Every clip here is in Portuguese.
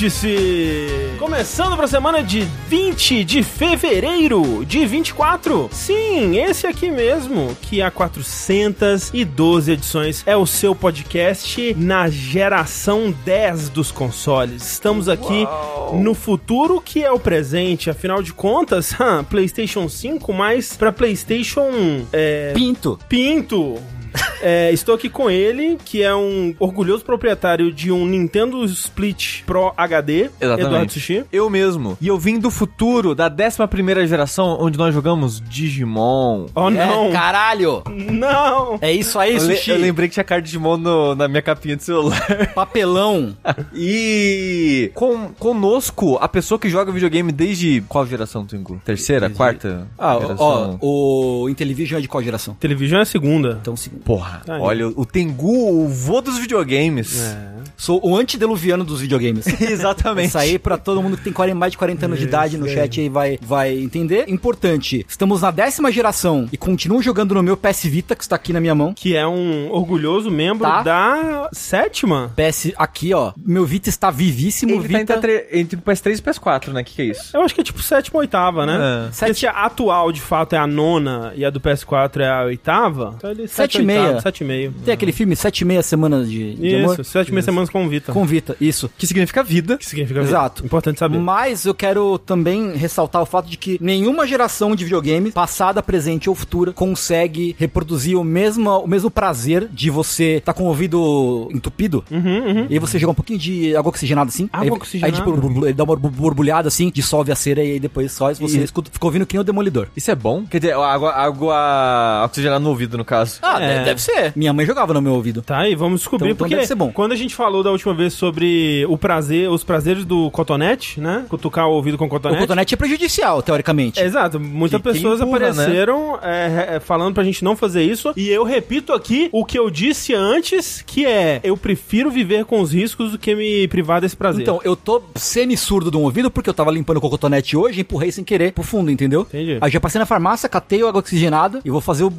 Vértice! Começando para a semana de 20 de fevereiro de 24. Sim, esse aqui mesmo, que há 412 edições é o seu podcast na geração 10 dos consoles. Estamos aqui Uau. no futuro que é o presente, afinal de contas, PlayStation 5 mais para PlayStation é, Pinto. Pinto. É, estou aqui com ele, que é um orgulhoso proprietário de um Nintendo Split Pro HD, Exatamente. Eduardo Sushi. Eu mesmo. E eu vim do futuro, da 11 geração, onde nós jogamos Digimon. Oh, não. É, caralho. Não! É isso aí, Eu, le- Sushi. eu lembrei que tinha carta de Digimon no- na minha capinha de celular. Papelão. E com, conosco, a pessoa que joga videogame desde qual geração, Twingo? Terceira? Desde- Quarta? Ah, ó, geração? o Intellivision é de qual geração? Televisão é a segunda. Então, segundo. Porra, Tá olha, o Tengu, o vô dos videogames. É. Sou o antediluviano dos videogames. Exatamente. Isso aí pra todo mundo que tem 40 mais de 40 anos de idade no chat aí vai, vai entender. Importante, estamos na décima geração e continuo jogando no meu PS Vita, que está aqui na minha mão. Que é um orgulhoso membro Tá. da sétima. PS aqui, ó. Meu Vita está vivíssimo. Ele tá Vita... entre, entre o PS3 e o PS4, né? O que, que é isso? Eu acho que é tipo sétima ou oitava, né? É. Porque se a atual, de fato, é a nona e a do PS4 é a oitava, então ele Sete e oitava, meia. Sete e meio. Tem aquele filme Sete e Meia Semanas de, de Amor? Isso, sete e meia semanas com Vita. Com Vita, isso. Que significa vida. Que significa vida. Exato. Importante saber. Mas eu quero também ressaltar o fato de que nenhuma geração de videogame, passada, presente ou futura, consegue reproduzir o mesmo, o mesmo prazer de você estar com o ouvido entupido Uhum, uhum. e você jogar um pouquinho de água oxigenada assim. Água aí, oxigenada? Aí tipo, ele dá uma borbulhada assim, dissolve a cera e aí depois só você E- escuta, fica ouvindo que nem o demolidor. Isso é bom? Quer dizer, água, água oxigenada no ouvido, no caso. Ah, É. de- deve ser. Minha mãe jogava no meu ouvido. Tá, e vamos descobrir, Então- então porque deve ser bom. quando a gente falou da última vez sobre o prazer, os prazeres do cotonete, né? Cutucar o ouvido com O cotonete. cotonete é prejudicial, teoricamente. Exato, muitas Que- pessoas empurra, apareceram é, é, falando pra gente não fazer isso. E eu repito aqui o que eu disse antes, que é eu prefiro viver com os riscos do que me privar desse prazer. Então, eu tô semi-surdo de um ouvido porque eu tava limpando com o cotonete hoje e empurrei sem querer pro fundo, entendeu? Entendi. Aí já passei na farmácia, catei água oxigenada e vou fazer o...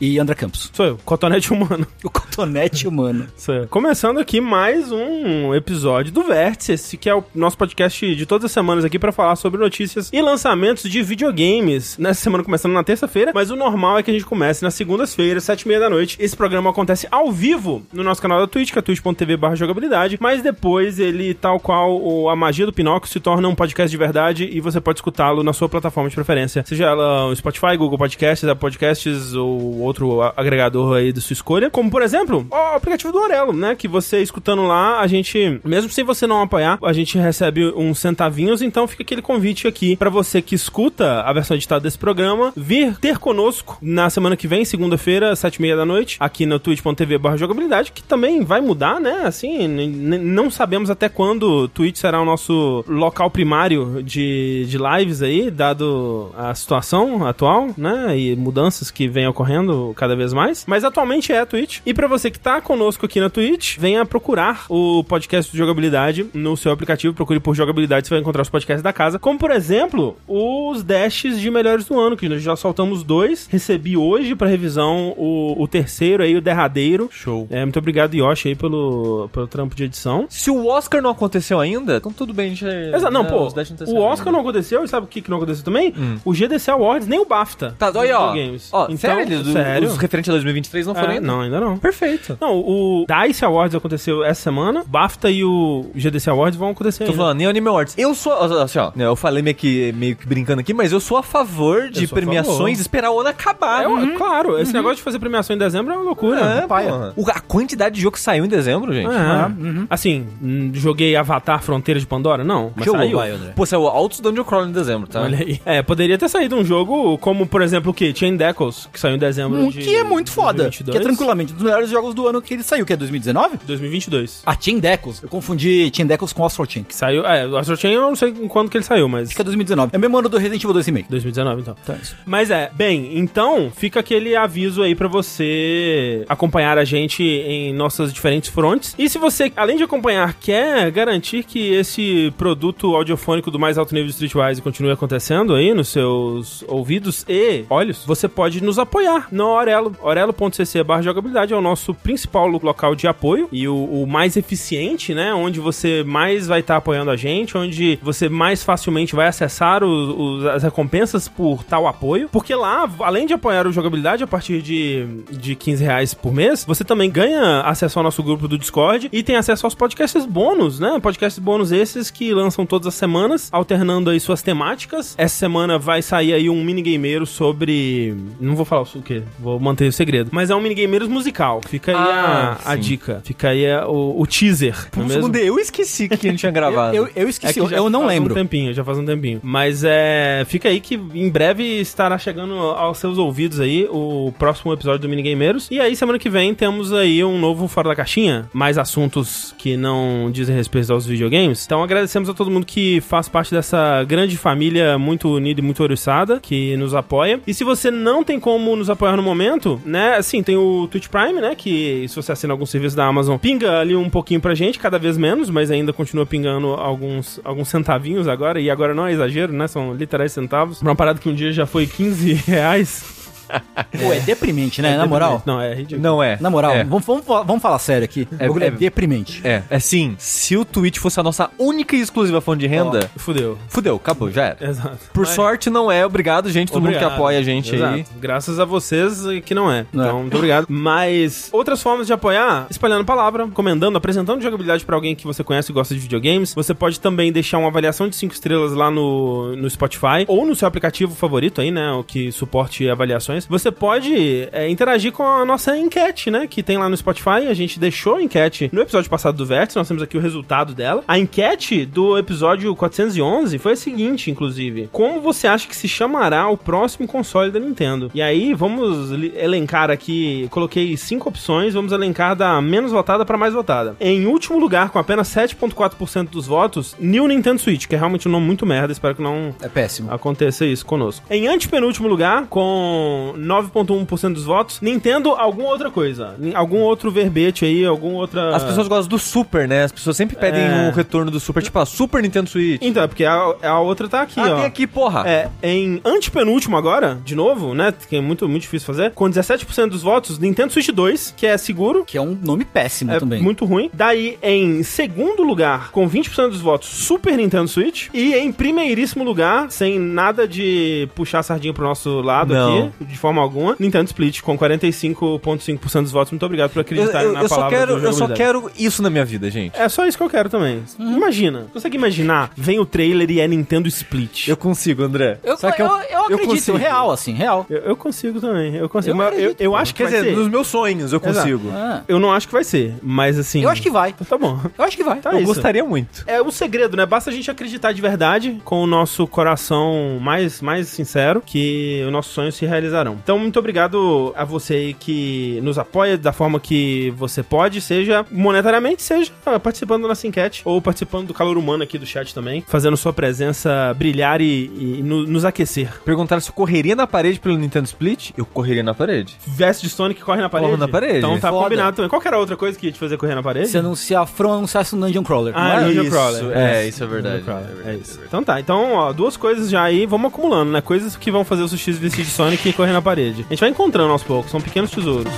E André Campos. Sou eu, cotonete humano. O cotonete humano. Sou eu. Começando aqui mais um episódio do Vértice, esse que é o nosso podcast de todas as semanas aqui pra falar sobre notícias e lançamentos de videogames. Nessa semana começando na terça-feira, mas o normal é que a gente comece nas segundas-feiras, sete e meia da noite. Esse programa acontece ao vivo no nosso canal da Twitch, que é twitch.tv jogabilidade, mas depois ele, tal qual a magia do Pinóquio, se torna um podcast de verdade e você pode escutá-lo na sua plataforma de preferência, seja ela o Spotify, Google Podcasts, Apple Podcasts ou outro agregador aí da sua escolha, como por exemplo, o aplicativo do Orelo, né, que você escutando lá, a gente, mesmo sem você não apoiar, a gente recebe uns centavinhos, então fica aquele convite aqui pra você que escuta a versão editada desse programa, vir ter conosco na semana que vem, segunda-feira, sete e meia da noite, aqui no twitch.tv jogabilidade, que também vai mudar, né, assim, não sabemos até quando o Twitch será o nosso local primário de, de lives aí, dado a situação atual, né, e mudanças que vêm ocorrendo cada vez mais, mas atualmente é a Twitch. E pra você que tá conosco aqui na Twitch, venha procurar o podcast de jogabilidade no seu aplicativo, procure por jogabilidade, você vai encontrar os podcasts da casa, como por exemplo, os dashes de melhores do ano, que nós já soltamos dois, recebi hoje pra revisão o, o terceiro aí, o derradeiro. Show. É, muito obrigado, Yoshi, aí, pelo, pelo trampo de edição. Se o Oscar não aconteceu ainda, então tudo bem, a gente... Exato, não, pô, os Dash não o Oscar não ainda. aconteceu, e sabe o que, que não aconteceu também? O GDC Awards, nem o BAFTA. Tá, aí, ó. videogames. Ó, então, sério? Do- sério. Os referentes a 2023 não foram É, ainda? não, ainda não. Perfeito. Não, o DICE Awards aconteceu essa semana, BAFTA e o GDC Awards vão acontecer Tô ainda. falando, nem o Anime Awards. Eu sou, assim, ó, eu falei meio que, meio que brincando aqui, mas eu sou a favor de premiações favor. esperar o ano acabar. É, ó, Claro, esse negócio de fazer premiação em dezembro é uma loucura. É, paia. O- a quantidade de jogo que saiu em dezembro, gente. É. Assim, hum, joguei Avatar Fronteira de Pandora? Não, mas Jogou, saiu. vai, André. Pô, saiu Altos Dungeon Crawl em dezembro, tá? Olha aí. É, poderia ter saído um jogo como, por exemplo, o que? Chain Deckles, que saiu em dezembro Um de que é muito foda. 2022. Que é tranquilamente um dos melhores jogos do ano que ele saiu, que é 2019? 2022. A Chain Deckles. Eu confundi Chain Deckles com Astral Chain. Que saiu, é, o Astro Chain eu não sei em quando que ele saiu, mas... Acho que é 2019. É o mesmo ano do Resident Evil 2 Remake. 2019, então. Então é isso. Mas é, bem, então fica aquele aviso aí pra você acompanhar a gente em nossas diferentes frontes. E se você, além de acompanhar, quer garantir que esse produto audiofônico do mais alto nível de Streetwise continue acontecendo aí nos seus ouvidos e olhos, você pode nos apoiar no Orelo. Orelo.cc barra jogabilidade é o nosso principal local de apoio e o, o mais eficiente, né? Onde você mais vai estar apoiando a gente, onde você mais facilmente vai acessar o- o- as recompensas por tal apoio. Porque lá, além de apoiar o jogabilidade a partir de, de 15 reais por mês, você também ganha acesso ao nosso grupo do Discord e tem acesso aos podcasts bônus, né? Podcasts bônus esses que lançam todas as semanas, alternando aí suas temáticas. Essa semana vai sair aí um minigameiro sobre. Não vou falar o quê, vou manter o segredo. Mas é um minigameiros musical. Fica aí Ah, a, a dica. Fica aí a- o, o teaser. Por um mesmo? segundo eu esqueci que a gente tinha gravado. Eu, eu esqueci, É já eu não faz lembro. um tempinho, já faz um tempinho. Mas é. Fica aí que em breve estará chegando aos seus ouvidos aí o próximo episódio do Minigameiros. E aí, semana que vem, temos aí um novo Fora da Caixinha. Mais assuntos que não dizem respeito aos videogames. Então agradecemos a todo mundo que faz parte dessa grande família muito unida e muito oriçada, que nos apoia. E se você não tem como nos apoiar no momento, né? Assim, tem o Twitch Prime, né? Que se você assina algum serviço da Amazon, pinga ali um pouquinho pra gente, cada vez menos, mas ainda continua pingando alguns, alguns centavinhos agora. E agora não é exagero, né? São literais centavos. Uma parada que um dia já foi 15 reais. Pô, é deprimente, né? Na moral. Não, é ridículo. Não é. Na moral, É. vamos, vamos, falar- vamos falar sério aqui. É- é, é- deprimente. É, é sim. Se o Twitch fosse a nossa única e exclusiva fonte de renda, Fudeu. fudeu, acabou, já era. Exato. Por Mas- sorte, não é. Obrigado, gente. Todo mundo Obrigado. que apoia a gente aí. Exato. Graças a vocês que não é. Não é. Então, muito obrigado. Mas outras formas de apoiar, espalhando palavra, comendando, apresentando jogabilidade pra alguém que você conhece e gosta de videogames. Você pode também deixar uma avaliação de 5 estrelas lá no, no Spotify ou no seu aplicativo favorito aí, né? O que suporte avaliações. Você pode é, interagir com a nossa enquete, né? Que tem lá no Spotify. A gente deixou a enquete no episódio passado do Vértice. Nós temos aqui o resultado dela. A enquete do episódio 411 foi a seguinte, inclusive. Como você acha que se chamará o próximo console da Nintendo? E aí, vamos elencar aqui. Coloquei cinco opções. Vamos elencar da menos votada pra mais votada. Em último lugar, com apenas 7,4% dos votos, New Nintendo Switch, que é realmente um nome muito merda. Espero que não É péssimo. aconteça isso conosco. Em antepenúltimo lugar, com 9,1% dos votos, Nintendo alguma outra coisa. Algum outro verbete aí, alguma outra... As pessoas gostam do Super, né? As pessoas sempre pedem É. o retorno do Super, tipo a Super Nintendo Switch. Então, é porque a, a outra tá aqui, ah, ó. tem aqui, porra. É, em antepenúltimo agora, de novo, né? Que é muito, muito difícil fazer. Com 17% dos votos, Nintendo Switch 2, que é seguro. Que é um nome péssimo É também. muito ruim. Daí, em segundo lugar, com 20% dos votos, Super Nintendo Switch. E em primeiríssimo lugar, sem nada de puxar a sardinha pro nosso lado Não. aqui, de forma alguma, Nintendo Split, com 45,5% dos votos. Muito obrigado por Eu, acreditar eu- na eu só palavra quero, do eu só quero isso na minha vida, gente. É só isso que eu quero também. Uhum. Imagina. Consegue imaginar? Vem o trailer e é Nintendo Split. Eu consigo, André. Eu, Só que eu, eu acredito, consigo. real, assim, real. Eu, eu consigo também, eu consigo. Eu eu, eu acho que Quer vai dizer, ser. nos meus sonhos eu consigo. Ah, Eu não acho que vai ser, mas assim... eu acho que vai. Tá bom. Eu acho que vai. Tá eu isso. gostaria muito. É um segredo, né? Basta a gente acreditar de verdade, com o nosso coração mais, mais sincero, que os nossos sonhos se Então, muito obrigado a você aí que nos apoia da forma que você pode, seja monetariamente, seja participando da nossa enquete, ou participando do calor humano aqui do chat também, fazendo sua presença brilhar e, e no- nos aquecer. Perguntaram se eu correria na parede pelo Nintendo Split. Eu correria na parede. Veste de Sonic corre na parede. Corro na parede. Então tá Foda. combinado também. Qual que era a outra coisa que ia te fazer correr na parede? Se, anun- se a From anunciasse um Dungeon Crawler. Ah, não é? Dungeon isso, Crawler. é, isso é verdade, Crawler, é verdade, é é isso. verdade. Então tá, então, ó, duas coisas já aí, vamos acumulando, né? Coisas que vão fazer o sushi vestir de Sonic e correr na parede. A gente vai encontrando aos poucos, são pequenos tesouros.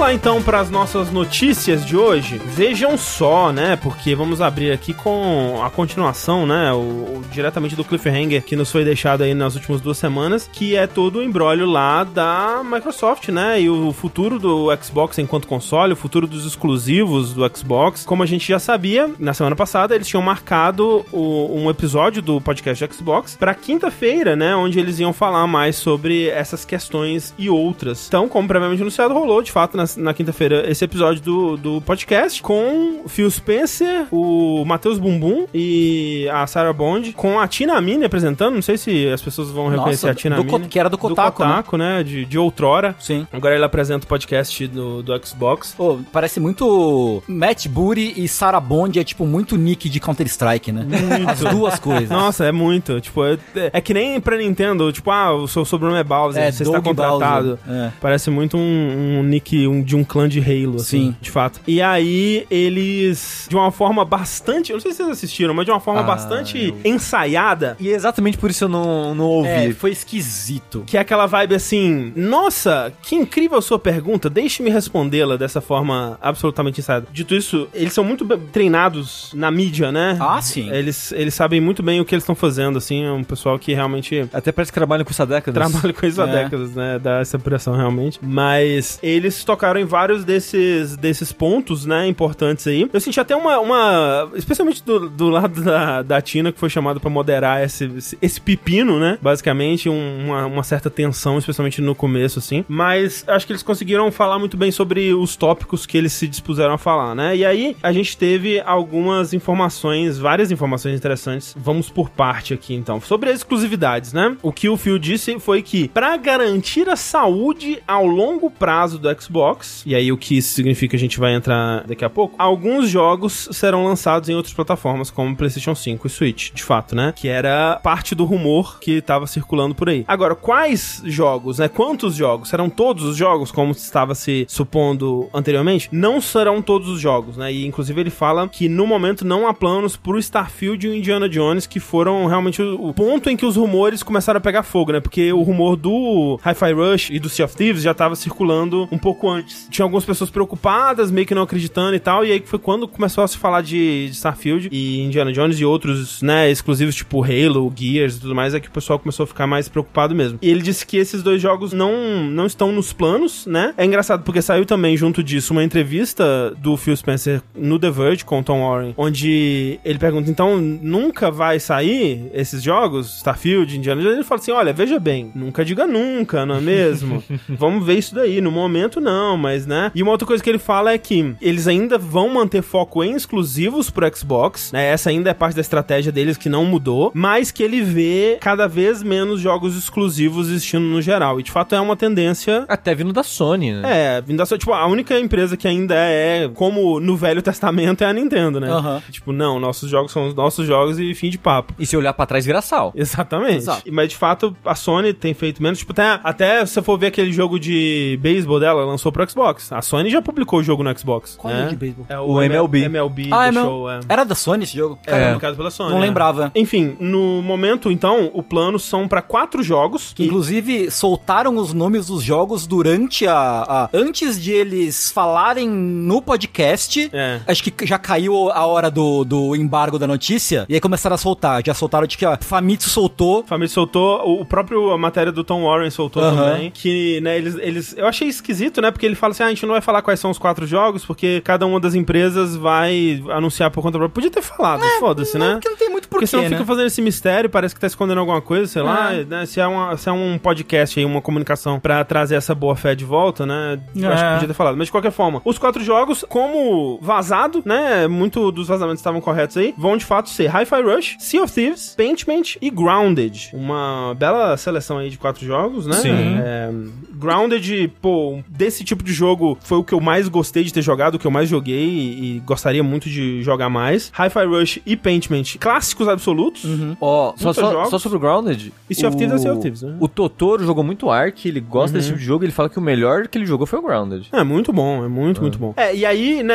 Vamos lá então para as nossas notícias de hoje. Vejam só, né? Porque vamos abrir aqui com a continuação, né? O, o- diretamente do cliffhanger que nos foi deixado aí nas últimas duas semanas, que é todo o embrólio lá da Microsoft, né? E o futuro do Xbox enquanto console, o futuro dos exclusivos do Xbox. Como a gente já sabia, na semana passada eles tinham marcado o- um episódio do podcast do Xbox para quinta-feira, né? Onde eles iam falar mais sobre essas questões e outras. Então, como previamente anunciado, rolou de fato na, na quinta-feira esse episódio do, do podcast com Phil Spencer, o Matheus Bumbum e a Sarah Bond, com a Tina Mini apresentando. Não sei se as pessoas vão reconhecer Nossa, a Tina do Mini. Co- que era do Kotaku, né? Kotaku, né? De, de outrora. Sim. Agora ele apresenta o podcast do, do Xbox. Pô, parece muito Matt Booty e Sarah Bond é tipo muito nick de Counter-Strike, né? As duas coisas. Nossa, é muito. Tipo, é, é que nem pra Nintendo, tipo, ah, o seu sobrenome é Bowser, É, você está Doug contratado. Bowser, é. Parece muito um, um nick, um um, de um clã de Halo, assim, Sim. de fato. E aí, eles, de uma forma bastante, eu não sei se vocês assistiram, mas de uma forma Ah, bastante ensaiada, E exatamente por isso eu não, não ouvi. É, foi esquisito. que é aquela vibe assim, nossa, que incrível sua pergunta, deixe-me respondê-la dessa forma absolutamente ensaiada. Dito isso, eles são muito treinados na mídia, né? Ah, sim. Eles, eles sabem muito bem o que eles estão fazendo, assim, é um pessoal que realmente Até parece que trabalham com essa década. trabalha com isso há É. décadas, né? Dá essa impressão realmente. Mas eles tocaram em vários desses, desses pontos, né? Importantes aí. Eu senti até uma. uma especialmente do, do lado da, da Tina, que foi chamada pra moderar esse, esse, esse pepino, né? Basicamente, um- uma, uma certa tensão, especialmente no começo, assim. Mas acho que eles conseguiram falar muito bem sobre os tópicos que eles se dispuseram a falar, né? E aí a gente teve algumas informações, várias informações interessantes. Vamos por parte aqui, então. Sobre as exclusividades, né? O que o Phil disse foi que, para garantir a saúde ao longo prazo do Xbox, e aí o que isso significa a gente vai entrar daqui a pouco, alguns jogos serão lançados em outras plataformas, como PlayStation 5 e Switch, de fato, né? Que era parte do rumor que estava circulando por aí. Agora, quais jogos, né? Quantos jogos? Serão todos os jogos, como estava se supondo anteriormente? Não serão todos os jogos, né? E inclusive ele fala que no momento não há planos pro Starfield e o Indiana Jones, que foram realmente o, ponto em que os rumores começaram a pegar fogo, né? Porque o rumor do Hi-Fi Rush e do Sea of Thieves já tava circulando um pouco antes. Tinha algumas pessoas preocupadas, meio que não acreditando e tal, e aí foi quando começou a se falar de, de Starfield e Indiana Jones e outros, né, exclusivos tipo Halo, Gears e tudo mais, é que o pessoal começou a ficar mais preocupado mesmo. E ele disse que esses dois jogos não, não estão nos planos, né? É engraçado porque saiu também junto disso uma entrevista do Phil Spencer no The Verge com o Tom Warren, onde ele pergunta, então, nunca vai sair esses jogos, Starfield, Indiana Jones? Ele fala assim, olha, veja bem, nunca diga nunca, não é mesmo? Vamos ver isso daí. No momento, não, mas, né? E uma outra coisa que ele fala é que eles ainda vão manter foco em exclusivos pro Xbox, né? Essa ainda é parte da estratégia deles que não mudou, mas que ele vê cada vez menos jogos exclusivos existindo no geral. E de fato é uma tendência Até vindo da Sony, né? é, vindo da sua, tipo, a única empresa que ainda é, como no Velho Testamento, é a Nintendo, né? Aham. Tipo, não, nossos jogos são os nossos jogos e fim de papo. E se olhar pra trás, vira sal. Exatamente. Exato. Mas de fato, a Sony tem feito menos. Tipo, até, até se você for ver aquele jogo de beisebol dela, lançou pro Xbox. A Sony já publicou o jogo no Xbox. Qual né? é o de beisebol? É O MLB. MLB Ah, é. Show, é. Era da Sony esse jogo? É, Caramba. publicado pela Sony. Não é. lembrava. Enfim, no momento, então, o plano são pra quatro jogos. Que, inclusive, soltaram os nomes dos jogos durante a, a- Antes de eles falarem no podcast. É. Acho que já caiu a hora do, do embargo da notícia. E aí começaram a soltar. Já soltaram de que, ó, Famitsu soltou. Família soltou, o próprio a matéria do Tom Warren soltou Aham. também, que, né, eles, eles, eu achei esquisito, né, porque ele fala assim, ah, a gente não vai falar quais são os quatro jogos, porque cada uma das empresas vai anunciar por conta própria. Podia ter falado, foda-se, né? Porque não tem muito Porque porquê, senão né? fica fazendo esse mistério, parece que tá escondendo alguma coisa, sei lá, né? Se é, uma, se é um podcast aí, uma comunicação pra trazer essa boa fé de volta, né? eu Acho que É. podia ter falado. Mas de qualquer forma, os quatro jogos, como vazado, né? Muito dos vazamentos estavam corretos aí, vão de fato ser Hi-Fi Rush, Sea of Thieves, Paintment e Grounded. Uma bela seleção aí de quatro jogos, né? Sim. É, Grounded, pô, desse tipo de jogo foi o que eu mais gostei de ter jogado, o que eu mais joguei e, e gostaria muito de jogar mais. Hi-Fi Rush e Paintment, clássicos absolutos. Ó, só, só, só sobre o Grounded. E Sea of Thieves é o- Sea of Thieves, né? O Totoro jogou muito Ark, ele gosta desse tipo de jogo, ele fala que o melhor que ele jogou foi o Grounded. É muito bom, é muito, muito bom. É, e aí, né,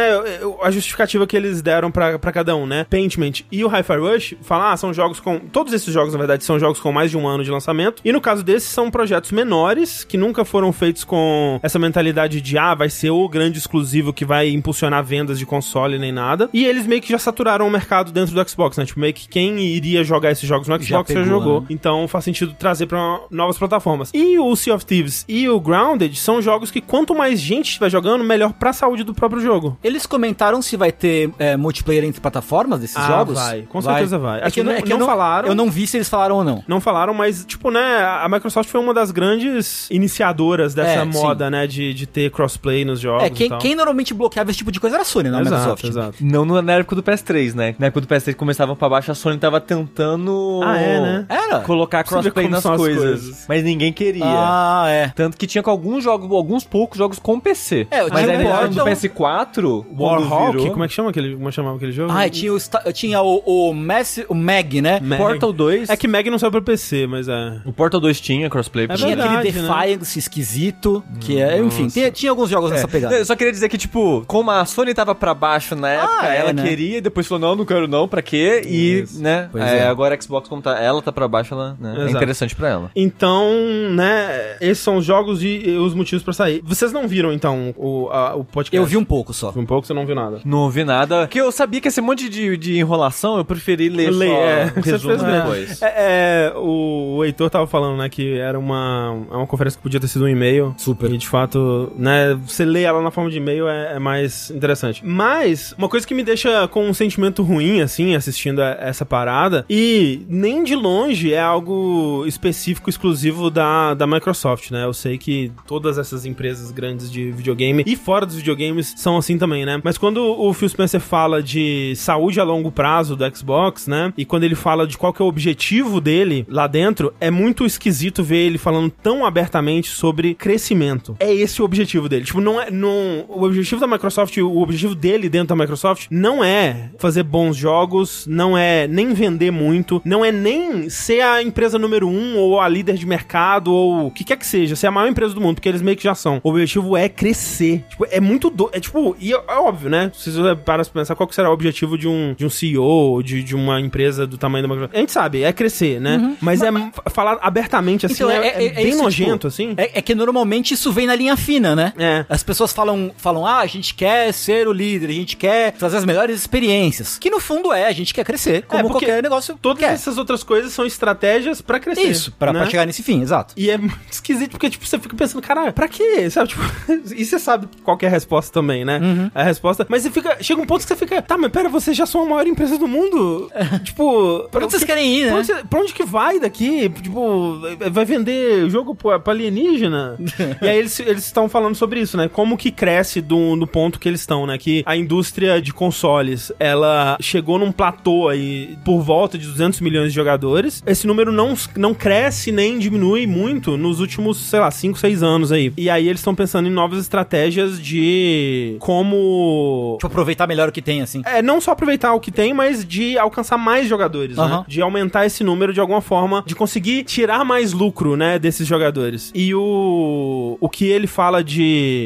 a justificativa que eles deram pra, pra cada um, né? Paintment e o Hi-Fi Rush, falar, ah, são jogos com. Todos esses jogos, na verdade, são jogos com mais de um ano de lançamento. E no caso desses, são projetos menores, que nunca foram feitos com essa mentalidade de, ah, vai ser o grande exclusivo que vai impulsionar vendas de console nem nada. E eles meio que já saturaram o mercado dentro do Xbox, né? Tipo, meio que quem iria jogar esses jogos no Já Xbox já, pegou, jogou. né? Então faz sentido trazer pra novas plataformas. E o Sea of Thieves e o Grounded são jogos que quanto mais gente estiver jogando, melhor pra saúde do próprio jogo. Eles comentaram se vai ter é, multiplayer entre plataformas desses Ah, jogos? vai. Com certeza vai. É que, eu não- é que não não falaram. Eu não vi se eles falaram ou não. Não falaram, mas, tipo, né, a Microsoft foi uma das grandes iniciadoras dessa É, moda, né, de, de ter crossplay nos jogos. É, e quem, tal. quem normalmente bloqueava esse tipo de coisa era a Sony, não a Exato, Microsoft. exato. Não no- na época do PS3, né? Na época do PS3 começavam pra baixo, a Sony tava tentando Ah, é, né? Era? colocar crossplay nas coisas, coisas. mas ninguém queria. Ah, é. Tanto que tinha com alguns jogos, alguns poucos jogos com PC. É, eu mas tinha aí no Portal. PS4, Warhawk, virou- como é que chama aquele, como chamava aquele jogo? Ah, tinha o, tinha o, o, Mass, o Mag, né? Mag. Portal 2. É que Mag não saiu pra PC, mas é... o Portal 2 tinha crossplay. É Tinha verdade, aquele né? Defiance esquisito, que é, enfim, tinha, tinha alguns jogos nessa pegada. Eu só queria dizer que, tipo, como a Sony tava pra baixo na época, é, ela né? queria e depois falou, não, não quero não, pra quê? E, Isso. né, Pois é, é. agora a Xbox, como tá, ela tá pra baixo, ela, né, é interessante pra ela. Então, né, esses são os jogos e, os motivos pra sair. Vocês não viram, então, o, a- o podcast? Eu vi um pouco só. Vi um pouco, você não viu nada. Não ouvi nada, porque eu sabia que esse monte de, de enrolação, eu preferi ler Lê, só é, resumo depois. É, é, o, o Heitor tava falando, né, que era uma, é uma conferência que podia ter sido um e-mail. Super. E de fato, né, você lê ela na forma de e-mail é, é mais interessante. Mas, uma coisa que me deixa com um sentimento ruim, assim, assistindo a essa parada, e nem de longe é algo específico, exclusivo da, da Microsoft, né? Eu sei que todas essas empresas grandes de videogame e fora dos videogames são assim também, né? Mas quando o Phil Spencer fala de saúde a longo prazo do Xbox, né? E quando ele fala de qual que é o objetivo dele lá dentro, é muito esquisito ver ele falando tão abertamente sobre crescimento. É esse o objetivo dele. Tipo, não é. Não, o objetivo da Microsoft, o objetivo dele dentro da Microsoft, não é fazer bons jogos, não é nem vender muito, não é nem ser a empresa número um ou a líder de mercado ou o que quer que seja, ser a maior empresa do mundo, porque eles meio que já são. O objetivo é crescer. Tipo, é muito do... É tipo, e é, é óbvio, né? Se você para pra pensar qual que será o objetivo de um, de um CEO, de, de uma empresa do tamanho da Microsoft. A gente sabe, é crescer, né? Mas, é falar abertamente assim, Então, é, é bem isso, nojento, tipo, assim. É, é que normalmente isso vem na linha fina, né? É. As pessoas falam, falam, ah, a gente quer ser o líder, a gente quer trazer as melhores experiências. Que no fundo é, a gente quer crescer, como É, qualquer negócio Todas quer. essas outras coisas são estratégias pra crescer. Isso, pra, né? pra chegar nesse fim, exato. E é muito esquisito, porque, tipo, você fica pensando, cara, pra quê? Sabe, tipo, e você sabe qual que é a resposta também, né? Uhum. A resposta. Mas você fica. Chega um ponto que você fica, tá, mas pera, vocês já são a maior empresa do mundo? tipo. Pra onde vocês querem ir, Pra né? onde, você- pra onde que vai daqui? Tipo, vai vender jogo pra, pra alienígena? e aí eles eles estão falando sobre isso, né? Como que cresce do, do ponto que eles estão, né? Que a indústria de consoles, ela chegou num platô aí por volta de 200 milhões de jogadores. Esse número não, não cresce nem diminui muito nos últimos, sei lá, 5, 6 anos aí. E aí eles estão pensando em novas estratégias de como Tipo, aproveitar melhor o que tem, assim. é, não só aproveitar o que tem, mas de alcançar mais jogadores, né? Aham. De aumentar esse número de alguma forma, de conseguir tirar mais lucro, né, desses jogadores. E o o que ele fala de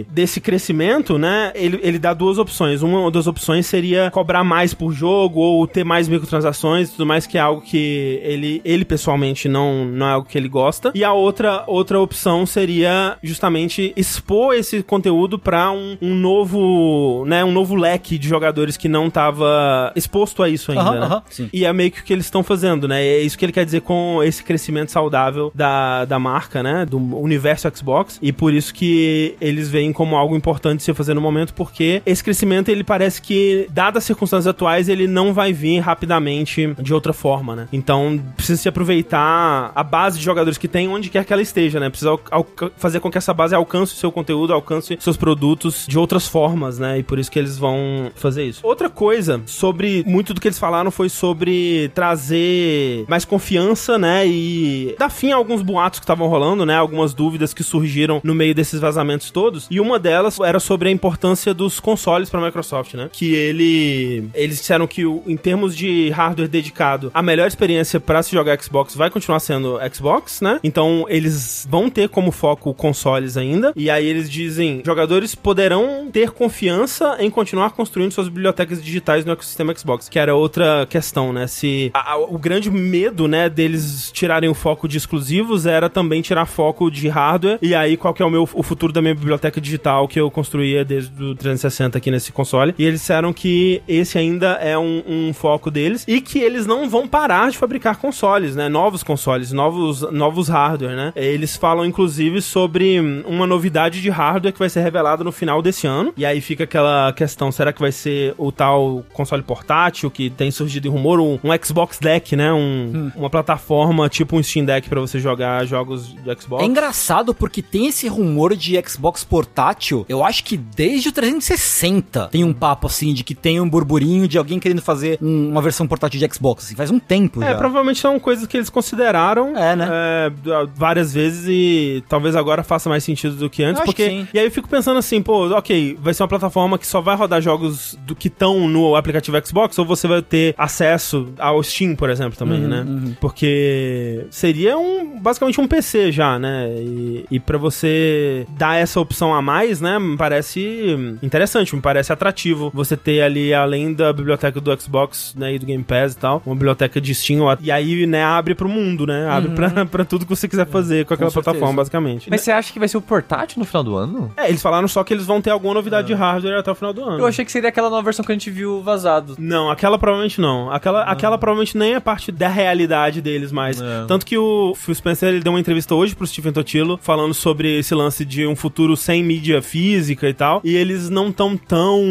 desse crescimento, né, ele, ele dá duas opções. Uma das opções seria cobrar mais por jogo ou ter mais microtransações e tudo mais, que é algo que ele, ele pessoalmente não, não é algo que ele gosta. E a outra, outra opção seria justamente expor esse conteúdo para um, um novo, né, um novo leque de jogadores que não tava exposto a isso ainda, né? E é meio que o que eles estão fazendo, né? É isso que ele quer dizer com esse crescimento saudável da, da marca, né? Do universo Xbox. E por isso que eles veem como algo importante se fazer no momento, porque esse crescimento, ele parece que, dadas as circunstâncias atuais, ele não vai vir rapidamente de outra forma, né? Então, precisa se aproveitar a base de jogadores que tem, onde quer que ela esteja, né? Precisa fazer com que essa base alcance o seu conteúdo, alcance seus produtos de outras formas, né? E por isso que eles vão fazer isso. Outra coisa sobre muito do que eles falaram foi sobre trazer mais confiança, né? E dar fim a alguns boatos que estavam rolando, né? Algumas dúvidas que surgiram no meio desses vazamentos todos. E uma delas era sobre a importância dos consoles para a Microsoft, né? Que ele eles disseram que em termos de hardware dedicado, a melhor experiência para se jogar Xbox vai continuar sendo Xbox, né? Então eles vão ter como foco consoles ainda. E aí eles dizem, jogadores poderão ter confiança em continuar construindo suas bibliotecas digitais no ecossistema Xbox, que era outra questão, né? Se a- a- o grande medo, né, deles tirarem o foco de exclusivos era também tirar foco de hardware. E aí qual que é o meu o futuro da minha biblioteca digital que eu construía desde o 360 aqui nesse console? E eles disseram que esse ainda é um, um foco deles e que eles não vão parar de fabricar consoles, né? Novos consoles, novos novos hardware, né? Eles falam inclusive sobre hum, uma novidade de hardware que vai ser revelada no final desse ano. E aí fica aquela questão, será que vai ser o tal console portátil que tem surgido em rumor, um, um Xbox Deck, né? Um, Uma plataforma tipo um Steam Deck pra você jogar jogos de Xbox. É engraçado porque tem esse rumor de Xbox portátil, eu acho que desde o 360 tem um papo assim de que tem um burburinho de alguém querendo fazer um- uma versão portátil de Xbox, assim, faz um tempo É, já. provavelmente são coisas que eles consideraram É, né? é, várias vezes e talvez agora faça mais sentido do que antes, Eu porque... que. E aí eu fico pensando assim, pô, ok, vai ser uma plataforma que só vai rodar jogos do que estão no aplicativo Xbox ou você vai ter acesso ao Steam, por exemplo, também, Uhum, né? Porque seria um basicamente um PC já, né? E, e para você dar essa opção a mais, né, me parece interessante, me parece atrativo você ter ali, além da biblioteca do Xbox, né, e do Game Pass e tal, uma biblioteca de Steam, e aí, né, abre pro mundo, né? Abre pra, pra tudo que você quiser fazer com aquela Com plataforma, basicamente. Mas você acha que vai ser o portátil no final do ano? É, eles falaram só que eles vão ter alguma novidade de hardware até o final do ano. Eu achei que seria aquela nova versão que a gente viu vazado. Não, aquela provavelmente não. Aquela, aquela provavelmente nem é parte da realidade deles mais. É. Tanto que o Phil Spencer ele deu uma entrevista hoje pro Stephen Totilo falando sobre esse lance de um futuro sem mídia física e tal. E eles não estão tão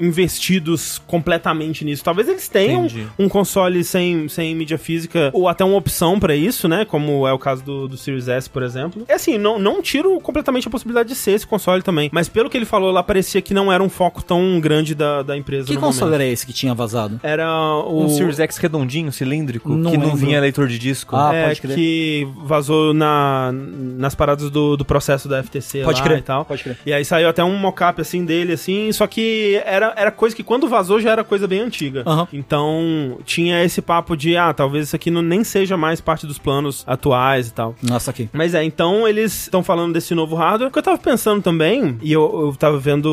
investidos completamente nisso. Talvez eles tenham Entendi. um console sem, sem mídia física ou até uma opção pra isso, né? Como é o caso do, do Series S, por exemplo. É assim, não, não tiro completamente a possibilidade de ser esse console também. Mas pelo que ele falou lá, parecia que não era um foco tão grande da, da empresa. Que no console momento. era esse que tinha vazado? Era o. Um Series X redondinho, cilíndrico, Não que não lembro. vinha leitor de disco. Ah, é, pode crer. que vazou na, nas paradas do, do processo da FTC Pode lá crer, e tal. pode crer. E aí saiu até um mockup assim dele, assim, só que era, era coisa que quando vazou já era coisa bem antiga. Aham. Então tinha esse papo de, ah, talvez isso aqui não, nem seja mais parte dos planos atuais e tal. Nossa, aqui. Mas é, então eles estão falando desse novo hardware. O que eu tava pensando também, e eu, eu tava vendo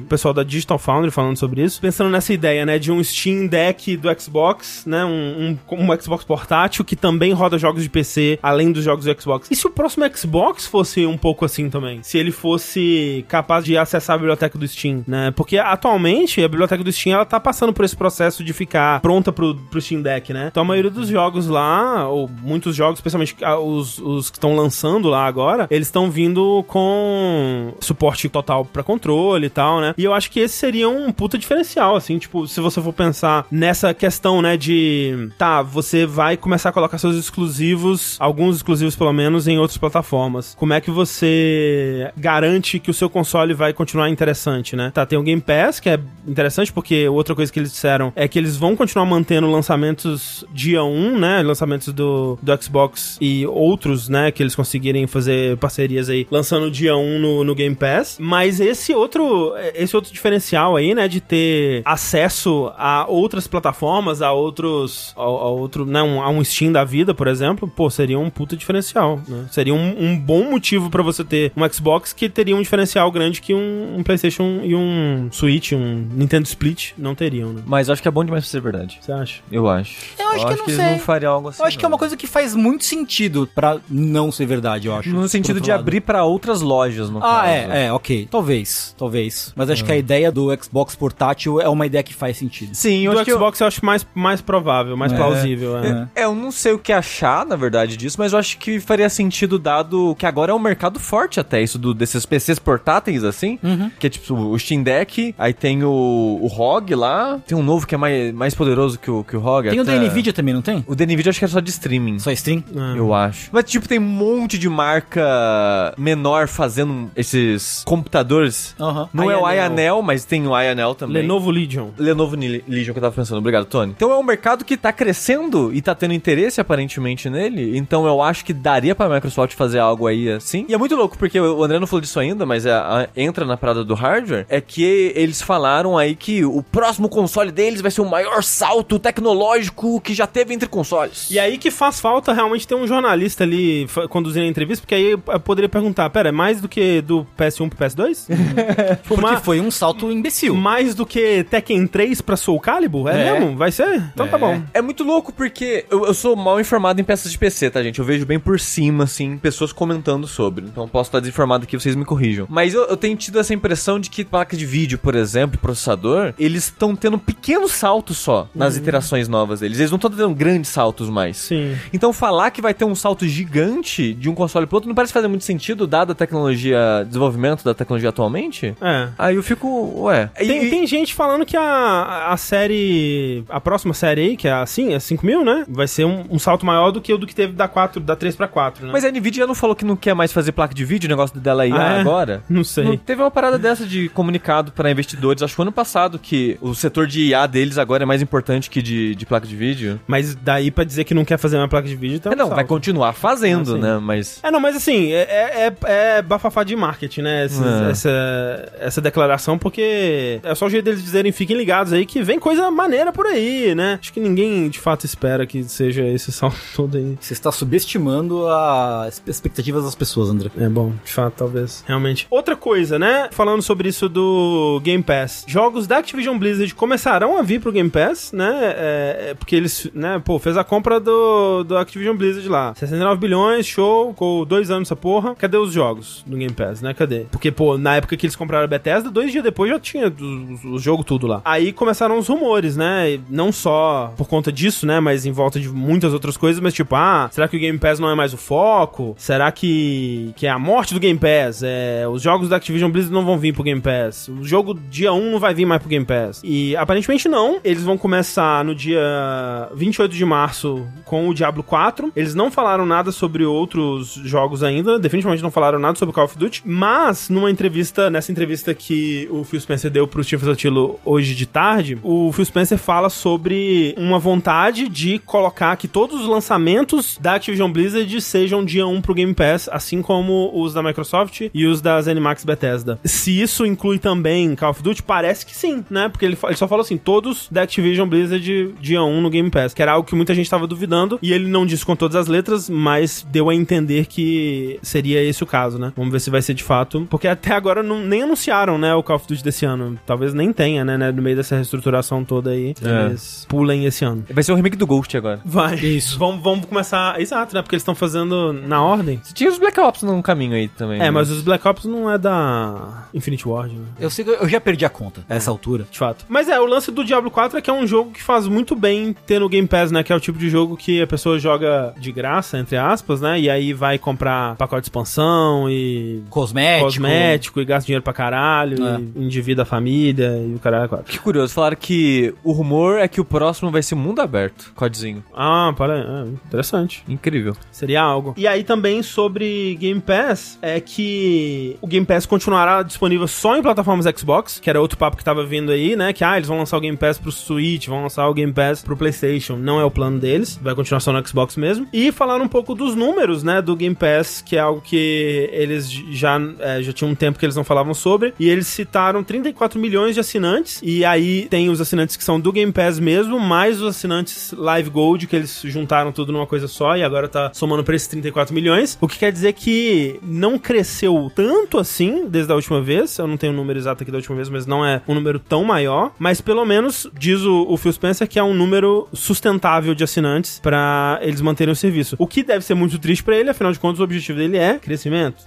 o pessoal da Digital Foundry falando sobre isso, pensando nessa ideia, né, de um Steam Deck do Xbox, né, um, um, um Xbox portátil que também roda jogos de PC, além dos jogos do Xbox. E se o próximo Xbox fosse um pouco assim também? Se ele fosse capaz de acessar a biblioteca do Steam, né? Porque atualmente a biblioteca do Steam, ela tá passando por esse processo de ficar pronta pro, pro Steam Deck, né? Então a maioria dos jogos lá, ou muitos jogos, especialmente ah, os, os que estão lançando lá agora, eles estão vindo com suporte total pra controle e tal, né? E eu acho que esse seria um puta diferencial, assim, tipo, se você for pensar nessa questão, né, de tá, você vai começar a colocar seus exclusivos, alguns exclusivos pelo menos, em outras plataformas. Como é que você garante que o seu console vai continuar interessante, né? Tá, tem o Game Pass, que é interessante porque outra coisa que eles disseram é que eles vão continuar mantendo lançamentos dia 1, né? Lançamentos do, do Xbox e outros, né? Que eles conseguirem fazer parcerias aí, lançando dia 1 no, no Game Pass. Mas esse outro, esse outro diferencial aí, né? De ter acesso a outras plataformas, a outros, a, a outro, né? Um, a um Steam da vida, por exemplo, pô, seria um puta diferencial, né? Seria um, um bom motivo pra você ter um Xbox que teria um diferencial grande que um, um PlayStation e um Switch, um Nintendo Split não teriam, né? Mas acho que é bom demais pra ser verdade. Você acha? Eu acho. Eu acho que eu não eles sei. não fariam algo assim. Eu acho que é não. uma coisa que faz muito sentido pra não ser verdade, eu acho. No sentido de lado. abrir pra outras lojas, no Ah, caso. é, é, ok. Talvez, talvez. Mas acho que a ideia do Xbox portátil é uma ideia que faz sentido. Sim, eu do acho que eu- Xbox eu... acho mais, mais provável, mais É. plausível. É. É, eu não sei o que achar, na verdade, disso, mas eu acho que faria sentido dado que agora é um mercado forte até isso do, desses PCs portáteis, assim. Que é tipo o Steam Deck, aí tem o, o ROG lá, tem um novo que é mais, mais poderoso que o, que o ROG. Tem o da até. Nvidia também, não tem? O da Nvidia acho que era só de streaming. Só stream? É. Eu acho. Mas, tipo, tem um monte de marca menor fazendo esses computadores. Aham. Não é o. Ionel, mas tem o Ionel também. Lenovo Legion. Lenovo Ni- Legion que eu tava pensando, obrigado, Tony. Então é um mercado que tá crescendo e tá tendo interesse aparentemente nele. Então eu acho que daria pra Microsoft fazer algo aí assim. E é muito louco, porque o André não falou disso ainda, mas é- a- entra na parada do hardware. É que eles falaram aí que o próximo console deles vai ser o maior salto tecnológico que já teve entre consoles. E aí que faz falta realmente ter um jornalista ali conduzindo a entrevista, porque aí eu poderia perguntar, pera, é mais do que do PS1 pro PS2? Tipo, Porque ma- foi um salto imbecil. mais do que Tekken 3 pra Soul Calibur? É, É. mesmo? Vai ser? Então tá bom. É muito louco porque eu, eu sou mal informado em peças de PC, tá, gente? Eu vejo bem por cima, assim, pessoas comentando sobre. Então posso estar desinformado aqui, vocês me corrijam. Mas eu, eu tenho tido essa impressão de que placa de vídeo, por exemplo, processador, eles estão tendo pequenos saltos só nas iterações novas deles. Eles não estão tendo grandes saltos mais. Sim. Então falar que vai ter um salto gigante de um console pro outro não parece fazer muito sentido, dada a tecnologia, desenvolvimento da tecnologia atualmente. É. Aí eu fico, ué. Tem, e- tem gente falando que a, a série. A próxima série aí, que é assim, é 5 mil, né? Vai ser um, um salto maior do que o do que teve da 4, da 3 pra 4, né? Mas a Nvidia já não falou que não quer mais fazer placa de vídeo, o negócio dela aí Ah, é? agora? Não sei. Não, teve uma parada dessa de comunicado para investidores, acho que ano passado, que o setor de IA deles agora é mais importante que de, de placa de vídeo. Mas daí pra dizer que não quer fazer uma placa de vídeo, então. É, não, vai salto. continuar fazendo, Ah, né? Mas. É, não, mas assim, é, é, é- é bafafá de marketing, né? Esses- É. Essa, essa declaração, porque é só o jeito deles dizerem, fiquem ligados aí, que vem coisa maneira por aí, né? Acho que ninguém de fato espera que seja esse salto todo aí. Você está subestimando as expectativas das pessoas, André. É bom, de fato, talvez. Realmente. Outra coisa, né? Falando sobre isso do Game Pass. Jogos da Activision Blizzard começarão a vir pro Game Pass, né? É, é porque eles, né? Pô, fez a compra do, do Activision Blizzard lá. 69 bilhões, show. Ficou dois anos essa porra. Cadê os jogos do Game Pass, né? Cadê? Porque, pô, na época que eles compraram a Bethesda, dois dias depois já tinha o, o jogo tudo lá. Aí começaram os rumores, né? E Não só por conta disso, né? Mas em volta de muitas outras coisas, mas tipo, ah, será que o Game Pass não é mais o foco? Será que, que é a morte do Game Pass? É, os jogos da Activision Blizzard não vão vir pro Game Pass. O jogo dia 1 não vai vir mais pro Game Pass. E aparentemente não. Eles vão começar no dia 28 de março com o Diablo 4. Eles não falaram nada sobre outros jogos ainda. Definitivamente não falaram nada sobre Call of Duty. Mas, numa entrevista, nessa entrevista que o Phil Spencer deu pro Steve Sotilo hoje de tarde, o Phil Spencer fala sobre uma vontade de colocar que todos os lançamentos da Activision Blizzard sejam dia 1 pro Game Pass, assim como os da Microsoft e os da ZeniMax Bethesda. Se isso inclui também Call of Duty, parece que sim, né? Porque ele, ele só falou assim, todos da Activision Blizzard dia 1 no Game Pass, que era algo que muita gente tava duvidando, e ele não disse com todas as letras, mas deu a entender que seria esse o caso, né? Vamos ver se vai ser de fato, porque até agora não, nem anunciaram, né, o Call of Duty desse ano. Talvez nem tenha, né, né, no meio dessa reestruturação toda aí, É. eles pulem esse ano. Vai ser o remake do Ghost agora. Vai. Isso. Vamos, vamos começar. Exato, né? Porque eles estão fazendo na ordem. Tinha os Black Ops no caminho aí também. É, né? mas os Black Ops não é da Infinite Ward, né? Eu sei que eu já perdi a conta a essa altura. De fato. Mas é, o lance do Diablo 4 é que é um jogo que faz muito bem ter no Game Pass, né? Que é o tipo de jogo que a pessoa joga de graça, entre aspas, né? E aí vai comprar pacote de expansão e Cosmético. cosmético e gasta dinheiro pra caralho É. e endivida a família e o caralho. é quatro. Que curioso, falaram que o rumor é que o próximo vai ser mundo aberto, codezinho. Ah, para, é, interessante. Incrível. Seria algo. E aí também sobre Game Pass, é que o Game Pass continuará disponível só em plataformas Xbox, que era outro papo que tava vindo aí, né? Que ah, eles vão lançar o Game Pass pro Switch, vão lançar o Game Pass pro PlayStation. Não é o plano deles, vai continuar só no Xbox mesmo. E falaram um pouco dos números, né, do Game Pass, que é algo que eles já, é, já tinham um tempo que eles não falavam sobre. E eles citaram 34 milhões de assinantes. E aí tem os assinantes que são do Game Pass mesmo, mais os assinantes Live Gold, que eles juntaram tudo numa coisa só e agora tá somando pra esses 34 milhões. O que quer dizer que não cresceu tanto assim desde a última vez. Eu não tenho o número exato aqui da última vez, mas não é um número tão maior. Mas pelo menos, diz o, o Phil Spencer, que é um número sustentável de assinantes pra eles manterem o serviço. O que deve ser muito triste pra ele, afinal de contas, o objetivo dele é crescimento.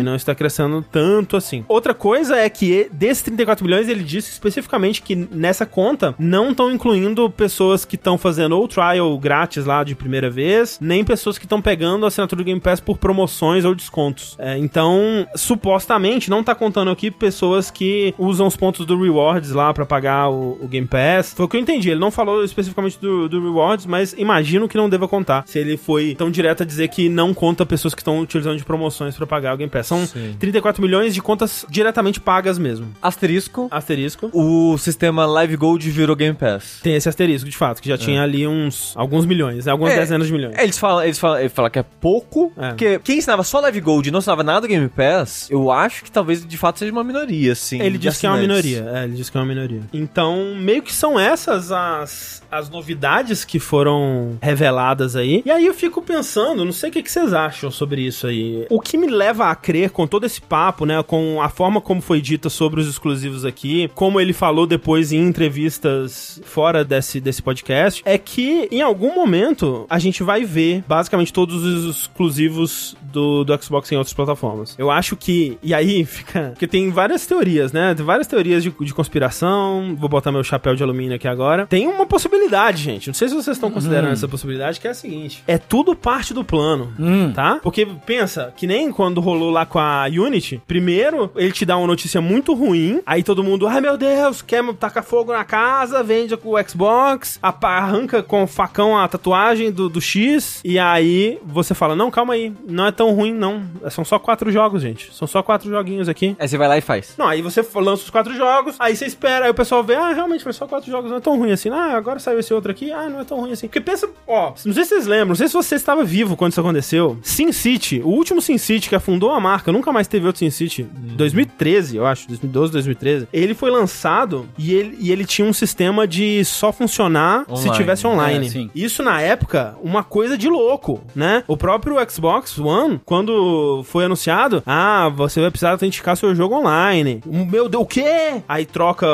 E não está crescendo tanto assim. Outra coisa é que desses 34 milhões, ele disse especificamente que nessa conta não estão incluindo pessoas que estão fazendo ou trial grátis lá de primeira vez, nem pessoas que estão pegando a assinatura do Game Pass por promoções ou descontos. É, então, supostamente, não tá contando aqui pessoas que usam os pontos do Rewards lá pra pagar o, o Game Pass. Foi o que eu entendi. Ele não falou especificamente do, do Rewards, mas imagino que não deva contar. Se ele foi tão direto a dizer que não conta pessoas que estão utilizando de promoções pra pagar o Game Pass. São Sim. 34 milhões de contas diretamente pagas mesmo. Asterisco. Asterisco. O sistema Live Gold virou Game Pass. Tem esse asterisco, de fato, que já tinha ali uns alguns milhões, né? algumas É, dezenas de milhões. É, Eles falam, eles falam, ele fala que é pouco, É. porque quem ensinava só Live Gold e não ensinava nada do Game Pass, eu acho que talvez de fato seja uma minoria, assim. Ele disse que é uma minoria. É, ele disse que é uma minoria. Então, meio que são essas as, as novidades que foram reveladas aí. E aí eu fico pensando, não sei o que, que vocês acham sobre isso aí. O que me leva a crer com todo esse papo, né? Com a forma como foi dita sobre os exclusivos aqui, como ele falou depois em entrevistas fora desse, desse podcast, é que em algum momento a gente vai ver basicamente todos os exclusivos do, do Xbox em outras plataformas. Eu acho que. E aí fica. Porque tem várias teorias, né? Tem várias teorias de, de conspiração. Vou botar meu chapéu de alumínio aqui agora. Tem uma possibilidade, gente. Não sei se vocês estão considerando essa possibilidade, que é a seguinte: é tudo parte do plano, Hum. tá? Porque pensa, que nem quando rolou lá com a Unity, primeiro ele te dá uma notícia muito ruim, aí todo mundo, ai meu Deus, quer tacar fogo na casa, vende com o Xbox, arranca com o facão a tatuagem do, do X, e aí você fala, não, calma aí, não é tão ruim não, são só quatro jogos, gente, são só quatro joguinhos aqui. Aí você vai lá e faz. Não, aí você lança os quatro jogos, aí você espera, aí o pessoal vê, ah, realmente foi só quatro jogos, não é tão ruim assim, Ah, agora saiu esse outro aqui. Ah, não é tão ruim assim. Porque pensa, ó, não sei se vocês lembram, não sei se você estava vivo quando isso aconteceu. Sin City, o último Sin City que afundou a marca, nunca mais teve outro Sin City. 2013, eu acho, 2012, 2013. Ele foi lançado e ele, e ele tinha um sistema de só funcionar se Online. tivesse online. É. Isso na época, uma coisa de louco, né? O próprio Xbox One, quando foi anunciado, ah, você vai precisar autenticar seu jogo online. Meu Deus, o quê? Aí troca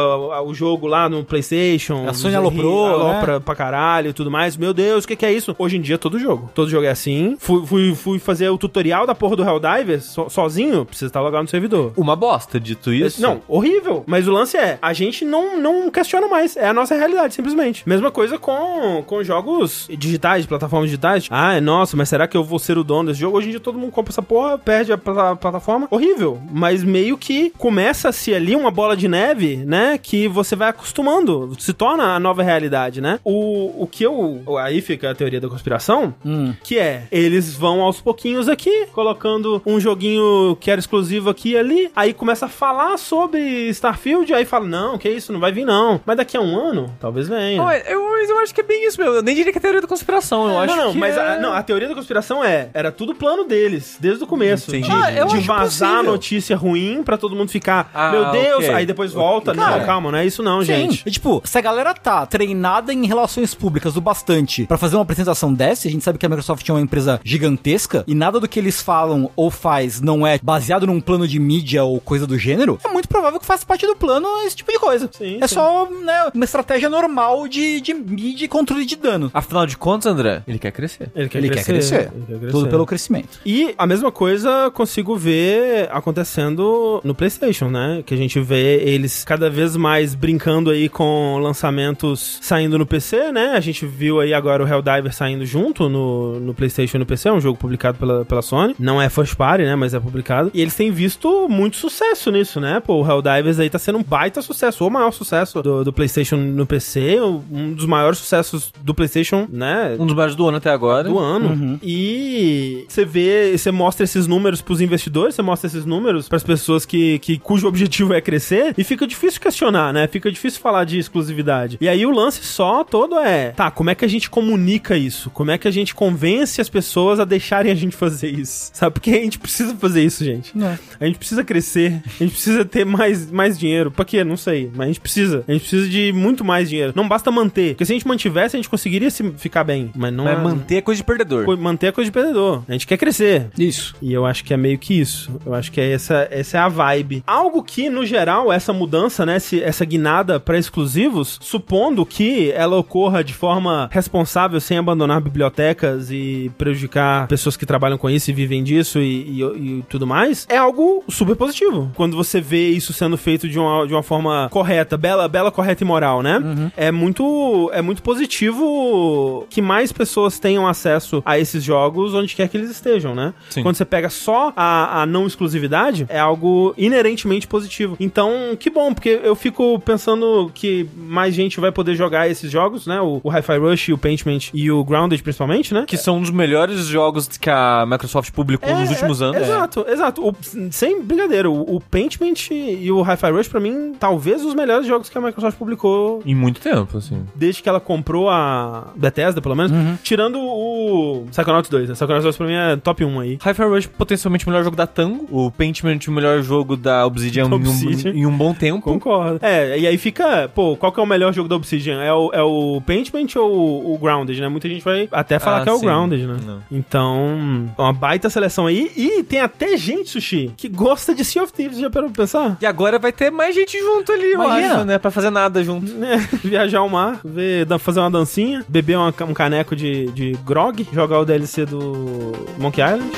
o jogo lá no PlayStation. A Sony aloprou, alopra pra caralho e tudo mais. Meu Deus, o que, que é isso? Hoje em dia, todo jogo. Todo jogo é assim. Fui, fui, fui fazer o tutorial da porra do Helldivers so, sozinho, precisa estar logado no servidor. Uma bosta, dito isso. Não, horrível. Mas o lance é, a gente não, não questiona mais. É a nossa realidade, simplesmente. Mesma coisa com, com jogos digitais, plataformas digitais. Ah, nossa, mas será que eu vou ser o dono desse jogo? Hoje em dia todo mundo compra essa porra, perde a pla- plataforma. Horrível. Mas meio que começa-se ali uma bola de neve, né? Que você vai acostumando. Se torna a nova realidade, né? O, o que eu... Aí fica a teoria da conspiração. Hum. Que é, eles vão aos pouquinhos aqui, colocando um joguinho que era exclusivo aqui e ali, aí começa a falar sobre Starfield, aí fala, não, que isso, não vai vir não. Mas daqui a um ano, talvez venha. Não, eu, mas eu acho que é bem isso mesmo. Eu nem diria que é teoria da conspiração. Eu É, acho não, não, mas é... a, não, a teoria da conspiração é, era tudo plano deles, desde o começo. Entendi. Ah, eu de acho vazar possível. notícia ruim pra todo mundo ficar, Ah, meu Deus, ok. aí depois volta. Cara, não, calma, não é isso não, gente. Sim. E, tipo, se a galera tá treinada em relações públicas o bastante pra fazer uma apresentação dessa, a gente sabe que a Microsoft é uma empresa gigantesca e nada do que eles falam ou faz não é baseado num plano de mídia ou coisa do gênero, é muito provável que faça parte do plano esse tipo de coisa. Sim, é sim. só, né, uma estratégia normal de, de mídia e controle de dano. Afinal de contas, André, ele quer crescer. Ele quer Ele quer crescer. ele quer crescer. Tudo pelo crescimento. E a mesma coisa consigo ver acontecendo no PlayStation, né? Que a gente vê eles cada vez mais brincando aí com lançamentos saindo no PC, né? A gente viu aí agora o Helldiver saindo junto no, no PlayStation e no PC, é um jogo publicado pela, pela Sony. Não é first party, né? Mas é publicado. E eles têm visto muito sucesso nisso, né? Pô, o Helldivers aí tá sendo um baita sucesso, o maior sucesso do, do PlayStation no PC, um dos maiores sucessos do PlayStation, né? Um dos maiores do ano até agora. do ano. Uhum. E você vê, você mostra esses números pros investidores, você mostra esses números pras pessoas que, que cujo objetivo é crescer, e fica difícil questionar, né? Fica difícil falar de exclusividade. E aí o lance só todo é, tá, como é que a gente comunica isso? Como é que a gente convence as pessoas a deixarem a gente fazer isso? Sabe? Porque a gente precisa fazer isso, gente. É. A gente precisa crescer, a gente precisa ter mais, mais dinheiro. Pra quê? Não sei. Mas a gente precisa. A gente precisa de muito mais dinheiro. Não basta manter. Porque se a gente mantivesse, a gente conseguiria se ficar bem. Mas não Mas é- manter é coisa de perdedor. manter a coisa de perdedor. A gente quer crescer. Isso. E eu acho que é meio que isso. Eu acho que é essa, essa é a vibe. Algo que, no geral, essa mudança, né, essa guinada para exclusivos, supondo que ela ocorra de forma responsável, sem abandonar bibliotecas e prejudicar pessoas que trabalham com isso e vivem disso e, e- e tudo mais, é algo super positivo. Quando você vê isso sendo feito de uma, de uma forma correta, bela, bela, correta e moral, né? É muito é muito positivo que mais pessoas tenham acesso a esses jogos onde quer que eles estejam, né? Sim. Quando você pega só a, a não exclusividade, é algo inerentemente positivo. Então, que bom, porque eu fico pensando que mais gente vai poder jogar esses jogos, né? O, o Hi-Fi Rush, o Paintment e o Grounded, principalmente, né? Que são um dos melhores jogos que a Microsoft publicou nos últimos é, anos. Exato, exato. O- sem brincadeira, o, o Paintment e o Hi-Fi Rush, pra mim, talvez os melhores jogos que a Microsoft publicou Em muito tempo, assim. desde que ela comprou a Bethesda, pelo menos. Tirando o Psychonauts 2, né? Psychonauts 2 pra mim é top 1 aí. Hi-Fi Rush, potencialmente o melhor jogo da Tango. O Paintment, o melhor jogo da Obsidian, Da em um- Obsidian. Em, um, bom tempo. Concordo. É, e aí fica, pô, qual que é o melhor jogo da Obsidian? É o, é o Paintment ou o Grounded, né? Muita gente vai até falar Ah, que é o sim. Grounded, né? Não. Então, uma baita seleção aí. E tem até gente, Sushi, que gosta de Sea of Thieves, já parou pra pensar? E agora vai ter mais gente junto ali, eu Imagina. acho, né? Pra fazer nada junto. né, viajar ao mar, ver, fazer uma dancinha, beber uma- um caneco de, de grog, jogar o DLC do Monkey Island.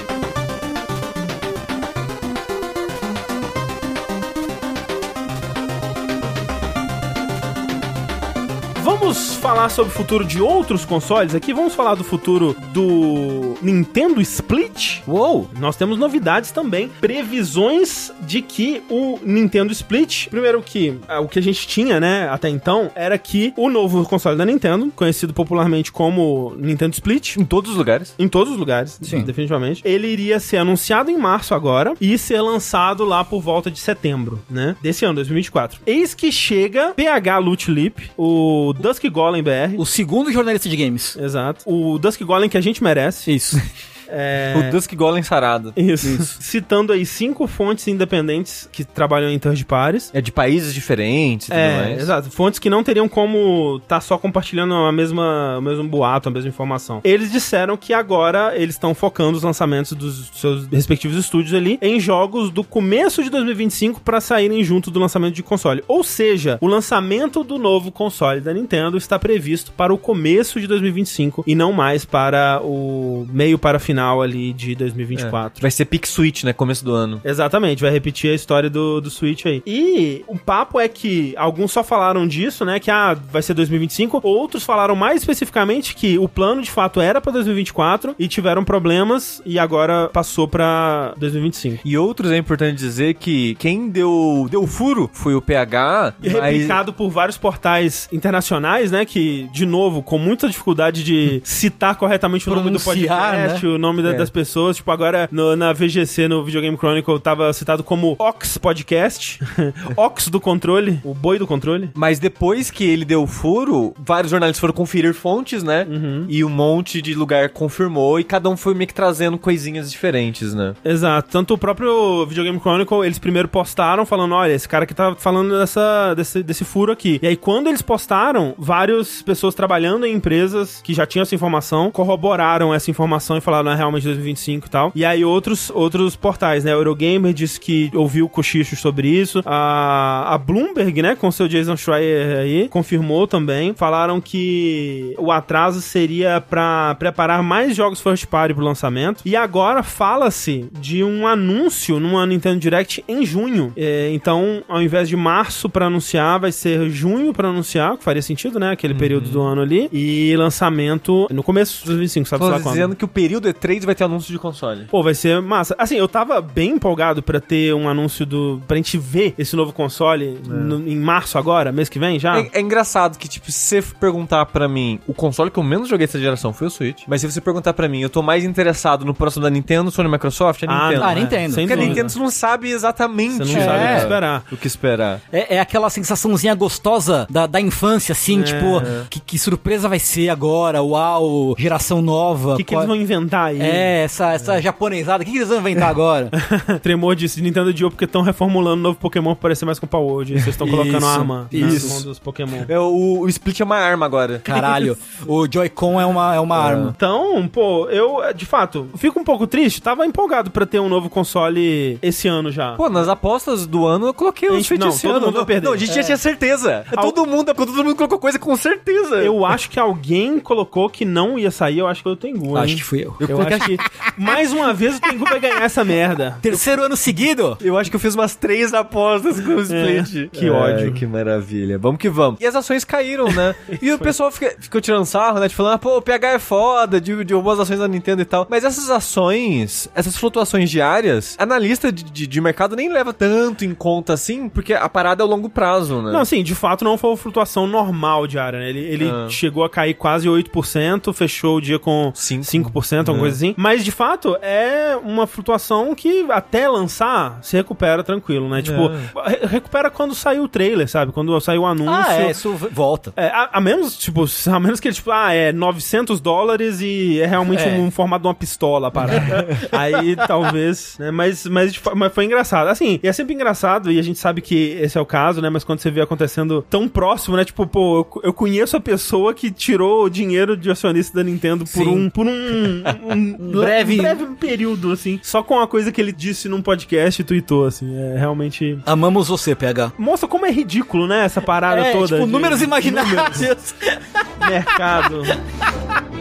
Vamos falar sobre o futuro de outros consoles aqui. Vamos falar do futuro do Nintendo Split. Uou! Nós temos novidades também, previsões de que o Nintendo Split, primeiro que ah, o que a gente tinha, né, até então, era que o novo console da Nintendo, conhecido popularmente como Nintendo Split, Em todos os lugares. em todos os lugares, Sim. definitivamente. Ele iria ser anunciado em março agora e ser lançado lá por volta de setembro, né? Desse ano, 2024. Eis que chega PH Loot Leap, o Dusk Golem BR. O segundo jornalista de games. Exato. O Dusk Golem que a gente merece. Isso. É... O Dusk Golem sarado. Isso. Citando aí cinco fontes independentes que trabalham em third parties. É de países diferentes e tudo É, mais. exato. Fontes que não teriam como estar só compartilhando a mesma, o mesmo boato, a mesma informação. Eles disseram que agora eles estão focando os lançamentos dos seus respectivos estúdios ali em jogos do começo de 2025 para saírem junto do lançamento de console. Ou seja, o lançamento do novo console da Nintendo está previsto para o começo de 2025 e não mais para o meio para final ali de 2024. Vai ser Pick Switch, né? Começo do ano. Exatamente, vai repetir a história do, do Switch aí. E o papo é que alguns só falaram disso, né? Que ah, vai ser 2025. Outros falaram mais especificamente que o plano de fato era pra 2024 e tiveram problemas e agora passou pra 2025. E outros é importante dizer que quem deu, deu furo foi o PH, E mas... replicado por vários portais internacionais, né? Que, de novo, com muita dificuldade de citar corretamente o nome do podcast, o nome da- É. das pessoas. Tipo, agora no- na VGC, no Videogame Chronicle, tava citado como Ox Podcast. Ox do controle, o boi do controle. Mas depois que ele deu o furo, vários jornalistas foram conferir fontes, né? Uhum. E um monte de lugar confirmou e cada um foi meio que trazendo coisinhas diferentes, né? Exato. Tanto o próprio Videogame Chronicle, eles primeiro postaram falando, olha, esse cara aqui tá falando dessa, desse, desse furo aqui. E aí, quando eles postaram, várias pessoas trabalhando em empresas que já tinham essa informação, corroboraram essa informação e falaram, é realmente 2025 e tal. E aí, outros, outros portais, né? A Eurogamer disse que ouviu cochichos sobre isso. A, a Bloomberg, né, com seu Jason Schreier aí, confirmou também. Falaram que o atraso seria pra preparar mais jogos first party pro lançamento. E agora fala-se de um anúncio numa Nintendo Direct em junho. É, então, ao invés de março pra anunciar, vai ser junho pra anunciar, que faria sentido, né? Aquele período do ano ali. E lançamento no começo de 2025, sabe Tô lá quando? dizendo que o período E3 vai ter anúncio de console. Pô, vai ser massa. Assim, eu tava bem empolgado pra ter um anúncio do. pra gente ver esse novo console no- em março agora, mês que vem já. É, é engraçado que, tipo, se você perguntar pra mim, o console que eu menos joguei dessa geração foi o Switch. Mas se você perguntar pra mim, eu tô mais interessado no próximo da Nintendo, Sony Microsoft, é Ah, Nintendo. não, Ah, é. Nintendo. Sem Porque a. Nintendo você não sabe exatamente Você não sabe o É. que esperar. o que esperar. É, é aquela sensaçãozinha gostosa da, da infância, assim, tipo, que, que surpresa vai ser agora, uau, geração nova. O que, que qual- eles vão inventar aí? É, essa, essa japonesada, o que, que eles vão inventar agora? Tremor disse Nintendo Dio porque estão reformulando o novo Pokémon pra parecer mais com Power World. Vocês estão colocando Isso, arma isso. mão dos Pokémon. É, o, o Split é uma arma agora. Caralho, o Joy-Con é uma, é uma arma. Então, pô, eu, de fato, fico um pouco triste. Tava empolgado pra ter um novo console esse ano já. Pô, nas apostas do ano eu coloquei o Switch não, esse todo ano. mundo perder. Não, a gente já tinha certeza. Al- Todo mundo, todo mundo colocou coisa com certeza. Eu acho que alguém colocou que não ia sair. Eu acho que foi o Tengu, Acho que fui eu. Eu, acho que, mais uma vez, o Tengu vai ganhar essa merda. Terceiro ano seguido? Eu acho que eu fiz umas três apostas com o Split. que ódio. que maravilha. Vamos que vamos. E as ações caíram, né? e o pessoal fica- ficou tirando sarro, né? Tipo, falando, ah, pô, o PH é foda, de, de as ações da Nintendo e tal. Mas essas ações, essas flutuações diárias, analista de, de, de mercado nem leva tanto em conta assim, porque a parada é o longo prazo, né? Não, assim, de fato não foi uma flutuação normal diária, né? Ele, ele Ah. chegou a cair quase 8%, fechou o dia com Cinco. 5%, alguma coisa assim. Mas, de fato, é uma flutuação que até lançar se recupera tranquilo, né? Tipo, re- recupera quando saiu o trailer, sabe? Quando saiu o anúncio. Ah, é, isso volta. É, a, a menos, tipo, a menos que ele, tipo, ah, é 900 dólares e é realmente É. um, formato de uma pistola a parada. Aí, talvez, né? Mas, mas, fa- mas foi engraçado. Assim, e é sempre engraçado, e a gente sabe que esse é o caso, né? Mas quando você vê acontecendo tão próximo, né? Tipo, pô, eu, eu conheço a pessoa que tirou o dinheiro de acionista da Nintendo por Sim. um, por um, um, breve- breve período, assim. Só com uma coisa que ele disse num podcast e tweetou, assim. É realmente... Amamos você, PH. Mostra como é ridículo, né? Essa parada É, toda. tipo, de- números imaginários. mercado.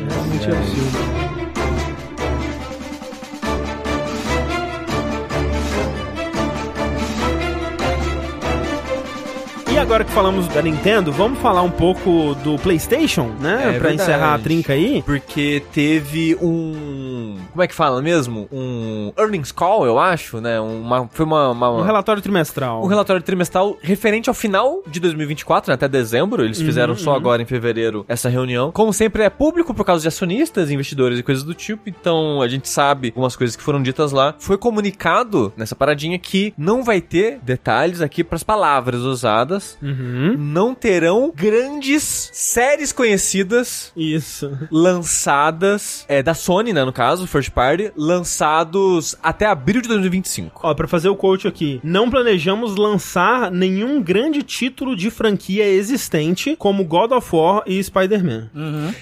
É realmente absurdo. Agora que falamos da Nintendo, vamos falar um pouco do PlayStation, né? É pra verdade. encerrar a trinca aí. Porque teve um. Como é que fala mesmo? Um earnings call, eu acho, né? Uma, foi uma. uma- Um relatório trimestral. um relatório trimestral referente ao final de 2024, né, até dezembro. Eles fizeram só agora em fevereiro essa reunião. Como sempre, é público por causa de acionistas, investidores e coisas do tipo. Então a gente sabe algumas coisas que foram ditas lá. Foi comunicado nessa paradinha que não vai ter detalhes aqui pras palavras usadas. Jogos, não terão grandes séries conhecidas Isso. lançadas, é, da Sony, né, no caso, first party, lançados até abril de 2025. Ó, pra fazer o coach aqui, não planejamos lançar nenhum grande título de franquia existente, como God of War e Spider-Man.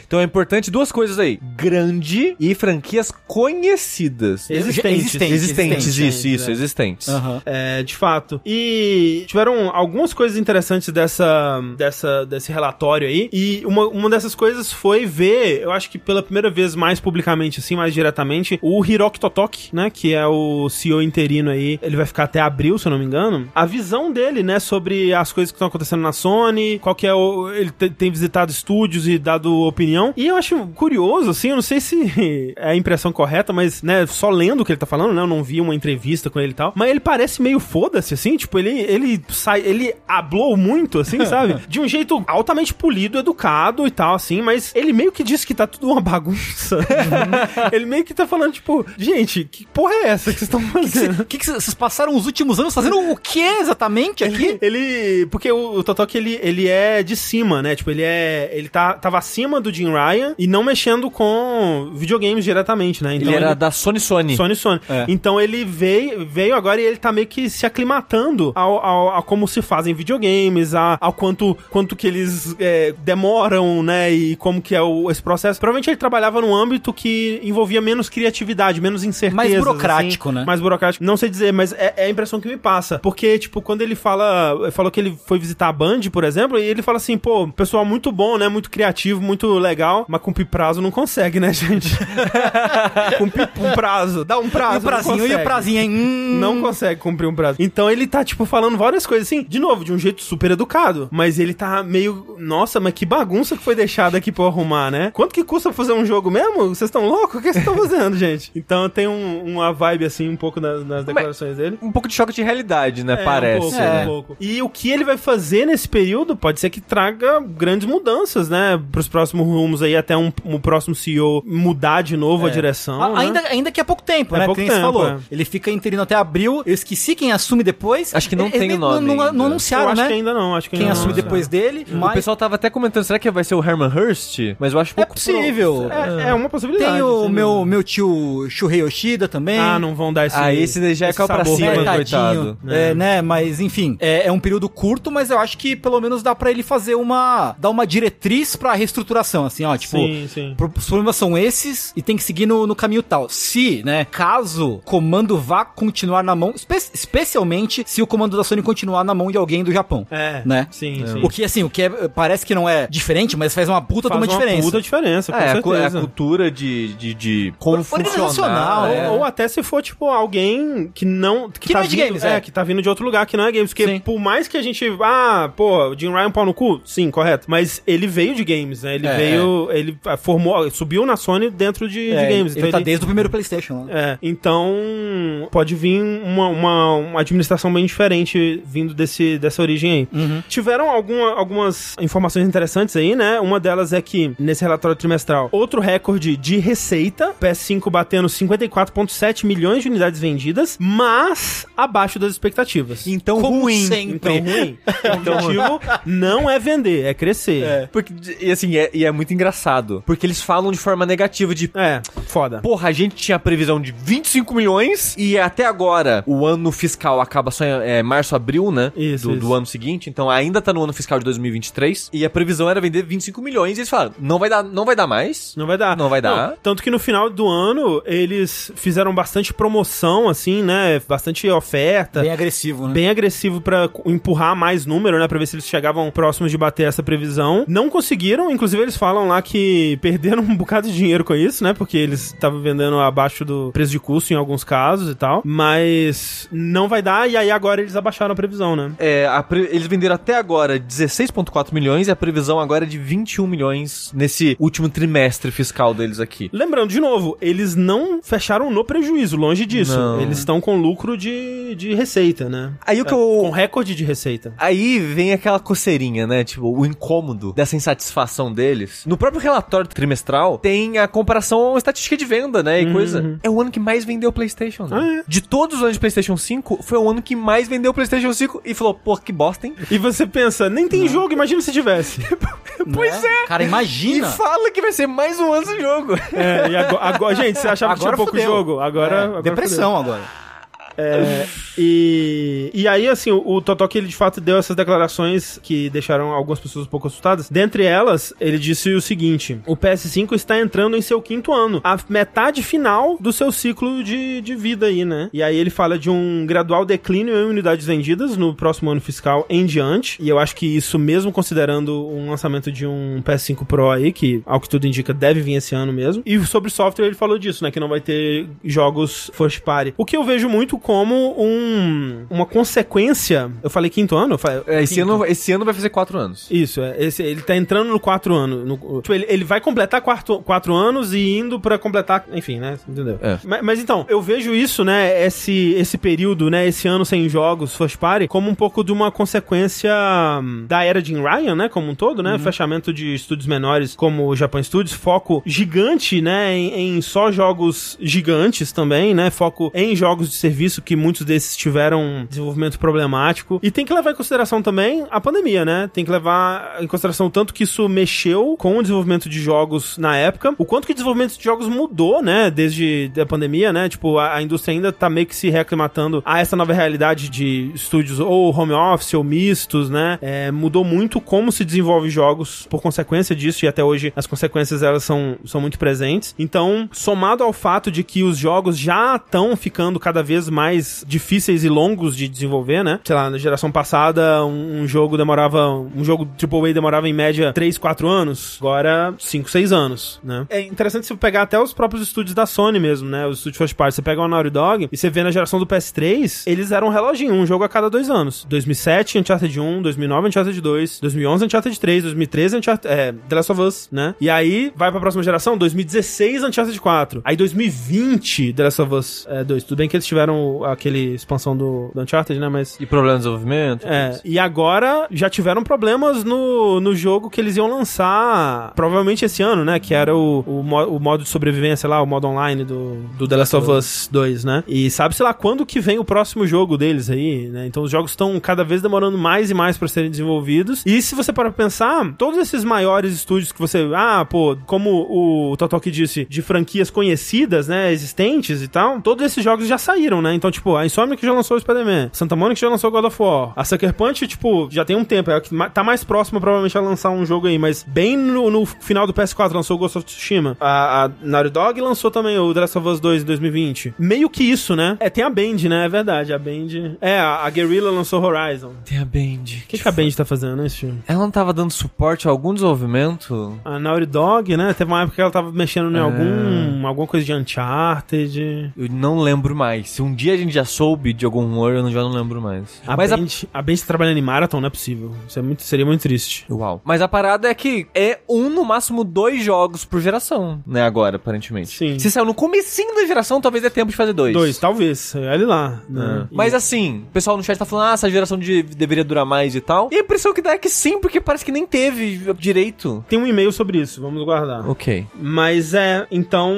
Então é importante duas coisas aí: grande e franquias conhecidas. Existentes. Existentes, Existentes, existentes, isso, isso, é. existentes. Aham. É, de fato. E tiveram algumas coisas interessantes dessa, dessa, desse relatório aí. E uma, uma dessas coisas foi ver, eu acho que pela primeira vez mais publicamente, assim, mais diretamente, o Hiroki Totoki, né? Que é o CEO interino aí. Ele vai ficar até abril, se eu não me engano. A visão dele, né? Sobre as coisas que estão acontecendo na Sony, qual que é o. Ele te- tem visitado estúdios e dado opinião. E eu acho curioso, assim, eu não sei se é a impressão correta, mas, né, só lendo o que ele tá falando, né? Eu não vi uma entrevista com ele e tal. Mas ele parece meio foda-se, assim, tipo, ele, ele sai, ele muito, assim, sabe? De um jeito altamente polido, educado e tal, assim, mas ele meio que disse que tá tudo uma bagunça. ele meio que tá falando, tipo, gente, que porra é essa que vocês estão fazendo? O que, vocês passaram os últimos anos fazendo o que exatamente aqui? Ele. Porque o, o ele, ele é de cima, né? Tipo, ele é. Ele tá, tava acima do Jim Ryan e não mexendo com videogames diretamente, né? Ele era da Sony Sony. Sony Sony. É. Então ele veio, veio agora e ele tá meio que se aclimatando ao, ao- a como se fazem videogames, a, ao quanto, quanto que eles é, demoram, né? E como que é o, esse processo. Provavelmente ele trabalhava num âmbito que envolvia menos criatividade, menos incerteza. Mais burocrático, né? Mais burocrático. Não sei dizer, mas é, é a impressão que me passa. Porque, tipo, quando ele fala. Falou que ele foi visitar a Band, por exemplo, e ele fala assim, pô, pessoal muito bom, né? Muito criativo, muito legal, mas cumprir prazo não consegue, né, gente? cumprir um prazo. Dá um prazo. E o prazinho, e o prazinho, hein? Hum. Não consegue cumprir um prazo. Então ele tá, tipo, falando várias coisas assim, de novo, de um jeito super educado. Mas ele tá meio. Nossa, mas que bagunça que foi deixada aqui pra eu arrumar, né? Quanto que custa fazer um jogo mesmo? Vocês estão loucos? O que vocês estão fazendo, gente? Então tem um- uma vibe assim, um pouco nas, nas declarações dele. Um pouco de choque de realidade, né? É, Parece. Um pouco, né? um pouco. E o que ele vai fazer nesse período pode ser que traga grandes mudanças, né? Pros próximos rumos aí, até um, um próximo CEO mudar de novo a direção. A- né? ainda, ainda que há pouco tempo, É né? pouco que nem você tempo, falou. é. Ele fica interino até abril. Eu esqueci quem assume depois. Acho que não Eles tem nem- o nome Não, não, não Eu anunciaram, acho né? Que ainda não, acho que Quem não assume anunciaram. depois dele. O Mas pessoal tava até comentando, será que vai ser o Herman Hurst? Mas eu acho é pouco possível. É, é uma possibilidade. Tem o meu, meu tio Shuhei Yoshida também. Ah, não vão dar esse. Ah, esse daí já é caiu pra cima, É, coitado. É, né? Mas enfim, é, é um período curto, mas eu acho que pelo menos dá pra ele fazer uma. dar uma diretriz pra reestruturação, assim, ó. Tipo, Sim, sim. os problemas são esses e tem que seguir no, no caminho tal. Se, né, caso o comando vá continuar na mão, espe- especialmente se o comando da Sony continuar na mão de alguém do Japão. É, Né? Sim, sim. O que, assim, o que é- parece que não é diferente, mas faz uma puta Faz de uma diferença. puta diferença, É, é a certeza. cultura de, de, de como funcionar. é. Ou, ou até se for, tipo, alguém que não. Que, Que tá não é de vindo, games, é. é. que tá vindo de outro lugar que não é games. Porque Sim. por mais que a gente. Ah, pô, Jim Ryan pau no cu? Sim, correto. Mas ele veio de games, né? Ele É, veio. Ele ah, formou. Subiu na Sony dentro de, de É, games. Ele tá desde o primeiro PlayStation. Né? É, então pode vir uma, uma, uma administração bem diferente vindo desse, dessa origem aí. Uhum. Tiveram alguma, algumas informações interessantes aí, né? Uma delas é que, nesse relatório trimestral, outro recorde de receita, PS5 batendo 54,7 milhões de unidades vendidas, mas abaixo das expectativas. Então Como ruim. sempre. Então, ruim. O objetivo não é vender, é crescer. Porque, e assim, é, e é muito engraçado. Porque eles falam de forma negativa de. É, foda. Porra, a gente tinha a previsão de 25 milhões e até agora o ano fiscal acaba só em é, março, abril, né? Isso, do, isso. do ano seguinte. Então ainda tá no ano fiscal de 2023. E a previsão era vender 25 milhões. E eles falaram: não vai dar, não vai dar mais. Não vai dar. Não vai dar. tanto que no final do ano eles fizeram bastante promoção, assim, né? Bastante oferta. Bem agressivo, né? Bem agressivo pra empurrar mais número, né? Pra ver se eles chegavam próximos de bater essa previsão. Não conseguiram, inclusive eles falam lá que perderam um bocado de dinheiro com isso, né? Porque eles estavam vendendo abaixo do preço de custo em alguns casos e tal. Mas não vai dar, e aí agora eles abaixaram a previsão, né? É, a pre- eles venderam até agora 16,4 milhões e a previsão agora é de 21 milhões nesse último trimestre fiscal deles aqui. Lembrando, de novo, eles não fecharam no prejuízo, longe disso. Não. Eles estão com lucro de, de receita, né? Aí o que É, eu. Com recorde de receita. Aí vem aquela coceirinha, né? Tipo, o incômodo dessa insatisfação deles. No próprio relatório trimestral, tem a comparação à estatística de venda, né? E coisa. É o ano que mais vendeu PlayStation, né? Ah, é? De todos os anos de PlayStation 5, foi o ano que mais vendeu PlayStation 5 e falou, pô, que bosta. E você pensa, nem tem jogo, imagina se tivesse. Pois é. Cara, E imagina. fala que vai ser mais um ano sem jogo. É, e agora, agora- gente, você achava que tinha Agora pouco fudeu. jogo, agora... É, agora depressão agora. É, e, e aí, assim, o, o Totoki, ele de fato deu essas declarações que deixaram algumas pessoas um pouco assustadas. Dentre elas, ele disse o seguinte: o PS5 está entrando em seu quinto ano, a metade final do seu ciclo de, de vida aí, né? E aí ele fala de um gradual declínio em unidades vendidas no próximo ano fiscal em diante. E eu acho que isso, mesmo considerando um lançamento de um PS5 Pro aí, que ao que tudo indica deve vir esse ano mesmo. E sobre software, ele falou disso, né? Que não vai ter jogos first party. O que eu vejo muito como um, uma consequência. Eu falei quinto ano? Falei, É, esse, quinto. ano, esse ano vai fazer quatro anos. Isso, é, esse, ele tá entrando no quatro ano. no- tipo, ele, ele vai completar quatro, quatro anos e indo pra completar. Enfim, né? Entendeu? É. Mas, mas então, eu vejo isso, né? Esse, esse período, né? Esse ano sem jogos, First Party, como um pouco de uma consequência hum, da era de Ryan, né? Como um todo, né? Fechamento de estúdios menores como o Japan Studios, foco gigante, né? Em, em só jogos gigantes também, né? Foco em jogos de serviço que muitos desses tiveram desenvolvimento problemático. E tem que levar em consideração também a pandemia, né? Tem que levar em consideração o tanto que isso mexeu com o desenvolvimento de jogos na época, o quanto que o desenvolvimento de jogos mudou, né? Desde a pandemia, né? Tipo, a, a indústria ainda tá meio que se reaclimatando a essa nova realidade de estúdios ou home office ou mistos, né? É, mudou muito como se desenvolve jogos por consequência disso e até hoje as consequências elas são, são muito presentes. Então, somado ao fato de que os jogos já estão ficando cada vez mais difíceis e longos de desenvolver, né? Sei lá, na geração passada, um, um jogo demorava. Um jogo AAA demorava em média 3, 4 anos. Agora, 5, 6 anos, né? É interessante você pegar até os próprios estúdios da Sony mesmo, né? Os estúdios first party. Você pega o Naughty Dog e você vê na geração do PS3, eles eram um reloginho, um jogo a cada dois anos. 2007, Uncharted 1, 2009, Uncharted 2, 2011, Uncharted 3, 2013, Uncharted, é, The Last of Us, né? E aí, vai pra próxima geração, 2016, Uncharted 4. Aí, 2020, The Last of Us é, 2. Tudo bem que eles tiveram aquele expansão do, do Uncharted, né? Mas E problema de desenvolvimento. é, e agora já tiveram problemas no, no jogo que eles iam lançar, provavelmente esse ano, né? Que era o, o, o modo de sobrevivência lá, o modo online do, do The Last of Us 2, né? E sabe-se lá quando que vem o próximo jogo deles aí, né? Então os jogos estão cada vez demorando mais e mais pra serem desenvolvidos. E se você parar pra pensar, todos esses maiores estúdios que você. Ah, pô, como o Totoki disse, de franquias conhecidas, né? Existentes e tal, todos esses jogos já saíram, né? Então, tipo, a Insomniac já lançou o Spider-Man, Santa Monica já lançou God of War, a Sucker Punch, tipo, já tem um tempo, é que tá mais próxima provavelmente a lançar um jogo aí, mas bem no, no final do PS4 lançou o Ghost of Tsushima. A, a Naughty Dog lançou também o Last of Us 2 em 2020. Meio que isso, né? É, tem a Band, né? É verdade, a Band... É, a, a Guerrilla lançou Horizon. Tem a Band. O que, que a Band tá fazendo nesse filme? Ela não tava dando suporte a algum desenvolvimento? A Naughty Dog, né? Teve uma época que ela tava mexendo em É. algum, alguma coisa de Uncharted. Eu não lembro mais. Se um dia a gente já soube de algum rumor, eu não- já não lembro mais. A Mas a Band, a... Band tá trabalhando em Marathon, não é possível. Isso é muito, seria muito triste. Uau. Mas a parada é que é um, no máximo, dois jogos por geração, né, agora, aparentemente. Sim. Se saiu no comecinho da geração, talvez dê tempo de fazer dois. Dois, talvez. Olha lá. Né? É. Mas assim, o pessoal no chat tá falando, ah, essa geração de- deveria durar mais e tal. E a impressão que dá é que sim, porque parece que nem teve direito. Tem um e-mail sobre isso, vamos guardar. Ok. Mas é, então.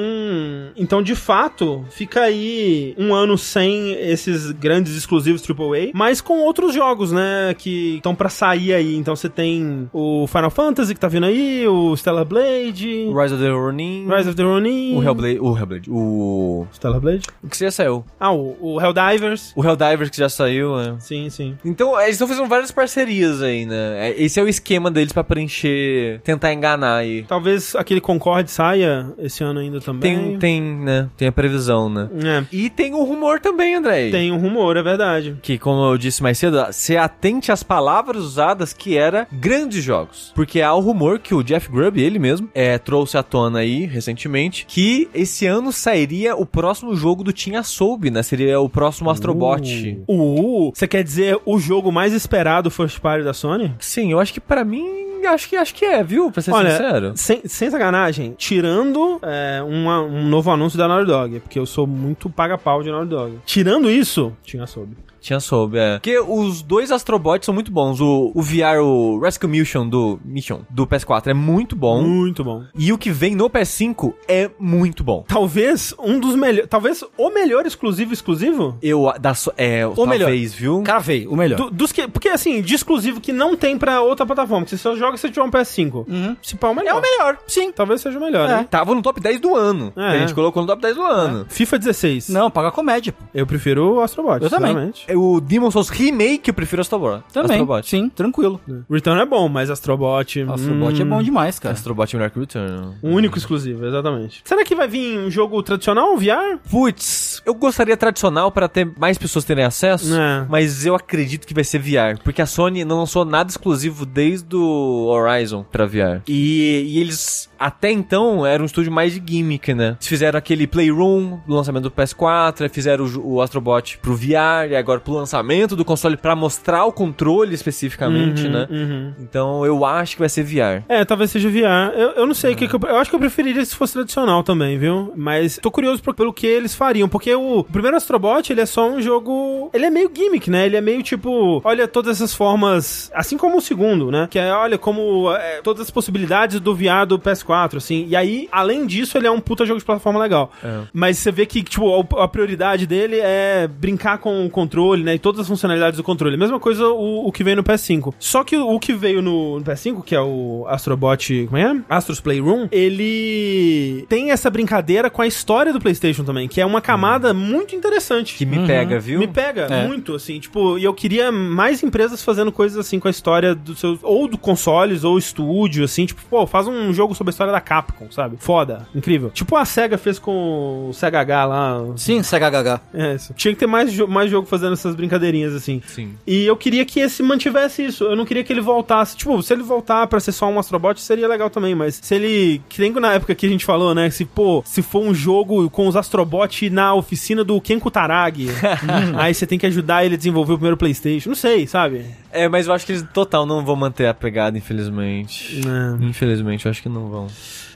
Então, de fato, fica aí um ano sem esses grandes exclusivos AAA, mas com outros jogos, né? Que estão pra sair aí. Então você tem o Final Fantasy que tá vindo aí, o Stellar Blade, O Rise of the Ronin. Rise of the Ronin. O Hellblade. O Hellblade. O. Stellar Blade? O que já saiu? Ah, o, o Helldivers. O Helldivers que já saiu, né? Sim, sim. Então, eles estão fazendo várias parcerias aí, né? É- Esse é o esquema deles pra preencher, tentar enganar aí. Talvez aquele Concorde saia esse ano ainda também. Tem, tem, né? Tem a previsão, né? É, E tem o rumor também, André. tem um rumor, é verdade. Que, como eu disse mais cedo, se atente às palavras usadas que era grandes jogos. Porque há o rumor que o Jeff Grubb, ele mesmo, é, trouxe à tona aí, recentemente, que esse ano sairia o próximo jogo do Team Asobi, né? Seria o próximo Astrobot. Uh, você quer dizer o jogo mais esperado first party da Sony? Sim, eu acho que pra mim, acho que, acho que é, viu? Pra ser sincero. Sem, sem sacanagem, tirando é, uma- um novo anúncio da Naughty Dog, porque eu sou muito paga-pau de Naughty Dog. Tirando isso, tinha soube. Tinha soube, é. Porque os dois Astrobots são muito bons. O, o VR, o Rescue Mission do, Mission do PS4 é muito bom. Muito bom. E o que vem no PS5 é muito bom. Talvez um dos melhores. Talvez o melhor exclusivo exclusivo? Eu, da, so- é, O melhor. talvez, viu? Cravei, o melhor. Do- dos que, porque assim, de exclusivo que não tem pra outra plataforma, que você só joga se tiver um PS5. Se pá, o melhor. É o melhor, sim. Talvez seja o melhor, É. né? Tava no top 10 do ano. É. que a gente colocou no top 10 do ano. FIFA 16. Não, paga comédia, pô. Eu prefiro o Astrobot. Eu também. sinceramente. É O Demon Souls Remake eu prefiro Astrobot. Também, Astrobot. sim, tranquilo. Return é bom, mas Astrobot. Astrobot é bom demais, cara. Astrobot é melhor que Return. Um único exclusivo, exatamente. Será que vai vir um jogo tradicional, VR? Putz, eu gostaria tradicional para ter mais pessoas terem acesso, É. mas eu acredito que vai ser VR, porque a Sony não lançou nada exclusivo desde o Horizon pra VR. E, e eles até então eram um estúdio mais de gimmick, né? Eles fizeram aquele Playroom do lançamento do PS4, aí fizeram o, o Astrobot pro VR e agora pro lançamento do console pra mostrar o controle especificamente, Uhum, né? uhum. Então eu acho que vai ser VR. É, talvez seja VR. Eu, eu não sei o que, que eu. Eu acho que eu preferiria se fosse tradicional também, viu? Mas tô curioso pro- pelo que eles fariam. Porque o, o primeiro Astrobot, ele é só um jogo. Ele é meio gimmick, né? Ele é meio tipo. Olha todas essas formas. Assim como o segundo, né? Que é, olha, como. é, todas as possibilidades do VR do PS4, assim. E aí, além disso, ele é um puta jogo de plataforma legal. É. Mas você vê que, tipo, a, a prioridade dele é brincar com o controle, né? E todas as funcionalidades do controle. Mesma coisa o, o que veio no PS5. Só que o, o que veio no, no PS5, que é o Astrobot. Como é? Astros Playroom, ele tem essa brincadeira com a história do PlayStation também, que é uma camada muito interessante. Que me pega, viu? Me pega É. muito, assim, tipo, e eu queria mais empresas fazendo coisas assim com a história dos seus, ou do consoles, ou estúdio, assim, tipo, pô, faz um jogo sobre a história da Capcom, sabe? Foda, incrível. Tipo a SEGA fez com o Sega H lá. Sim, CHHH. É isso. Tinha que ter mais, mais jogo fazendo essas brincadeirinhas, assim. Sim. E eu queria que esse mantivesse isso. Eu não queria que ele voltasse. Tipo, se ele voltar pra ser só um Astrobot, seria legal também. Mas se ele. Que nem na época que a gente falou, né? Se, pô, se for um jogo com os Astrobot na oficina do Ken Kutaragi, aí você tem que ajudar ele a desenvolver o primeiro PlayStation. Não sei, sabe? É, mas eu acho que eles total não vão manter a pegada, infelizmente. É. Infelizmente, eu acho que não vão.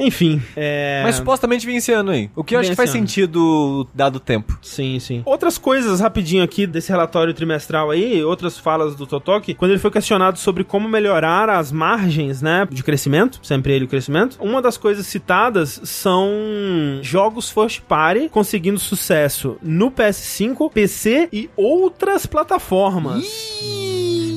Enfim. É... Mas supostamente vem esse ano aí. O que eu Vem acho que faz ano. sentido dado o tempo. Sim, sim. Outras coisas rapidinho aqui desse relatório trimestral aí, outras falas do Totoki, quando ele foi questionado sobre como melhorar as margens, né, de crescimento, sempre ele o crescimento, uma das coisas citadas são jogos first party conseguindo sucesso no PS5, PC e outras plataformas.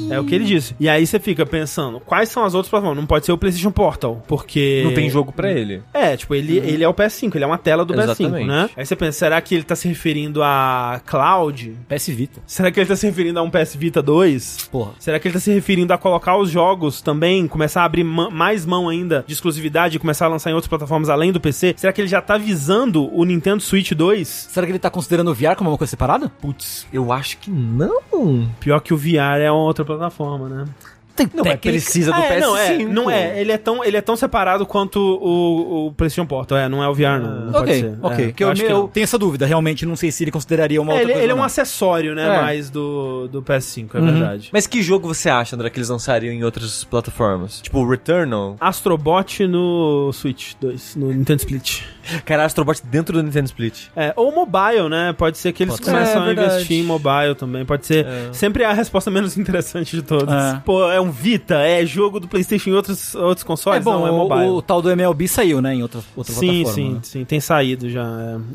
É o que ele disse. E aí você fica pensando, quais são as outras plataformas? Não pode ser o PlayStation Portal, porque Não tem jogo pra ele. é, tipo, ele, ele é o PS5, ele é uma tela do PS5, Exatamente. né? Aí você pensa, será que ele tá se referindo a Cloud? PS Vita. Será que ele tá se referindo a um PS Vita 2? Porra. Será que ele tá se referindo a colocar os jogos também, começar a abrir ma- mais mão ainda de exclusividade e começar a lançar em outras plataformas além do PC? Será que ele já tá visando o Nintendo Switch 2? Será que ele tá considerando o VR como uma coisa separada? Putz, Eu acho que não. pior que o VR é uma outra plataforma, né? Tem Não, mas precisa do é, não, é, PS5. não é, ele é tão, ele é tão separado quanto o, o PlayStation Portal, é, não é o VR não, não pode Ok, ser. ok. É, eu eu, que eu não. tenho essa dúvida. Realmente, não sei se ele consideraria uma É, outra ele, coisa. ele é um acessório, né? É. Mais do, do PS5, é Uhum. verdade. Mas que jogo você acha, André, que eles lançariam em outras plataformas? Tipo, Returnal? Astrobot no Switch 2, no Nintendo Split. Cara, Astrobot dentro do Nintendo Split. É, ou mobile, né? Pode ser que eles Pode começam É, a verdade. investir em mobile também. Pode ser. É. Sempre a resposta menos interessante de todas. É. Pô, é um Vita, é jogo do PlayStation em outros, outros É consoles? bom, não, é o- mobile. o, tal do MLB saiu, né? Em outra, outra Sim, plataforma. sim, né? sim. Tem saído já.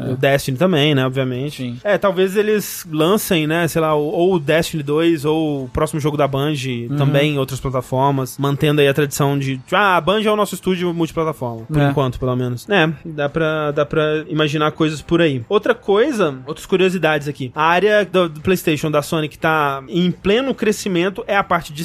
é. O Destiny também, né? Obviamente. Sim. É, talvez eles lancem, né? Sei lá, o- ou o Destiny 2 ou o próximo jogo da Bungie Uhum. também em outras plataformas, mantendo aí a tradição de. Ah, a Bungie é o nosso estúdio multiplataforma. Por É. enquanto, pelo menos. É, dá pra, dá pra imaginar coisas por aí. Outra coisa, outras curiosidades aqui. A área do, do PlayStation da Sony que tá em pleno crescimento é a parte de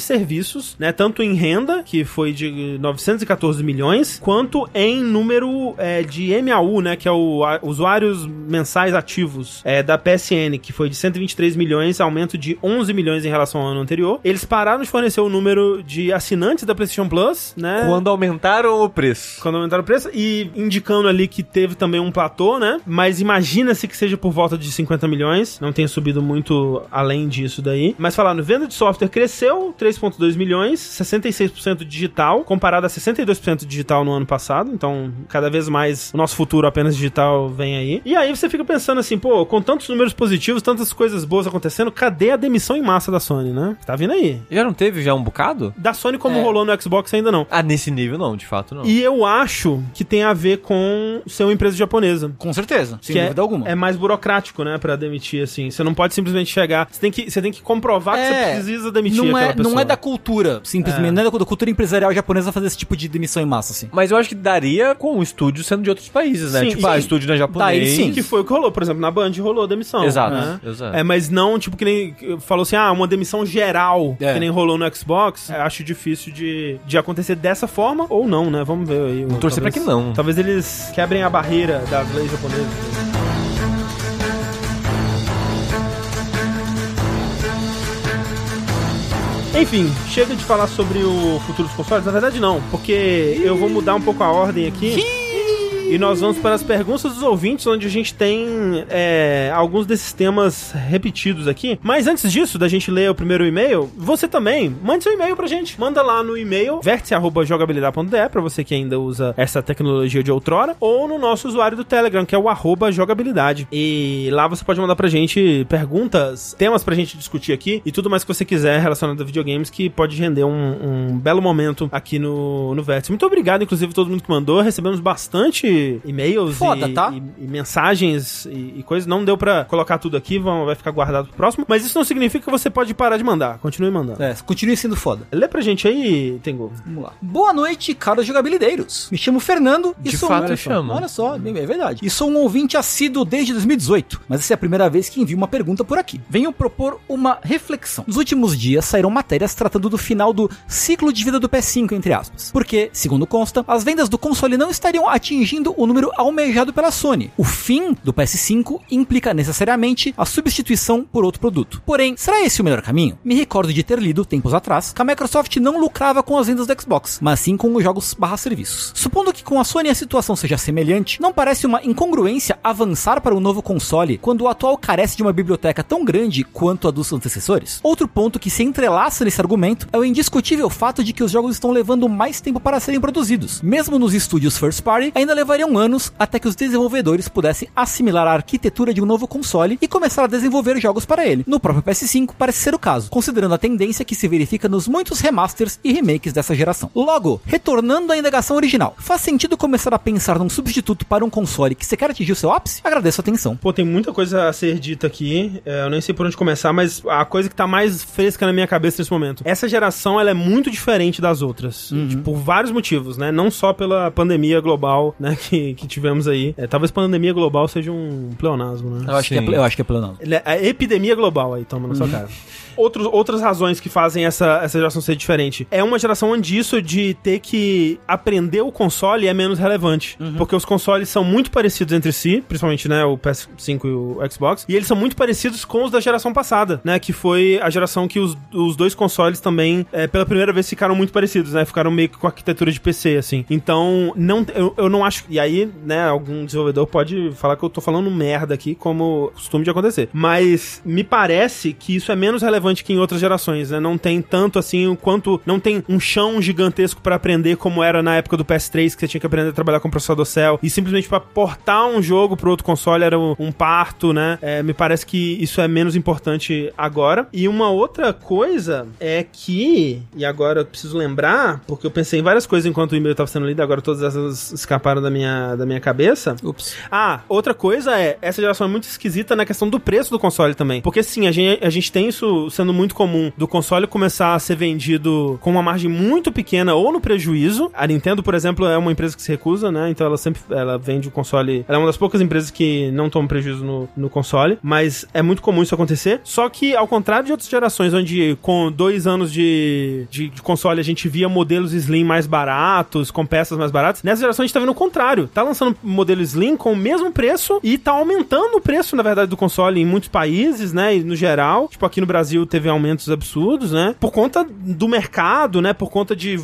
serviços, né? Tanto em renda, que foi de 914 milhões, quanto em número é, de MAU, né? Que é o a- usuários mensais ativos é, da PSN, que foi de 123 milhões, aumento de 11 milhões em relação ao ano anterior. Eles pararam de fornecer o número de assinantes da PlayStation Plus, né? Quando aumentaram o preço. quando aumentaram o preço e indicando ali que teve também um platô, né? Mas imagina-se que seja por volta de 50 milhões, não tenha subido muito além disso daí. Mas falando, venda de software cresceu 3.2 milhões, 66% digital, comparado a 62% digital no ano passado. Então, cada vez mais o nosso futuro apenas digital vem aí. E aí você fica pensando assim, pô, com tantos números positivos, tantas coisas boas acontecendo, cadê a demissão em massa da Sony, né? Tá vindo aí. Já não teve já um bocado? Da Sony, como É. rolou no Xbox, ainda não. Ah, nesse nível não, de fato não. E eu acho que tem a ver com ser uma empresa japonesa. Com certeza, sem que é, dúvida alguma. é mais burocrático, né, pra demitir, assim. Você não pode simplesmente chegar. Você tem que, você tem que comprovar que É, você precisa demitir não é, não é da cultura, simplesmente. É. Não é da, da cultura empresarial japonesa fazer esse tipo de demissão em massa, assim. Mas eu acho que daria com o estúdio sendo de outros países, né? Sim, tipo, ah, sim. estúdio não é japonês. Daí sim. Que foi o que rolou, por exemplo, na Band rolou demissão. Exato, né? exato. É, mas não, tipo, que nem falou assim, ah, uma demissão geral, É. que nem rolou no Xbox. É, acho difícil de, de acontecer dessa forma ou não, né? Vamos ver aí. Vamos torcer pra que não. Talvez eles quebrem a barreira das leis japonesas. Enfim, chega de falar sobre o futuro dos consoles. Na verdade, não, porque eu vou mudar um pouco a ordem aqui. E nós vamos para as perguntas dos ouvintes, onde a gente tem é, alguns desses temas repetidos aqui. Mas antes disso, da gente ler o primeiro e-mail, você também mande seu e-mail pra gente. Manda lá no e-mail vértice.jogabilidade.de pra você que ainda usa essa tecnologia de outrora, ou no nosso usuário do Telegram, que é o arroba jogabilidade. E lá você pode mandar pra gente perguntas, temas pra gente discutir aqui e tudo mais que você quiser relacionado a videogames que pode render um, um belo momento aqui no, no Vértice. Muito obrigado, inclusive, todo mundo que mandou. Recebemos bastante e-mails Foda, e, tá? e- e mensagens e, e coisas. Não deu pra colocar tudo aqui, vão, vai ficar guardado pro próximo. Mas isso não significa que você pode parar de mandar. Continue mandando. É, continue sendo foda. Lê pra gente aí, Tengu. Vamos lá. Boa noite, caros jogabilideiros. Me chamo Fernando e De sou fato olha só, chama. Olha só, bem- é verdade. E sou um ouvinte assíduo desde 2018, mas essa é a primeira vez que envio uma pergunta por aqui. Venho propor uma reflexão. Nos últimos dias saíram matérias tratando do final do ciclo de vida do PS5, entre aspas. Porque, segundo consta, as vendas do console não estariam atingindo o número almejado pela Sony. O fim do PS5 implica necessariamente a substituição por outro produto. Porém, será esse o melhor caminho? Me recordo de ter lido, tempos atrás, que a Microsoft não lucrava com as vendas do Xbox, mas sim com os jogos barra serviços. Supondo que com a Sony a situação seja semelhante, não parece uma incongruência avançar para um novo console quando o atual carece de uma biblioteca tão grande quanto a dos antecessores? Outro ponto que se entrelaça nesse argumento é o indiscutível fato de que os jogos estão levando mais tempo para serem produzidos. Mesmo nos estúdios first party, ainda levariam anos até que os desenvolvedores pudessem assimilar a arquitetura de um novo console e começar a desenvolver jogos para ele. No próprio PS5 parece ser o caso, considerando a tendência que se verifica nos muitos remasters e remakes dessa geração. Logo, retornando à indagação original, faz sentido começar a pensar num substituto para um console que sequer atingiu seu ápice? Agradeço a atenção. Pô, tem muita coisa a ser dita aqui. É, eu nem sei por onde começar, mas a coisa que tá mais fresca na minha cabeça nesse momento. Essa geração, ela é muito diferente das outras. Tipo, por vários motivos, né? Não só pela pandemia global, né? Que, que tivemos aí. É, talvez pandemia global seja um pleonasmo, né? Eu acho, que é, eu acho que é. Ele é- A epidemia global aí, toma na sua cara. Outros, outras razões que fazem essa, essa geração ser diferente. É uma geração onde isso de ter que aprender o console é menos relevante. Porque os consoles são muito parecidos entre si, principalmente, né, o PS5 e o Xbox. E eles são muito parecidos com os da geração passada, né? Que foi a geração que os, os dois consoles também, é, pela primeira vez, ficaram muito parecidos, né? Ficaram meio que com a arquitetura de PC, assim. Então, não, eu, eu não acho. E aí, né, algum desenvolvedor pode falar que eu tô falando merda aqui, como costume de acontecer. Mas me parece que isso é menos relevante que em outras gerações, né? Não tem tanto assim o quanto. Não tem um chão gigantesco pra aprender como era na época do PS3, que você tinha que aprender a trabalhar com processador Cell. E simplesmente pra portar um jogo pro outro console era um, um parto, né? É, me parece que isso é menos importante agora. E uma outra coisa é que. E agora eu preciso lembrar, porque eu pensei em várias coisas enquanto o e-mail tava sendo lido, agora todas essas escaparam da minha, da minha cabeça. Ups. Ah, outra coisa é, essa geração é muito esquisita na questão do preço do console também. Porque sim, a gente, a gente tem isso sendo muito comum do console começar a ser vendido com uma margem muito pequena ou no prejuízo. A Nintendo, por exemplo, é uma empresa que se recusa, né? Então ela sempre ela vende o console. Ela é uma das poucas empresas que não toma prejuízo no, no console. Mas é muito comum isso acontecer. Só que, ao contrário de outras gerações, onde com dois anos de, de, de console a gente via modelos Slim mais baratos, com peças mais baratas, nessa geração a gente tá vendo o contrário. tá lançando modelo Slim com o mesmo preço e tá aumentando o preço, na verdade, do console em muitos países, né? E no geral. Tipo, aqui no Brasil teve aumentos absurdos, né? Por conta do mercado, né? Por conta de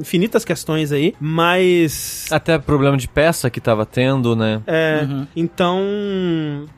infinitas questões aí. Mas. Até problema de peça que tava tendo, né? É. Então.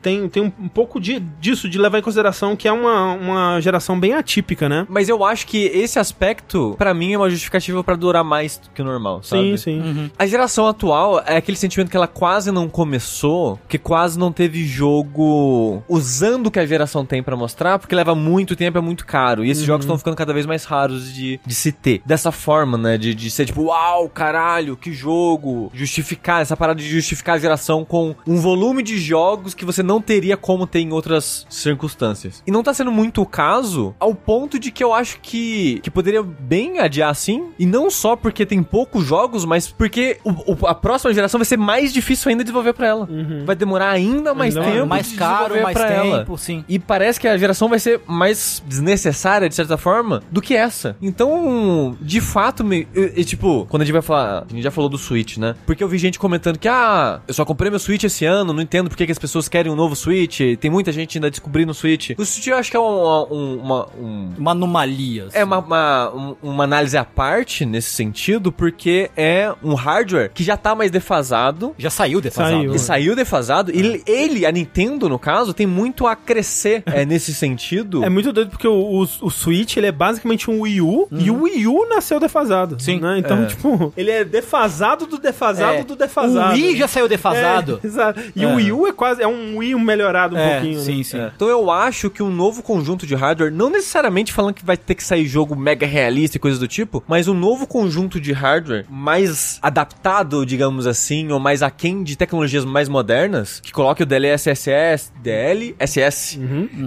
Tem, tem um pouco de, disso, de levar em consideração que é uma, uma geração bem atípica, né? Mas eu acho que esse aspecto, pra mim, é uma justificativa pra durar mais do que o normal, sabe? Sim, sim. A geração atual é aquele sentimento que ela quase não começou, que quase não teve jogo usando o que a geração tem pra mostrar, porque leva muito tempo, é muito caro. E esses jogos estão ficando cada vez mais raros de, de se ter. Dessa forma, né? De, de ser tipo, uau, caralho, que jogo. Justificar, essa parada de justificar a geração com um volume de jogos que você não teria como ter em outras circunstâncias. E não tá sendo muito o caso, ao ponto de que eu acho que, que poderia bem adiar assim. E não só porque tem poucos jogos, mas porque o- o- a próxima geração vai ser mais difícil ainda desenvolver pra ela. Vai demorar ainda mais Ainda tempo. mais caro, mais pra ela. tempo, sim. E parece que a geração vai ser mais desnecessária, de certa forma, do que essa. Então, de fato, me, eu- eu, tipo, quando a gente vai falar. A gente já falou do Switch, né? Porque eu vi gente comentando que, ah, eu só comprei meu Switch esse ano, não entendo por que, as pessoas querem um novo Switch. Tem muita gente ainda descobrindo o Switch. O Switch eu acho que é um- um- uma. um- Uma anomalia. assim. é uma, uma, um- uma análise à parte nesse sentido, porque é um hardware que já tá mais defasado. Já saiu defasado. Saiu. E saiu defasado. E ele, ele, a Nintendo, no caso, tem muito a crescer é, nesse sentido. É muito doido porque o, o, o Switch ele é basicamente um Wii U e o Wii U nasceu defasado. Sim. Né? Então, É. tipo, ele é defasado do defasado É. do defasado. O Wii já saiu defasado. É, exato. E É. o Wii U é quase é um Wii melhorado um É, pouquinho. sim, né? sim. É. Então eu acho que um novo conjunto de hardware, não necessariamente falando que vai ter que sair jogo mega realista e coisas do tipo, mas um novo conjunto de hardware mais adaptado, digamos assim, ou mais aquém de tecnologias mais modernas, que coloque o DLSS, DLSS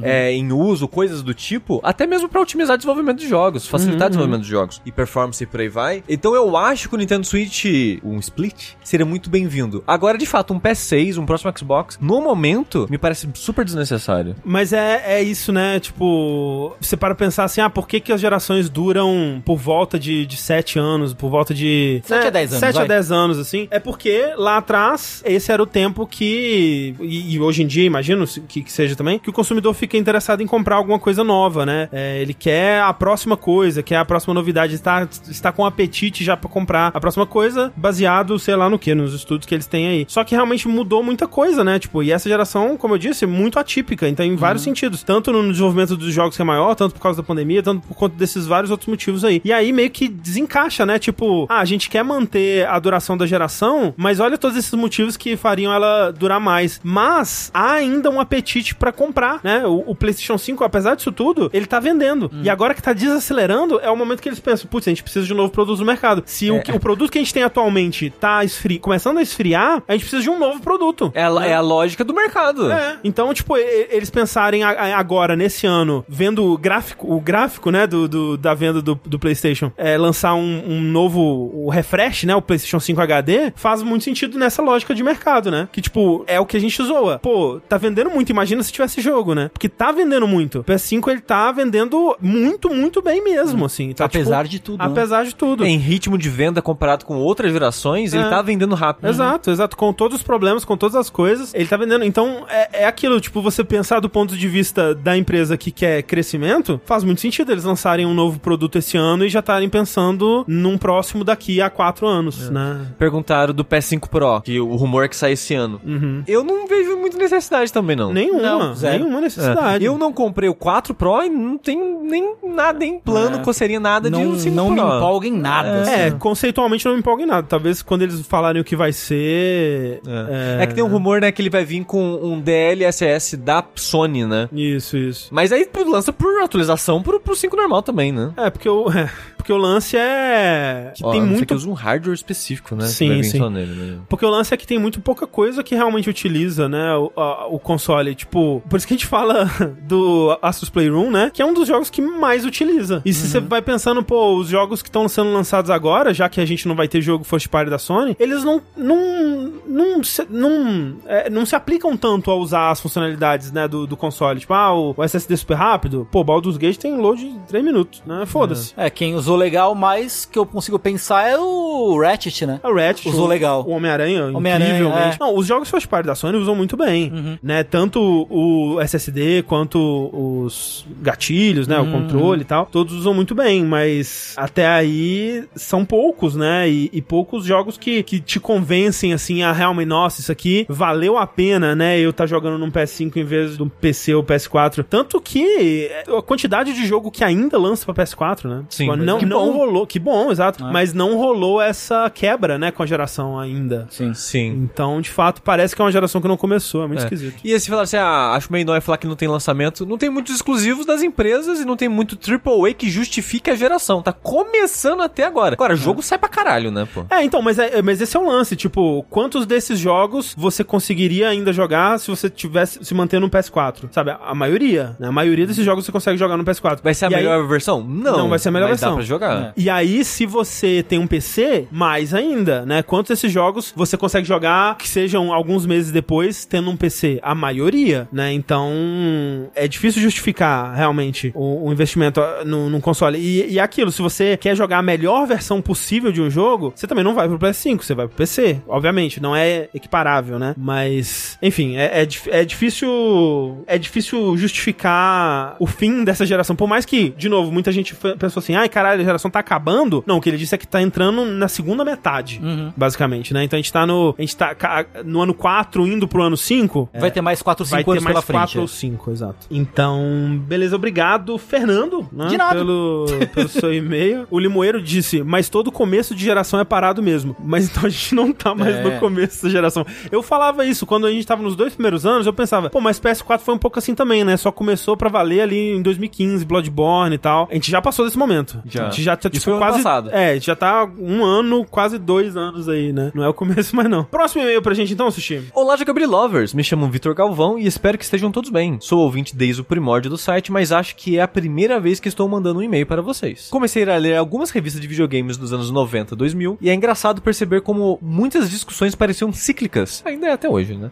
é, em uso, coisas do tipo, até mesmo pra otimizar o desenvolvimento de jogos, facilitar o desenvolvimento de jogos e performance e por aí vai. Então eu acho que o Nintendo Switch, um split, seria muito bem-vindo. Agora, de fato, um PS6, um próximo Xbox, no momento, me parece super desnecessário. Mas é, é isso, né? Tipo, você para pensar assim, ah, por que, que as gerações duram por volta de, de 7 anos, por volta de. Sete a dez anos, 7 a vai. 10 anos, assim. É porque lá atrás, esse era o tempo que. E, e hoje em dia, imagino que, que seja também, que o consumidor fica interessado em comprar alguma coisa nova, né? É, ele quer a próxima coisa, quer a próxima novidade, está, está com apetite já pra comprar a próxima coisa, baseado, sei lá no que, nos estudos que eles têm aí. Só que realmente mudou muita coisa, né? Tipo, e essa geração, como eu disse, é muito atípica, então em vários sentidos. Tanto no desenvolvimento dos jogos que é maior, tanto por causa da pandemia, tanto por conta desses vários outros motivos aí. E aí meio que desencaixa, né? Tipo, ah, a gente quer manter a duração da geração, mas olha todos esses motivos que fariam ela durar mais. Mas há ainda um apetite pra comprar, né? O, o PlayStation 5, apesar disso tudo, ele tá vendendo. E agora que tá desacelerando, é o momento que eles pensam, putz, a gente precisa de um novo produto no mercado. Se o, que- o produto que a gente tem atualmente tá esfri começando a esfriar, a gente precisa de um novo produto. É a, é a lógica do mercado. É. Então, tipo, eles pensarem agora, nesse ano, vendo o gráfico, o gráfico, né, do, do- da venda do, do PlayStation, é, lançar um, um novo o refresh, né, o PlayStation 5 HD, faz muito sentido nessa lógica de mercado, né? Que, tipo, é o que a gente zoa. Pô, tá vendendo muito, imagina se tivesse jogo, né? Porque tá vendendo muito. O PS5, ele tá vendendo muito, muito bem mesmo, assim. Tá, Apesar tipo, de tudo, né? Apesar de tudo. Em ritmo de venda comparado com outras gerações, ele É. tá vendendo rápido. Exato, exato. Com todos os problemas, com todas as coisas, ele tá vendendo. Então, é, é aquilo, tipo, você pensar do ponto de vista da empresa que quer crescimento, faz muito sentido eles lançarem um novo produto esse ano e já estarem pensando num próximo daqui a quatro anos, né? Perguntaram do PS5 Pro, que o rumor é que sai esse ano. Eu não vejo muita necessidade também, não. Nenhuma, Não, nenhuma necessidade. É. Eu não comprei o 4 Pro e não tenho nem nada em plano, É. coceirinha, nada de Não, um 5 não me Pro. empolga em nada. É, assim. conceitualmente não me empolga em nada. Talvez quando eles falarem o que vai ser. É. que tem um rumor, né, que ele vai vir com um DLSS da Sony, né? Isso, isso. Mas aí lança por atualização pro, pro 5 normal também, né? É, porque o, é, porque o lance é. Que Ó, tem ser muito que usa um hardware específico, né? Sim, sim. nele, né? Porque o lance é que tem muito pouca coisa que realmente utiliza, né, o, a- o console. Tipo, por isso que a gente fala do Asus Playroom, né, que é um dos jogos que mais utiliza. E se você vai pensando, pô, os jogos que estão sendo lançados agora, já que a gente não vai ter jogo first party da Sony, eles não não não se, não, é, não se aplicam tanto a usar as funcionalidades, né, do, do console. Tipo, ah, o, o SSD super rápido, pô, Baldur's Gate tem load de 3 minutos, né, foda-se. É, quem usou legal, mas que eu consigo pensar é o Ratchet, né? A Ratchet Usou o- legal. O Homem-Aranha, Homem-Aranha, incrivelmente. é. Não, os jogos first party da Sony usam muito bem, né? Tanto o SSD quanto os gatilhos, né? O controle e tal. Todos usam muito bem, mas até aí são poucos, né? E, e poucos jogos que, que te convencem, assim, a realmente, nossa, isso aqui valeu a pena, né? Eu tá jogando num PS5 em vez do PC ou PS4. Tanto que a quantidade de jogo que ainda lança pra PS4, né? Sim, Tipo, não, que não bom. rolou. Que bom, exato. Mas não rolou essa quebra, né, com a geração ainda. Sim. Sim. Então, de fato, parece que é uma geração que não começou. É muito É. esquisito. E aí, se falar assim, ah, acho meio nóia falar que não tem lançamento, não tem muitos exclusivos das empresas e não tem muito AAA que justifique a geração. Tá começando até agora. Agora, jogo sai pra caralho, né, pô? É, então, mas, é, mas esse é o lance. Tipo, quantos desses jogos você conseguiria ainda jogar se você tivesse se manter no PS4? Sabe? A maioria. Né? A maioria desses jogos você consegue jogar no PS4. Vai ser a E aí- melhor versão? Não. Não vai ser a melhor versão. dá pra jogar. E aí, se você tem um PC, mais ainda, né? Quantos desses jogos você consegue jogar que sejam alguns meses depois tendo um PC? A maioria, né? Então, é difícil justificar realmente o, o investimento ah, no, num console. E, e é aquilo, se você quer jogar a melhor versão possível de um jogo, você também não vai pro PS5, você vai pro PC. Obviamente, não é equiparável, né? Mas, enfim, é, é, é difícil. É difícil justificar o fim dessa geração. Por mais que, de novo, muita gente pensou assim, ai caralho, a geração tá acabando. Não, o que ele disse é que tá entrando na segunda metade, basicamente, né? Então a gente tá no. A gente tá no ano 4 indo pro ano 5. Vai ter mais 4, Vai 5 ter anos mais pela frente. é. 4 ou 5, exato. Então, beleza, obrigado, Fernando, né? De nada. Pelo, pelo seu e-mail. O Limoeiro disse, mas todo começo de geração é parado mesmo. Mas então a gente não tá mais É. no começo da geração. Eu falava isso, quando a gente tava nos dois primeiros anos, eu pensava, pô, mas PS4 foi um pouco assim também, né? Só começou pra valer ali em 2015, Bloodborne e tal. A gente já passou desse momento. Já. A gente já tá, tipo, quase... passado. É, a gente já tá um ano, quase dois anos aí, né? Não é o começo, mas não. Próximo e-mail pra gente então, Sushi. Olá, Jogabri Lovers! Me chamo Vitor Galvão e espero que estejam todos bem. Sou ouvinte desde o primórdio do site, mas acho que é a primeira vez que estou mandando um e-mail para vocês. Comecei a ler algumas revistas de videogames dos anos 90 2000 e é engraçado perceber como muitas discussões pareciam cíclicas. Ainda é até hoje, né?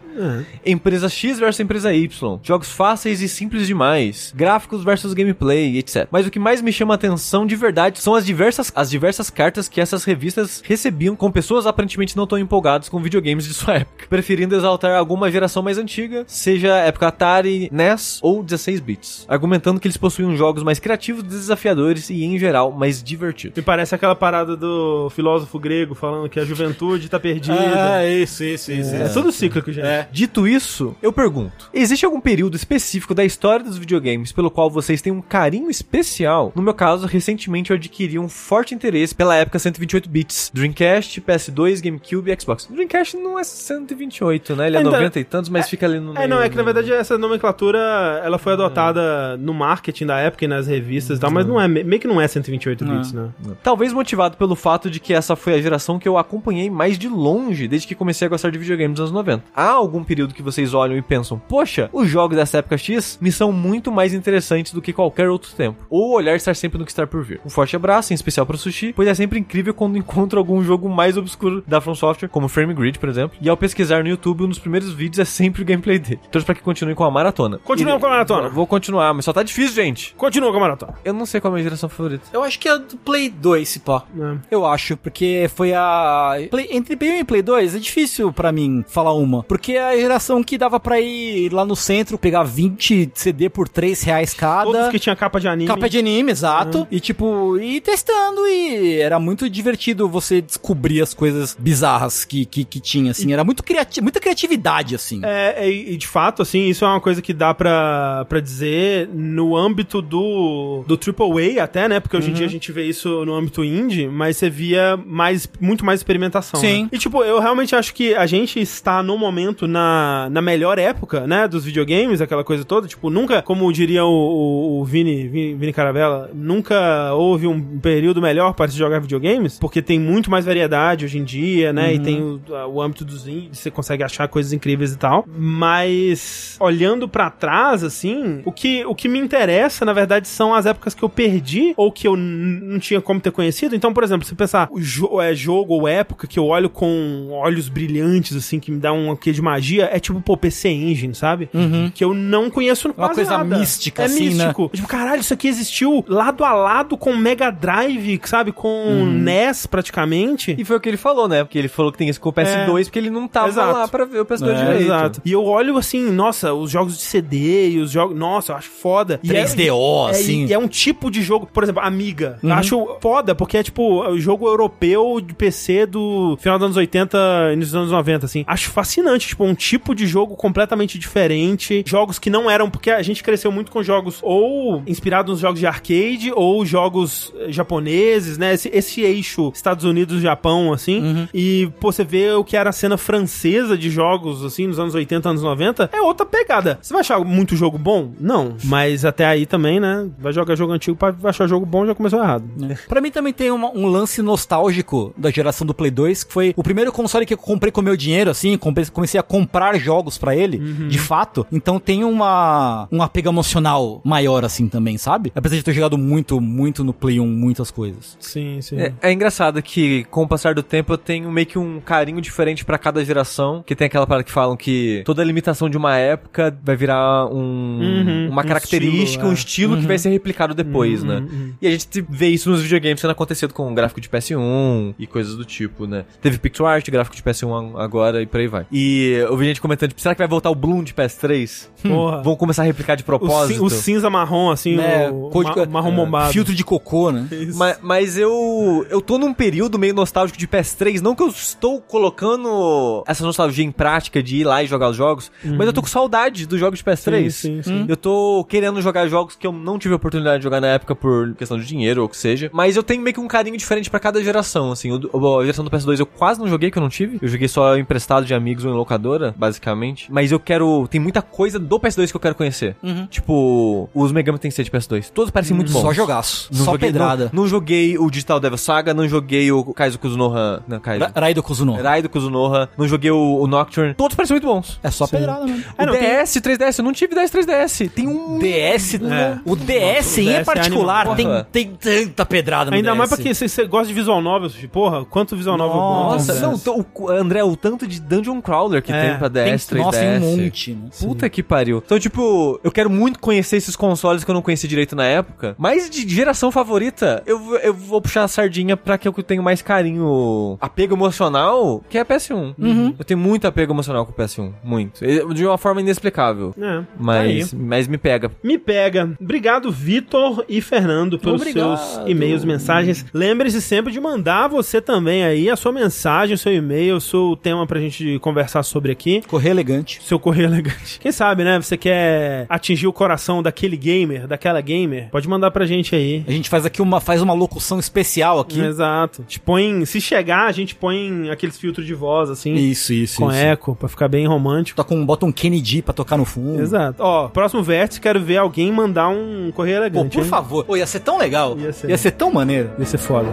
Empresa X versus empresa Y. Jogos fáceis e simples demais. Gráficos versus gameplay, etc. Mas o que mais me chama a atenção de verdade são as diversas, as diversas cartas que essas revistas recebiam com pessoas aparentemente não tão empolgadas com videogames de sua época, preferindo exaltar alguma geração mais antiga, seja época Atari, NES ou 16 bits, argumentando que eles possuíam jogos mais criativos, desafiadores e em geral mais divertidos. Me parece aquela parada do filósofo grego falando que a juventude tá perdida. Ah, isso, isso, isso. é, tudo cíclico, gente. Dito isso, eu pergunto: existe algum período específico da história dos videogames pelo qual vocês têm um carinho especial? No meu caso, recentemente eu adquiri um forte interesse pela época 128 bits, Dreamcast, PS2, GameCube e Xbox. Dreamcast não é 128, né? Ele é Ainda- 90 e tantos, mas fica ali no É, não, é meio, que na verdade essa nomenclatura ela foi adotada no marketing da época e nas revistas e tal, mas não é, meio que não é 128 bits, né? Talvez motivado pelo fato de que essa foi a geração que eu acompanhei mais de longe desde que comecei a gostar de videogames nos anos 90. Há algum período que vocês olham e pensam, poxa, os jogos dessa época X me são muito mais interessantes do que qualquer outro tempo. Ou olhar estar sempre no que está por vir. Um forte abraço, em especial para o Sushi, pois é sempre incrível quando encontro algum jogo mais obscuro da From Software, como Frame Grid, por exemplo. E ao pesquisar no YouTube, um dos primeiros vídeos é sempre o gameplay dele. Torço para que continue com a maratona. Continua E- com a maratona. Vou continuar, mas só tá difícil, gente. Continua com a maratona. Eu não sei qual é a minha geração favorita. Eu acho que é do Play 2, esse pá. É. Eu acho, porque foi a. Play- entre Play 1 e Play 2 é difícil pra mim falar uma. Porque é a geração que dava pra ir lá no centro, pegar 20 CD por 3 reais cada. Todos que tinha capa de anime. Capa de anime, exato. E tipo, e testando, e era muito divertido você descobrir as coisas bizarras que, que, que tinha, assim. Era muito criati muita criatividade, assim. É, é, e de fato, assim, isso é uma coisa que dá pra, pra dizer no âmbito do, do AAA até, né? Porque hoje em dia a gente vê isso no âmbito indie, mas você via mais, muito mais experimentação. Sim. né? E tipo, eu realmente acho que a gente está no momento na, na melhor época, né? Dos videogames, aquela coisa toda. Tipo, nunca, como diria o, o, o Vini, Vini, Vini Caravella, nunca houve um período melhor para se jogar videogames, porque tem muito mais variedade hoje em dia, né? E tem o, o âmbito dos indies, você consegue achar coisas incríveis e tal. Mas olhando pra trás, assim, o que, o que me interessa, na verdade, são as épocas que eu perdi ou que eu não tinha como ter conhecido. Então, por exemplo, se pensar o jo é, jogo ou época que eu olho com olhos brilhantes, assim, que me dá um quê de magia, é tipo, pô, PC Engine, sabe? Que eu não conheço quase coisa nada. mística, é assim, né? místico. Tipo, caralho, isso aqui existiu lado a lado com Mega Drive, sabe, com NES praticamente. E foi o que ele falou, né? Porque ele falou que tem esse com o PS2 porque ele não tava É. Exato. lá pra ver o PS2 É, direito. Exato. E eu olho assim, nossa, os jogos de CD e os jogos. Nossa, eu acho foda. E é- 3DO, é, assim. e é um tipo de jogo, por exemplo, Amiga. Eu acho foda, porque é tipo o jogo europeu de PC do final dos anos 80, início dos anos 90, assim. Acho fascinante, tipo, um tipo de jogo completamente diferente. Jogos que não eram, porque a gente cresceu muito com jogos ou inspirados nos jogos de arcade, ou jogos eh, japoneses, né? Esse, esse eixo Estados Unidos-Japão, assim. E, pô, você vê o que era a cena francesa de jogos, assim, nos anos 80, anos 90, é outra pegada. Você vai achar muito jogo bom? Não. Mas até aí também, né? Vai jogar jogo antigo pra achar jogo bom, já começou errado. Pra mim também tem uma- um lance nostálgico da geração do Play 2, que foi o primeiro console que eu comprei com meu dinheiro, assim, comprei- comecei a comprar jogos pra ele, de fato. Então tem uma um apego emocional maior, assim, também, sabe? Apesar de ter jogado muito, muito no Play 1, muitas coisas. Sim, sim. É, é engraçado que, com o passar do tempo, eu tenho meio que um carinho diferente pra cada geração. Que tem aquela parada que falam que toda limitação de uma época vai virar um, Uhum, uma um característica, estilo, um é. estilo que vai ser replicado depois, né? E a gente vê isso nos videogames sendo acontecido com o gráfico de PS1 e coisas do tipo, né? Teve pixel art, gráfico de PS1 agora e por aí vai. E eu vi gente comentando, tipo, será que vai voltar o Bloom de PS3? Porra. Vão começar a replicar de O, propósito? cin- o cinza marrom, assim, Né, o cor de- ma- marrom bombado. Filtro de cocô, né? Ma- Mas, eu eu tô num período meio nostálgico de PS3, não que eu estou colocando essa nostalgia em prática de ir lá e jogar os jogos, mas eu tô com saudade dos jogos de PS3. Sim, sim, sim. Eu tô querendo jogar jogos que eu não tive a oportunidade de jogar na época por questão de dinheiro ou o que seja, mas eu tenho meio que um carinho diferente pra cada geração, assim. O, o- a geração do PS2 eu quase não joguei, que eu não tive. Eu joguei só emprestado de amigos ou em locadora, basicamente. Mas eu quero... Tem muita coisa do PS2 que eu quero conhecer. Tipo, os Mega Man Tensei de PS2. Todos parecem muito bons. Só jogaço. Não Só joguei- pedrada. Não, não joguei o Digital Devil Saga, não joguei o Kaizo Kuzunoha. Não, Kaizo. Ra- Raido Kuzuno. Raido Kuzunoha, não joguei o, o Nocturne. Todos parecem muito bons. É só pedrada mesmo. É, o não, tem- DS, 3DS, eu não tive 10 3DS. Tem um. DS, É. o DS em é particular tem, tem tanta pedrada no Ainda DS. mais porque você, você gosta de visual novel, Sushi. porra, quanto visual novel bom. Nossa, não, to- o, André, o tanto de Dungeon Crawler que É, tem pra DS, Tem- 3DS. Nossa, tem um monte, né? Puta que pariu. Então, tipo, eu quero muito conhecer esses consoles que eu não conheci direito na época. Mas de geração favorita, eu, vou- eu vou puxar a sardinha pra que eu tenho mais carinho, apego emocional, que é a PS1. Eu tenho muito apego emocional com o PS1. Muito. De uma forma inexplicável. É, tá Mas, aí. mas me pega. Me pega. Obrigado, Vitor e Fernando, pelos Obrigado. seus e-mails, mensagens. Lembre-se sempre de mandar você também aí a sua mensagem, o seu e-mail, o seu tema pra gente conversar sobre aqui. Correr elegante. Seu correio elegante. Quem sabe, né? Você quer atingir o coração daquele gamer, daquela gamer? Pode mandar pra gente aí. A gente faz aqui uma, faz uma locução especial aqui. Exato. A gente põe, se chegar, a gente põe aqueles filtros de voz, assim, Isso, isso, com isso. eco, pra ficar bem romântico. Tá com, bota um Kennedy pra tocar no fundo. Exato. Ó, próximo vértice, quero ver alguém mandar um correio Pô, elegante. por hein? favor. Pô, ia ser tão legal. Ia ser. Ia ser tão maneiro. Ia ser foda.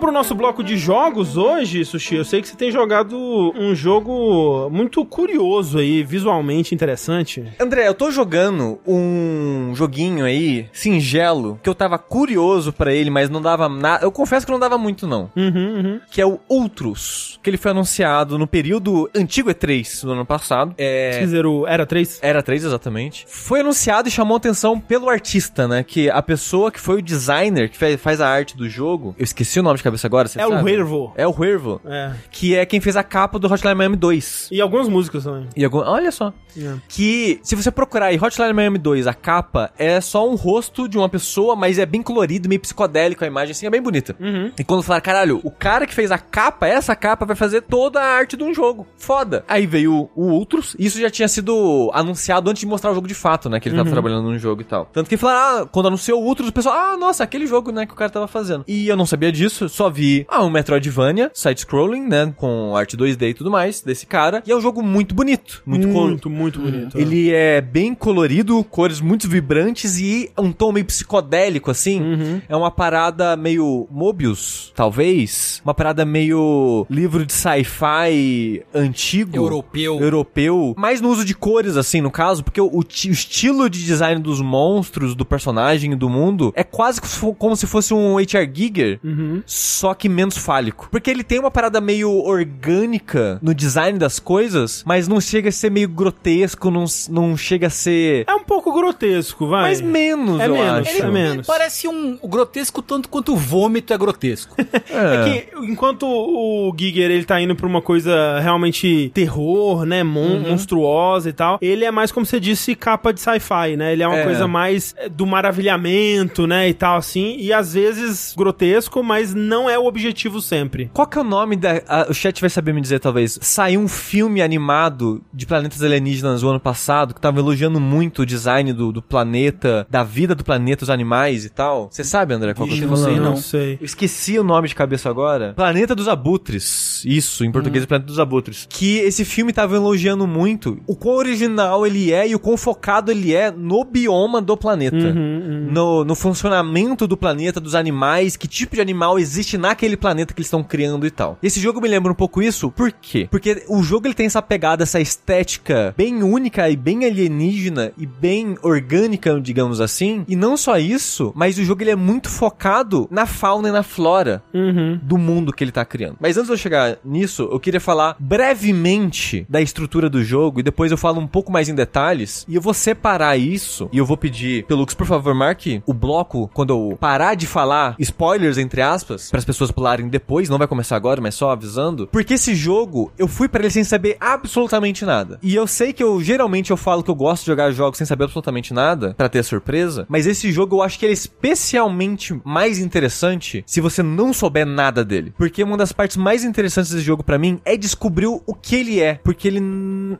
Então pro nosso bloco de jogos hoje, Sushi. Eu sei que você tem jogado um jogo muito curioso aí, visualmente interessante. André, eu tô jogando um joguinho aí, singelo, que eu tava curioso pra ele, mas não dava nada. Eu confesso que não dava muito, não. Uhum, uhum. Que é o Outros, que ele foi anunciado no período antigo E3 do ano passado. É. Quer dizer, o Era 3? Era 3, exatamente. Foi anunciado e chamou atenção pelo artista, né? Que a pessoa que foi o designer, que faz a arte do jogo. Eu esqueci o nome de cabeça agora, você É o sabe? Huervo. É o Huervo. É. Que é quem fez a capa do Hotline Miami 2. E algumas músicas também. E algum... Olha só. É. Que, se você procurar aí Hotline Miami 2, a capa é só um rosto de uma pessoa, mas é bem colorido, meio psicodélico a imagem, assim, é bem bonita. Uhum. E quando falaram, caralho, o cara que fez a capa, essa capa, vai fazer toda a arte de um jogo. Foda. Aí veio o Outros, isso já tinha sido anunciado antes de mostrar o jogo de fato, né? Que ele tava trabalhando num jogo e tal. Tanto que falaram, ah, quando anunciou o Outros, o pessoal, ah, nossa, aquele jogo, né, que o cara tava fazendo. E eu não sabia disso, só vi, ah, um Metroidvania, side-scrolling, né, com arte 2D e tudo mais, desse cara. E é um jogo muito bonito. Muito, col- muito, muito bonito. é. ele é bem colorido, cores muito vibrantes e um tom meio psicodélico, assim. Uhum. É uma parada meio Mobius, talvez. Uma parada meio livro de sci-fi antigo. Europeu. Europeu. Mais no uso de cores, assim, no caso, porque o, o ti- o estilo de design dos monstros, do personagem e do mundo é quase como se fo- como se fosse um H.R. Giger. Uhum. Só que menos fálico. Porque ele tem uma parada meio orgânica no design das coisas, mas não chega a ser meio grotesco, não, não chega a ser. É um pouco grotesco, vai. Mas menos, É eu menos, acho. é Ele menos. parece um grotesco tanto quanto o vômito é grotesco. É que enquanto o Giger ele tá indo pra uma coisa realmente terror, né, mon Uhum. monstruosa e tal, ele é mais como você disse capa de sci-fi, né? Ele é uma É. coisa mais é, do maravilhamento, né, e tal assim, e às vezes grotesco, mas não é o objetivo sempre. Qual que é o nome da. a- o chat vai saber me dizer, talvez. Saiu um filme animado de planetas alienígenas o ano passado que tava elogiando muito o design do, do planeta, da vida do planeta, os animais e tal. Você sabe, André, qual que eu tô não sei, não. Não sei. Eu esqueci o nome de cabeça agora. Planeta dos Abutres. Isso, em português é Planeta dos Abutres. Que esse filme tava elogiando muito o quão original ele é e o quão focado ele é no bioma do planeta. No, no funcionamento do planeta, dos animais, que tipo de animal existe naquele planeta que eles estão criando e tal. Esse jogo me lembra um pouco isso, por quê? Porque o jogo ele tem essa pegada, essa estética bem única e bem alienígena e bem orgânica, digamos assim. E não só isso, mas o jogo ele é muito focado na fauna e na flora Uhum. do mundo que ele tá criando. Mas antes de eu chegar nisso, eu queria falar brevemente da estrutura do jogo e depois eu falo um pouco mais em detalhes. E eu vou separar isso e eu vou pedir, Pelux, por favor, marque o bloco quando eu parar de falar spoilers, entre aspas, para as pessoas pularem depois. Não vai começar agora, mas só avisando. Porque esse jogo, eu fui para ele sem saber absolutamente nada. E eu sei que eu geralmente eu falo que eu gosto de jogar jogos sem saber absolutamente nada, para ter surpresa. Mas esse jogo eu acho que ele é especialmente mais interessante se você não souber nada dele. Porque uma das partes mais interessantes desse jogo pra mim é descobrir o que ele é. Porque ele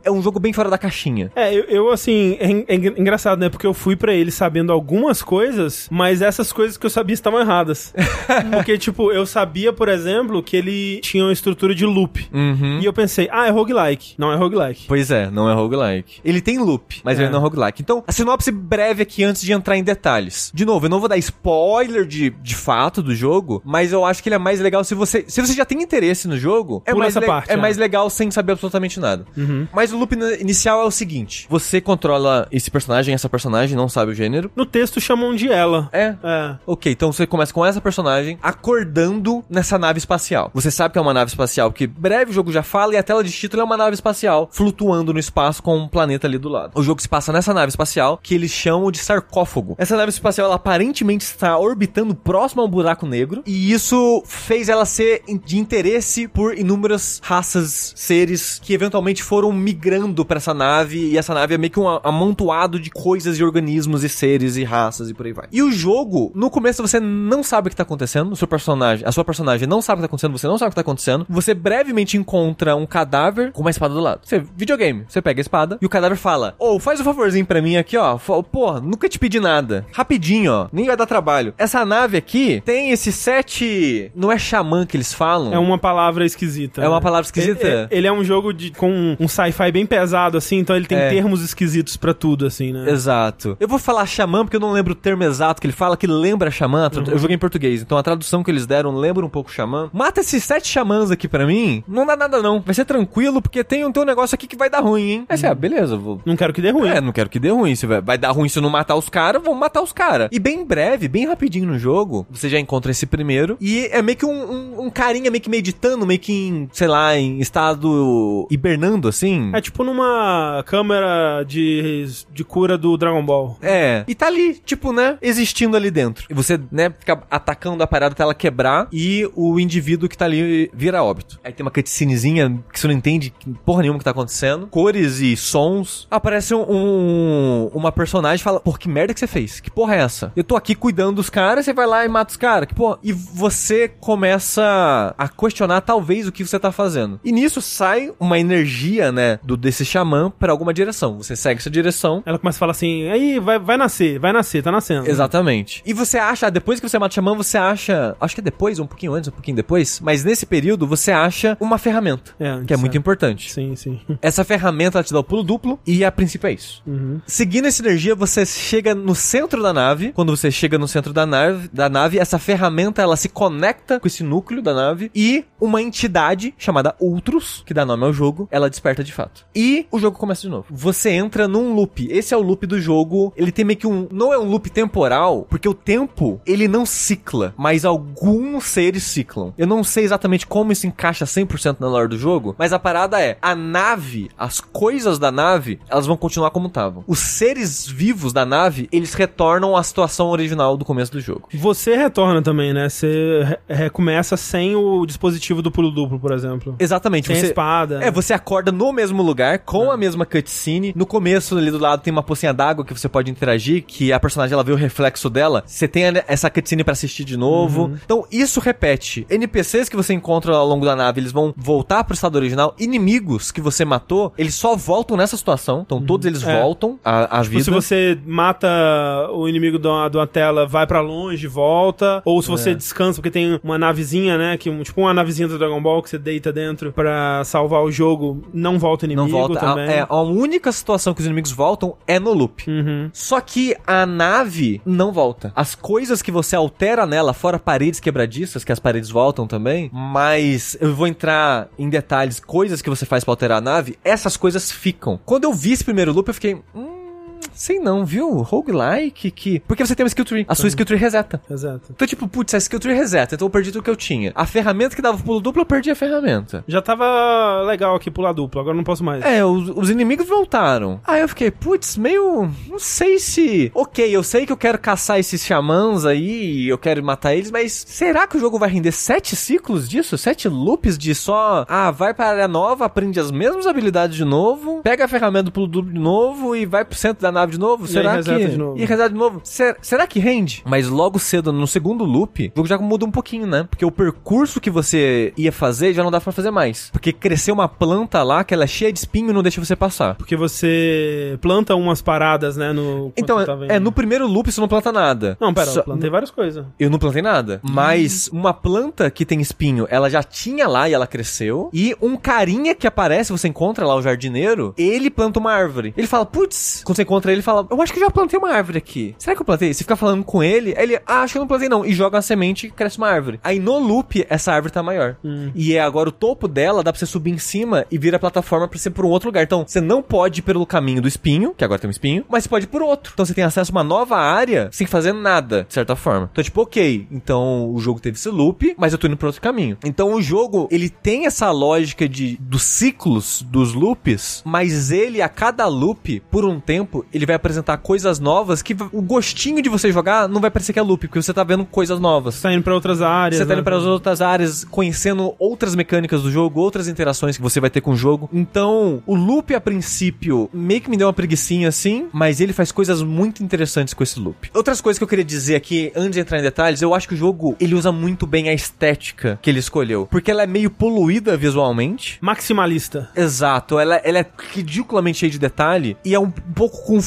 é um jogo bem fora da caixinha. É, eu, eu, assim, é, en- é engra- engraçado, né? Porque eu fui pra ele sabendo algumas coisas, mas essas coisas que eu sabia estavam erradas. Porque, tipo, eu sabia, por exemplo, que ele tinha uma estrutura de loop. Uhum. E eu pensei, ah, é roguelike. Não é roguelike. Pois é, não é roguelike. Ele tem loop, mas É. ele não é roguelike. Então, a sinopse breve aqui antes de entrar em detalhes. De novo, eu não vou dar spoiler de, de fato do jogo, mas eu acho que ele é mais legal se você. Se você já tem interesse no jogo, é, Pula mais, parte, é é. mais legal sem saber absolutamente nada. Mas o loop in- inicial é o seguinte: você controla esse personagem, essa personagem, não sabe o gênero. No texto chamam de ela. É. É. Ok, então você começa com essa personagem acordando nessa nave espacial. Você sabe que é uma nave espacial, porque breve o jogo já fala e a tela de título é uma nave espacial flutuando no espaço com um planeta ali do lado. O jogo se passa nessa nave espacial que eles chamam de sarcófago. Essa nave espacial ela aparentemente está orbitando próximo a um buraco negro e isso fez ela ser de interesse por inúmeras raças, seres que eventualmente foram migrando para essa nave e essa nave é meio que um amontoado de coisas e organismos e seres e raças e por aí vai. E o jogo, no começo você não sabe o que tá acontecendo, o seu personagem, a sua personagem não sabe o que tá acontecendo, você não sabe o que tá acontecendo. Você brevemente encontra um cadáver com uma espada do lado. Você, videogame, você pega a espada e o cadáver fala: "Ô, faz um favorzinho pra mim aqui, ó. Pô, nunca te pedi nada. Rapidinho, ó. Nem vai dar trabalho. Essa nave aqui tem esse sete, não é xamã que eles falam? É uma palavra esquisita. É uma né? palavra esquisita? Ele, ele é um jogo de, com um sci-fi bem pesado, assim, então ele tem É. termos esquisitos pra tudo, assim, né? Exato. Eu vou falar xamã porque eu não lembro o termo exato que ele fala, que lembra xamã. Uhum. Eu joguei em português, então a tradução que eles deram lembra um pouco xamã. Mata esses sete xamãs aqui pra mim, não dá nada não. Vai ser tranquilo, porque tem um, tem um negócio aqui que vai dar ruim, hein? Aí você, ah, beleza, vou... Não quero que dê ruim. É, não quero que dê ruim. Se vai, vai dar ruim se eu não matar os caras, vamos matar os caras. E bem breve, bem rapidinho no jogo, você já encontra esse primeiro. E é meio que um, um, um carinha meio que meditando, meio que em, sei lá, em estado hibernando, assim. É tipo numa câmera de, de cura do Dragon Ball. É. E tá ali, tipo, né? Existindo ali dentro. E você, né, fica atacando a parada até ela quebrar e o indivíduo que tá ali vira óbito. Aí tem uma cutscenezinha que você não entende porra nenhuma que tá acontecendo. Cores e sons. Aparece um, um- uma personagem e fala: Pô, que merda que você fez? Que porra é essa? Eu tô aqui cuidando dos caras, você vai lá e mata os caras. Que porra. E você começa a questionar, talvez, o que você tá fazendo. E nisso sai uma energia, né, do desse xamã pra alguma direção. Você segue essa direção. Ela começa a falar assim, aí vai, vai nascer, vai nascer, tá nascendo. Exatamente. E você acha, depois que você mata o xamã, você acha. Acho que é depois, um pouquinho antes, um pouquinho depois. Mas nesse período, você acha uma ferramenta. É, que é muito certo. importante. Sim, sim. Essa ferramenta ela te dá o pulo duplo e a princípio é isso. Uhum. Seguindo essa energia, você chega no centro da nave. Quando você chega no centro da nave, da nave, essa ferramenta ela se conecta com esse núcleo da nave e uma entidade chamada Ultros, que dá nome ao jogo, ela desperta de fato. E o jogo começa de novo. Você entra num loop. Esse é o loop do jogo. Ele tem meio que um, não é um loop temporal, porque o tempo ele não cicla, mas alguns seres ciclam. Eu não sei exatamente como isso encaixa 100% na lore do jogo, mas a parada é, a nave, as coisas da nave, elas vão continuar como estavam. Os seres vivos da nave, eles retornam à situação original do começo do jogo. Você retorna também, né? Você re- recomeça sem o dispositivo do pulo duplo, por exemplo. Exatamente. Sem você, espada. É, você acorda no mesmo lugar, com a mesma cutscene. No começo, ali do lado, tem uma pocinha d'água que você pode interagir, que a personagem ela vê o reflexo dela. Você tem essa cutscene pra assistir de novo. Então, isso repete. NPCs que você encontra ao longo da nave, eles vão voltar pro estado original. Inimigos que você matou, eles só voltam nessa situação. Então, todos eles É. voltam à, à Tipo, vida. se você mata o inimigo de uma, de uma tela, vai pra longe, volta. Ou se É. você descansa, porque tem uma navezinha, né? Que, tipo uma navezinha do Dragon Ball que você deita dentro pra salvar o jogo, não volta o inimigo Não volta. A, também. é, a única situação que os inimigos voltam é no loop. Uhum. Só que a nave não volta. As coisas que você altera nela, fora paredes quebradiças, que as paredes voltam também, mas eu vou entrar em detalhes, coisas que você faz pra alterar a nave, essas coisas ficam. Quando eu vi esse primeiro loop, eu fiquei. Hum. Sei não, viu? Roguelike que. Porque você tem uma skill tree. A sua skill tree reseta. Exato. Então, tipo, putz, a skill tree reseta, então eu perdi tudo que eu tinha. A ferramenta que dava pulo duplo, eu perdi a ferramenta. Já tava legal aqui pular duplo, agora não posso mais. É, os, os inimigos voltaram. Aí eu fiquei, putz, meio. Não sei se. Ok, eu sei que eu quero caçar esses xamãs aí, eu quero matar eles, mas será que o jogo vai render sete ciclos disso? Sete loops de só. Ah, vai pra área nova, aprende as mesmas habilidades de novo, pega a ferramenta do pulo duplo de novo e vai pro centro da nave de novo? E será aí reseta que. de novo. E reseta de novo. Ser- será que rende? Mas logo cedo, no segundo loop, o jogo já muda um pouquinho, né? Porque o percurso que você ia fazer já não dá pra fazer mais. Porque cresceu uma planta lá que ela é cheia de espinho e não deixa você passar. Porque você planta umas paradas, né? No, Então, você tá é, no primeiro loop você não planta nada. Não, pera, Só- eu plantei várias coisas. Eu não plantei nada. Hum. Mas uma planta que tem espinho, ela já tinha lá e ela cresceu. E um carinha que aparece, você encontra lá, o jardineiro, ele planta uma árvore. Ele fala, putz, quando você encontra ele, ele fala, eu acho que já plantei uma árvore aqui. Será que eu plantei? Você fica falando com ele, aí ele, ah, acho que eu não plantei não. E joga uma semente e cresce uma árvore. Aí no loop, essa árvore tá maior. Hum. E é agora o topo dela, dá pra você subir em cima e vira a plataforma pra ser por um outro lugar. Então, você não pode ir pelo caminho do espinho, que agora tem um espinho, mas você pode ir por outro. Então você tem acesso a uma nova área sem fazer nada, de certa forma. Então, tipo, ok, então o jogo teve esse loop, mas eu tô indo por outro caminho. Então o jogo, ele tem essa lógica de dos ciclos dos loops, mas ele, a cada loop, por um tempo, ele vai apresentar coisas novas que o gostinho de você jogar não vai parecer que é loop, porque você tá vendo coisas novas. Você tá indo pra outras áreas. Você tá né? indo para as outras áreas, conhecendo outras mecânicas do jogo, outras interações que você vai ter com o jogo. Então, o loop, a princípio, meio que me deu uma preguiçinha assim, mas ele faz coisas muito interessantes com esse loop. Outras coisas que eu queria dizer aqui, antes de entrar em detalhes, eu acho que o jogo, ele usa muito bem a estética que ele escolheu. Porque ela é meio poluída visualmente. Maximalista. Exato, ela, ela é ridiculamente cheia de detalhe e é um pouco confusa,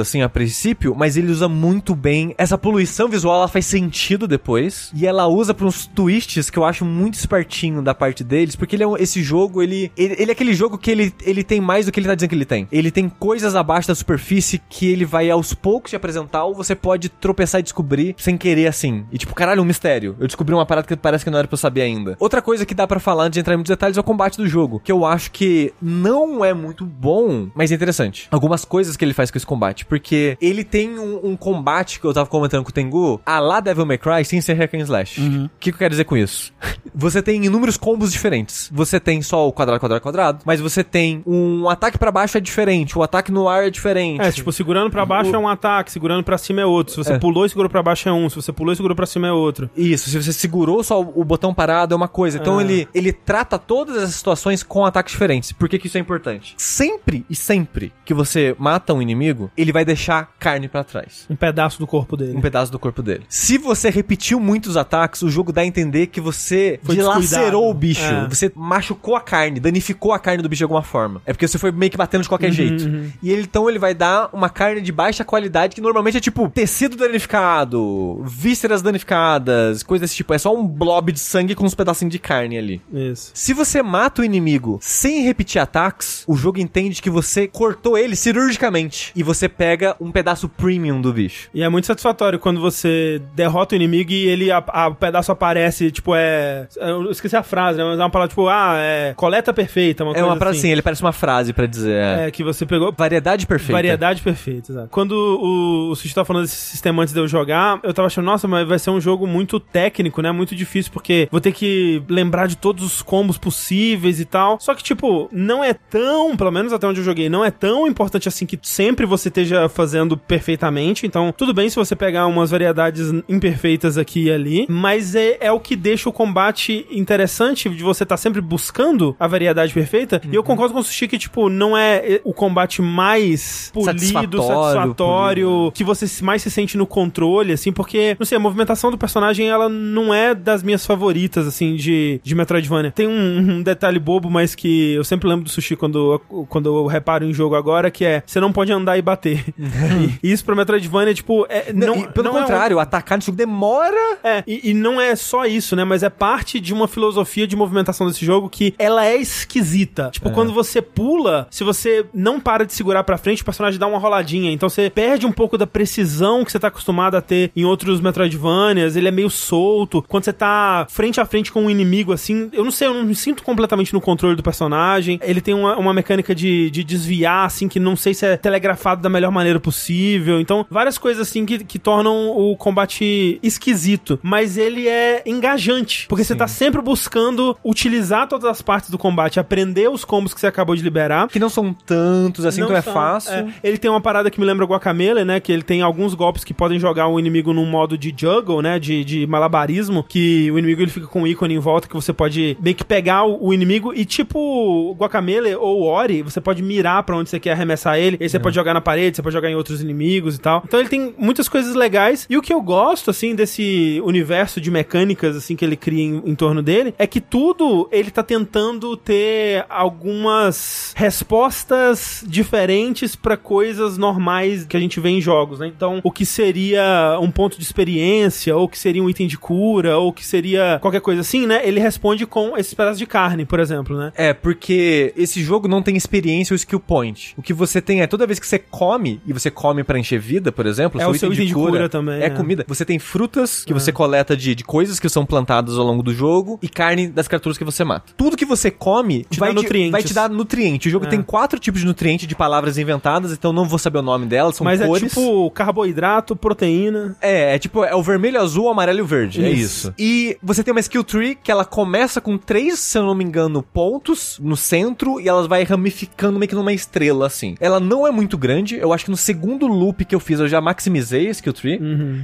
assim, a princípio, mas ele usa muito bem. Essa poluição visual, ela faz sentido depois. E ela usa pra uns twists que eu acho muito espertinho da parte deles, porque ele é um- esse jogo, ele, ele, ele é aquele jogo que ele, ele tem mais do que ele tá dizendo que ele tem. Ele tem coisas abaixo da superfície que ele vai aos poucos te apresentar, ou você pode tropeçar e descobrir sem querer, assim. E tipo, caralho, um mistério. Eu descobri uma parada que parece que não era pra eu saber ainda. Outra coisa que dá pra falar antes de entrar em muitos detalhes é o combate do jogo, que eu acho que não é muito bom, mas é interessante. Algumas coisas que ele faz com esse combate, porque ele tem um, um combate que eu tava comentando com o Tengu, a lá Devil May Cry sem ser hack and slash. O que, que eu quero dizer com isso? você tem inúmeros combos diferentes. Você tem só o quadrado, quadrado, quadrado, mas você tem um ataque pra baixo é diferente, o ataque no ar é diferente. É, tipo, segurando pra baixo é um ataque, segurando pra cima é outro. Se você É. pulou e segurou pra baixo é um, se você pulou e segurou pra cima é outro. Isso, se você segurou só o botão parado é uma coisa. Então Ah. ele, ele trata todas essas situações com ataques diferentes. Por que, que isso é importante? Sempre e sempre que você mata um inimigo, ele vai deixar carne pra trás. Um pedaço do corpo dele. Um pedaço do corpo dele. Se você repetiu muitos ataques, o jogo dá a entender que você Foi dilacerou o bicho. É. Você machucou a carne, danificou a carne do bicho de alguma forma. É porque você foi meio que batendo de qualquer jeito. E ele então ele vai dar uma carne de baixa qualidade que normalmente é tipo tecido danificado, vísceras danificadas, coisas desse tipo. É só um blob de sangue com uns pedacinhos de carne ali. Isso. Se você mata o inimigo sem repetir ataques, o jogo entende que você cortou ele cirurgicamente e você pega um pedaço premium do bicho. E é muito satisfatório quando você derrota o inimigo e ele, a, a- o pedaço aparece, tipo, é... Eu esqueci a frase, né? Mas é uma palavra, tipo, ah, é coleta perfeita, uma É coisa uma frase assim. assim, ele parece uma frase pra dizer. É. É, que você pegou... Variedade perfeita. Variedade perfeita, exato. Quando o, o Sushi tava falando desse sistema antes de eu jogar, eu tava achando, nossa, mas vai ser um jogo muito técnico, né? Muito difícil, porque vou ter que lembrar de todos os combos possíveis e tal. Só que, tipo, não é tão, pelo menos até onde eu joguei, não é tão importante assim que sempre você esteja fazendo perfeitamente. Então, tudo bem se você pegar umas variedades imperfeitas aqui e ali, mas é, é o que deixa o combate interessante de você estar sempre buscando a variedade perfeita. E eu concordo com o Sushi que, tipo, não é o combate mais polido, Satisfatório, satisfatório, que você mais se sente no controle, assim, porque, não sei, a movimentação do personagem, ela não é das minhas favoritas, assim, de, de Metroidvania. Tem um, um detalhe bobo, mas que eu sempre lembro do Sushi quando, quando eu reparo em jogo agora, que é, você não pode andar e bater. e isso pra Metroidvania, tipo, é, Não, e pelo não é um- contrário, atacar nesse jogo demora. é, e, e não é só isso, né? Mas é parte de uma filosofia de movimentação desse jogo que ela é esquisita. Tipo, quando você pula, se você não para de segurar pra frente, o personagem dá uma roladinha. Então você perde um pouco da precisão que você tá acostumado a ter em outros Metroidvanias. Ele é meio solto. Quando você tá frente a frente com um inimigo, assim, eu não sei, eu não me sinto completamente no controle do personagem. Ele tem uma, uma mecânica de, de desviar, assim, que não sei se é telegrafado da melhor maneira possível. Então, várias coisas, assim, que, que tornam o combate esquisito. Mas ele é engajante. Porque você tá sempre buscando utilizar todas as partes do combate, aprender os combos que você acabou de liberar. Que não são tantos assim, Não então é fácil. é. Ele tem uma parada que me lembra Guacamele, né? Que ele tem alguns golpes que podem jogar o inimigo num modo de juggle, né? De, de malabarismo, que o inimigo ele fica com um ícone em volta que você pode meio que pegar o, o inimigo e tipo Guacamele ou Ori, você pode mirar pra onde você quer arremessar ele, e aí você pode jogar na parede, você pode jogar em outros inimigos e tal. Então ele tem muitas coisas legais, e o que eu gosto, assim, desse universo de mecânicas, assim, que ele cria em, em torno dele, é que tudo ele tá tentando ter algumas respostas diferentes pra coisas normais que a gente vê em jogos, né? Então, o que seria um ponto de experiência, ou que seria um item de cura, ou que seria qualquer coisa assim, né? Ele responde com esses pedaços de carne, por exemplo, né? É, porque esse jogo não tem experiência ou skill point. O que você tem é toda vez que você come, e você come pra encher vida, por exemplo, É o seu item de cura também, É, é. comida. Você tem frutas que você coleta de, de coisas que são plantadas ao longo do jogo e carne das criaturas que você mata. Tudo que você come Te vai, dá te, vai te dar nutriente. O jogo É. tem quatro tipos de nutriente de palavras inventadas, então não vou saber o nome delas, são Mas cores. é tipo carboidrato, proteína. É, é tipo, é o vermelho, azul, amarelo e o verde. É Isso. isso. E você tem uma skill tree que ela começa com três, se eu não me engano, pontos no centro e elas vai ramificando meio que numa estrela, assim. Ela não é muito grande. Eu acho que no segundo loop que eu fiz, eu já maximizei a skill tree.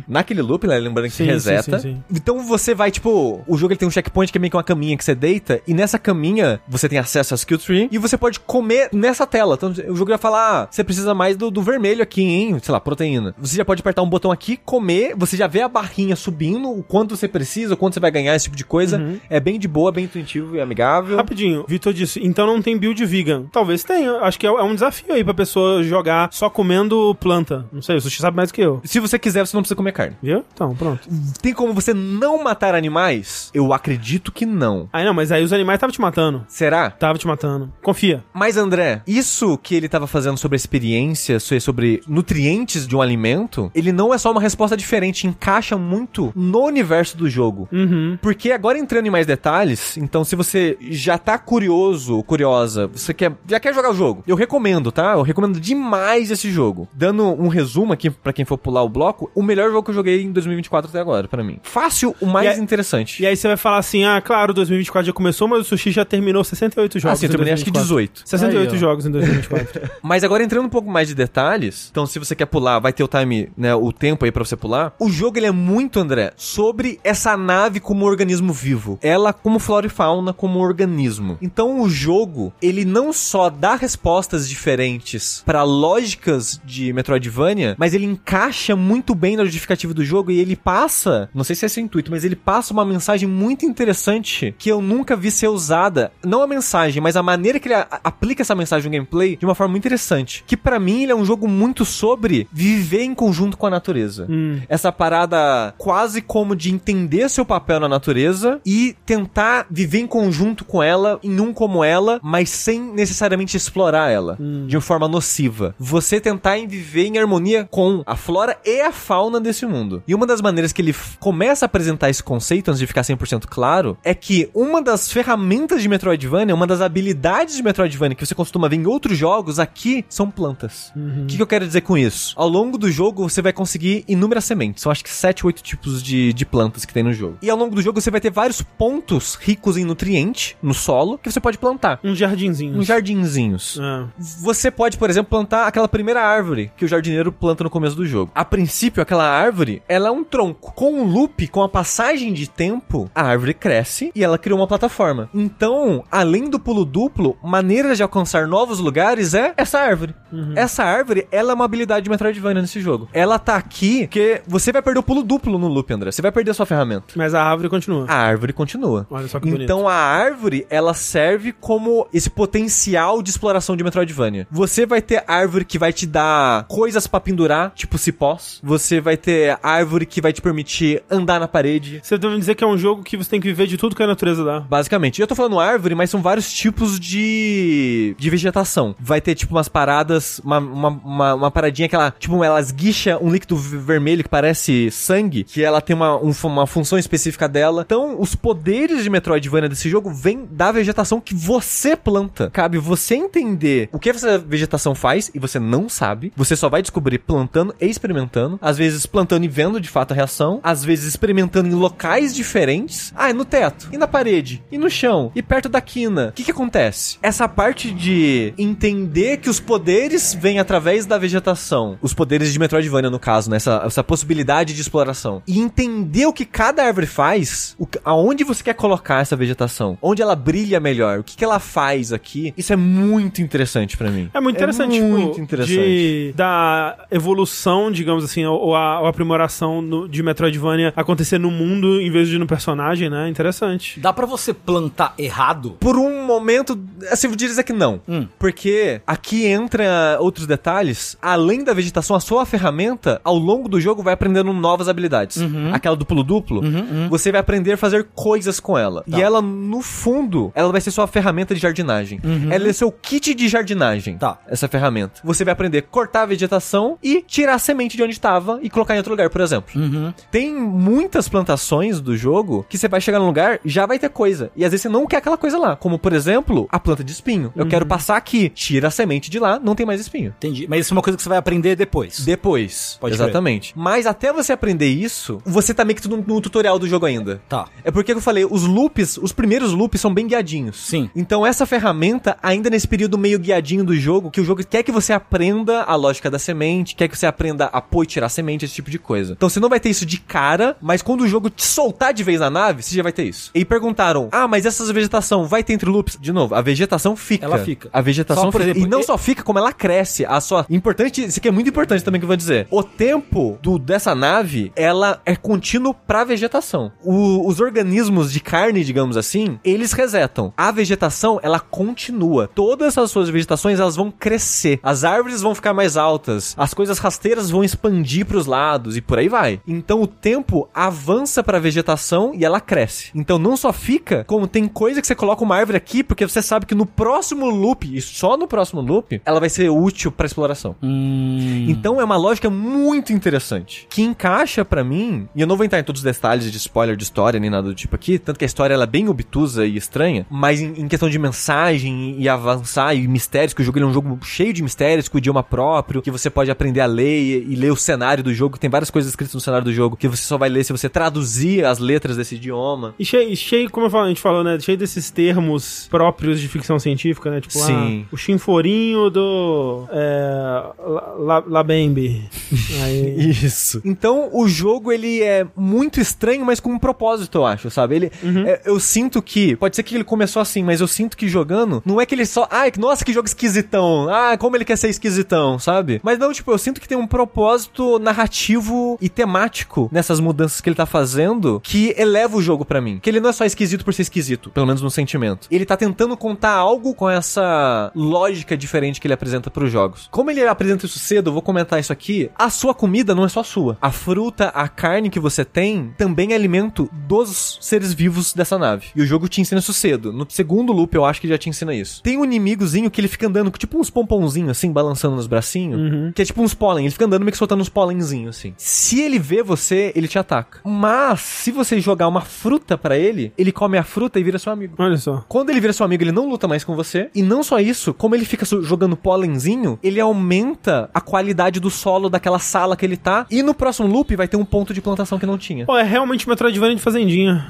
Naquele loop, né? Lembrando que Sim, reseta. sim, sim. Então você vai, tipo, o jogo ele tem um checkpoint que é meio que uma caminha que você deita, e nessa caminha você tem acesso à skill tree, e você pode comer nessa tela. Então o jogo vai falar, ah, você precisa mais do, do vermelho aqui, hein? Sei lá, proteína. Você já pode apertar um botão aqui, comer, você já vê a barrinha subindo, o quanto você precisa, o quanto você vai ganhar, esse tipo de coisa. Uhum. É bem de boa, bem intuitivo e amigável. Rapidinho, Vitor disse, então não tem build vegan. Talvez tenha. Acho que é, é um desafio aí pra pessoa jogar só comendo planta. Não sei, o Sushi sabe mais que eu. Se você quiser, você não precisa comer carne. Viu? Então, pronto. Tem como você não matar animais? Eu acredito que não. Aí não, mas aí os animais estavam te matando. Será? Tava te matando. Confia. Mas André, isso que ele tava fazendo sobre a experiência, so- sobre nutrientes de um alimento, ele não é só uma resposta diferente, encaixa muito no universo do jogo. Uhum. Porque agora entrando em mais detalhes, então se você já tá curioso curiosa, você quer, já quer jogar o jogo, eu recomendo, tá? Eu recomendo demais esse jogo. Dando um resumo aqui pra quem for pular o bloco, o melhor jogo que eu joguei em 2024 até agora, pra mim. Fácil, o mais E interessante. E aí você vai falar assim, ah, claro, 2024 já começou, mas o Sushi já terminou 68 jogos Ah, sim, eu terminei acho que 2024. 18. 68 Aí, jogos em 2024. Mas agora entrando um pouco mais de detalhes, então se você quer pular, vai ter o time, né, o tempo aí pra você pular. O jogo ele é muito, André, sobre essa nave como organismo vivo. Ela como flora e fauna como organismo. Então o jogo, ele não só dá respostas diferentes pra lógicas de Metroidvania, mas ele encaixa muito bem na justificativa do jogo e ele passa, não sei se é o intuito, mas ele passa uma mensagem muito interessante que eu nunca vi ser usada. Não a mensagem, mas a maneira que ele aplica essa mensagem no gameplay de uma forma muito interessante. Que pra mim ele é um jogo muito sobre viver em conjunto com a natureza. Hum. Essa parada quase como de entender seu papel na natureza e tentar viver em conjunto com ela, em um como ela, mas sem necessariamente explorar ela de uma forma nociva. Você tentar viver em harmonia com a flora e a fauna desse mundo. E uma das maneiras que ele começa a apresentar esse conceito, antes de ficar 100% claro, é que uma das ferramentas de Metroidvania, uma das habilidades de Metroidvania que você costuma ver em outros jogos, aqui são plantas. O que, que eu quero dizer com isso? Ao longo do jogo, você vai conseguir inúmeras sementes. São acho que 7, 8 tipos de, de plantas que tem no jogo. E ao longo do jogo, você vai ter vários pontos ricos em nutriente no solo que você pode plantar. Um jardinzinho. Uns jardinzinhos. É. Você pode, por exemplo, plantar aquela primeira árvore que o jardineiro planta no começo do jogo. A princípio, aquela árvore, ela é um tronco. Com o loop, com a passagem de tempo, a árvore cresce e ela criou uma plataforma. Então, além do pulo duplo, maneira de alcançar novos lugares é essa árvore. Essa árvore, ela é uma habilidade de Metroidvania nesse jogo. Ela tá aqui porque você vai perder o pulo duplo no loop, André. Você vai perder a sua ferramenta. Mas a árvore continua. A árvore continua. Olha só que bonito. Então a árvore, ela serve como esse potencial de exploração de Metroidvania. Você vai ter árvore que vai te dar coisas pra pendurar, tipo cipós. Você vai ter árvore que vai te permitir andar na parede. Você deve dizer que é um jogo que você tem que viver de tudo que a natureza dá. Basicamente. Eu tô falando árvore, mas são vários tipos de, de vegetação. Vai ter, tipo, umas paradas, uma, uma, uma, uma paradinha que ela, tipo, ela esguicha um líquido vermelho que parece sangue, que ela tem uma, um- uma função específica dela. Então, os poderes de Metroidvania desse jogo vêm da vegetação que você planta. Cabe você entender o que essa vegetação faz e você não sabe. Você só vai descobrir plantando e experimentando. Às vezes plantando e vendo de fato a reação. Às vezes experimentando em locais diferentes. Ah, é no teto, e na parede, e no chão, e perto da quina. O que que acontece? Essa parte de entender que os poderes vêm através da vegetação. Os poderes de Metroidvania, no caso, né? Essa, essa possibilidade de exploração. E entender o que cada árvore faz, o, aonde você quer colocar essa vegetação. Onde ela brilha melhor. O que, que ela faz aqui. Isso é muito interessante pra mim. É muito interessante, É tipo, muito interessante. de da evolução, digamos assim, ou a, ou a aprimoração no- de Metroidvania acontecer no mundo em vez de no personagem, né? Interessante. Dá pra você plantar errado? Por um momento, assim, vou dizer que não. Hum. Porque aqui entra outros detalhes. Além da vegetação, a sua ferramenta, ao longo do jogo, vai aprendendo novas habilidades. Uhum. Aquela do pulo duplo, você vai aprender a fazer coisas com ela. Tá. E ela, no fundo, ela vai ser sua ferramenta de jardinagem. Ela é seu kit de jardinagem. Uhum. Tá. Essa ferramenta. Você vai aprender a cortar a vegetação e tirar a semente de onde estava e colocar em outro lugar, por exemplo. Uhum. Tem muitas plantações do jogo que você vai chegar num lugar, já vai ter coisa. E às vezes você não quer aquela coisa lá. Como, por exemplo, a planta de espinho. Eu Uhum. quero passar aqui. Tira a semente de lá, não tem mais espinho. Entendi. Mas isso é uma coisa que você vai aprender depois. Depois. Pode crer. Exatamente. Mas até você aprender isso, você tá meio que no, no tutorial do jogo ainda. Tá. É porque eu falei, os loops, os primeiros loops são bem guiadinhos. Sim. Então essa ferramenta, ainda nesse período meio guiadinho do jogo, que o jogo quer que você aprenda a lógica da semente, quer que você aprenda a pôr e tirar semente, esse tipo de coisa. Então você não vai ter isso de cara, mas quando o jogo te soltar de vez na nave, você já vai ter isso. E perguntaram, ah, mas essa vegetação vai ter entre loops? De novo, a vegetação fica. Ela fica. A vegetação por fica. exemplo, e não e- só fica, como ela cresce. A sua. Importante, isso aqui é muito importante também que eu vou dizer. O tempo do, dessa nave, ela é contínuo pra vegetação. O- os organismos de carne, digamos assim, eles resetam. A vegetação, ela continua. Todas as suas vegetações, elas vão crescer. As árvores vão ficar mais altas. As coisas rasteiras vão expandir pros lados e por aí vai. Então o tempo avança pra vegetação e ela cresce. Então não só fica, como tem coisa que você coloca uma árvore aqui, porque você sabe que no próximo loop, e só no próximo loop, ela vai ser útil pra exploração. Hum. Então é uma lógica muito interessante. Que encaixa pra mim, e eu não vou entrar em todos os detalhes de spoiler de história nem nada do tipo aqui, tanto que a história ela é bem obtusa e estranha, mas em, em questão de mensagem e avançar e mistérios, que o jogo é um jogo cheio de mistérios, com o idioma próprio, que você pode aprender a ler e, e ler o cenário do jogo, tem várias coisas escritas no cenário do jogo que você só vai ler se você traduzir as letras desse idioma. E cheio, cheio, como falo- a gente falou, né? Cheio desses termos próprios de ficção científica, né? Tipo, Sim. ah, o chinforinho do. É, La- La- Labembe. Aí. Isso. Então, o jogo, ele é muito estranho, mas com um propósito, eu acho, sabe? Ele, é, eu sinto que, pode ser que ele começou assim, mas eu sinto que jogando, não é que ele só, ai, nossa, que jogo esquisitão, ah, como ele quer ser esquisitão, sabe? Mas não, tipo, eu sinto que tem um propósito narrativo e temático nessas mudanças que ele tá fazendo, que eleva o jogo pra mim. Que ele não é só esquisito por ser esquisito, pelo menos no sentimento. Ele tá tentando contar algo com essa lógica diferente que ele apresenta pros jogos. Como ele apresenta isso cedo, eu vou comentar isso aqui, a sua comida não é só sua. A fruta, a carne que você tem também é alimento dos seres vivos dessa nave. E o jogo te ensina isso cedo. No segundo loop eu acho que já te ensina isso. Tem um inimigozinho que ele fica andando com tipo uns pomponzinhos assim, balançando nos bracinhos, que é tipo uns pólen. Ele fica andando meio que soltando uns pólenzinhos assim. Se ele vê você, ele te ataca. Mas se você jogar uma fruta pra ele, ele come a fruta e vira seu amigo. Olha só. Quando ele vira seu amigo, ele não luta mais com você. E não só isso, como ele fica jogando pólenzinho, ele aumenta a qualidade do solo daquela sala que ele tá. E no próximo loop vai ter um ponto de plantação que não tinha. Pô, é realmente Metroidvania de fazendinha.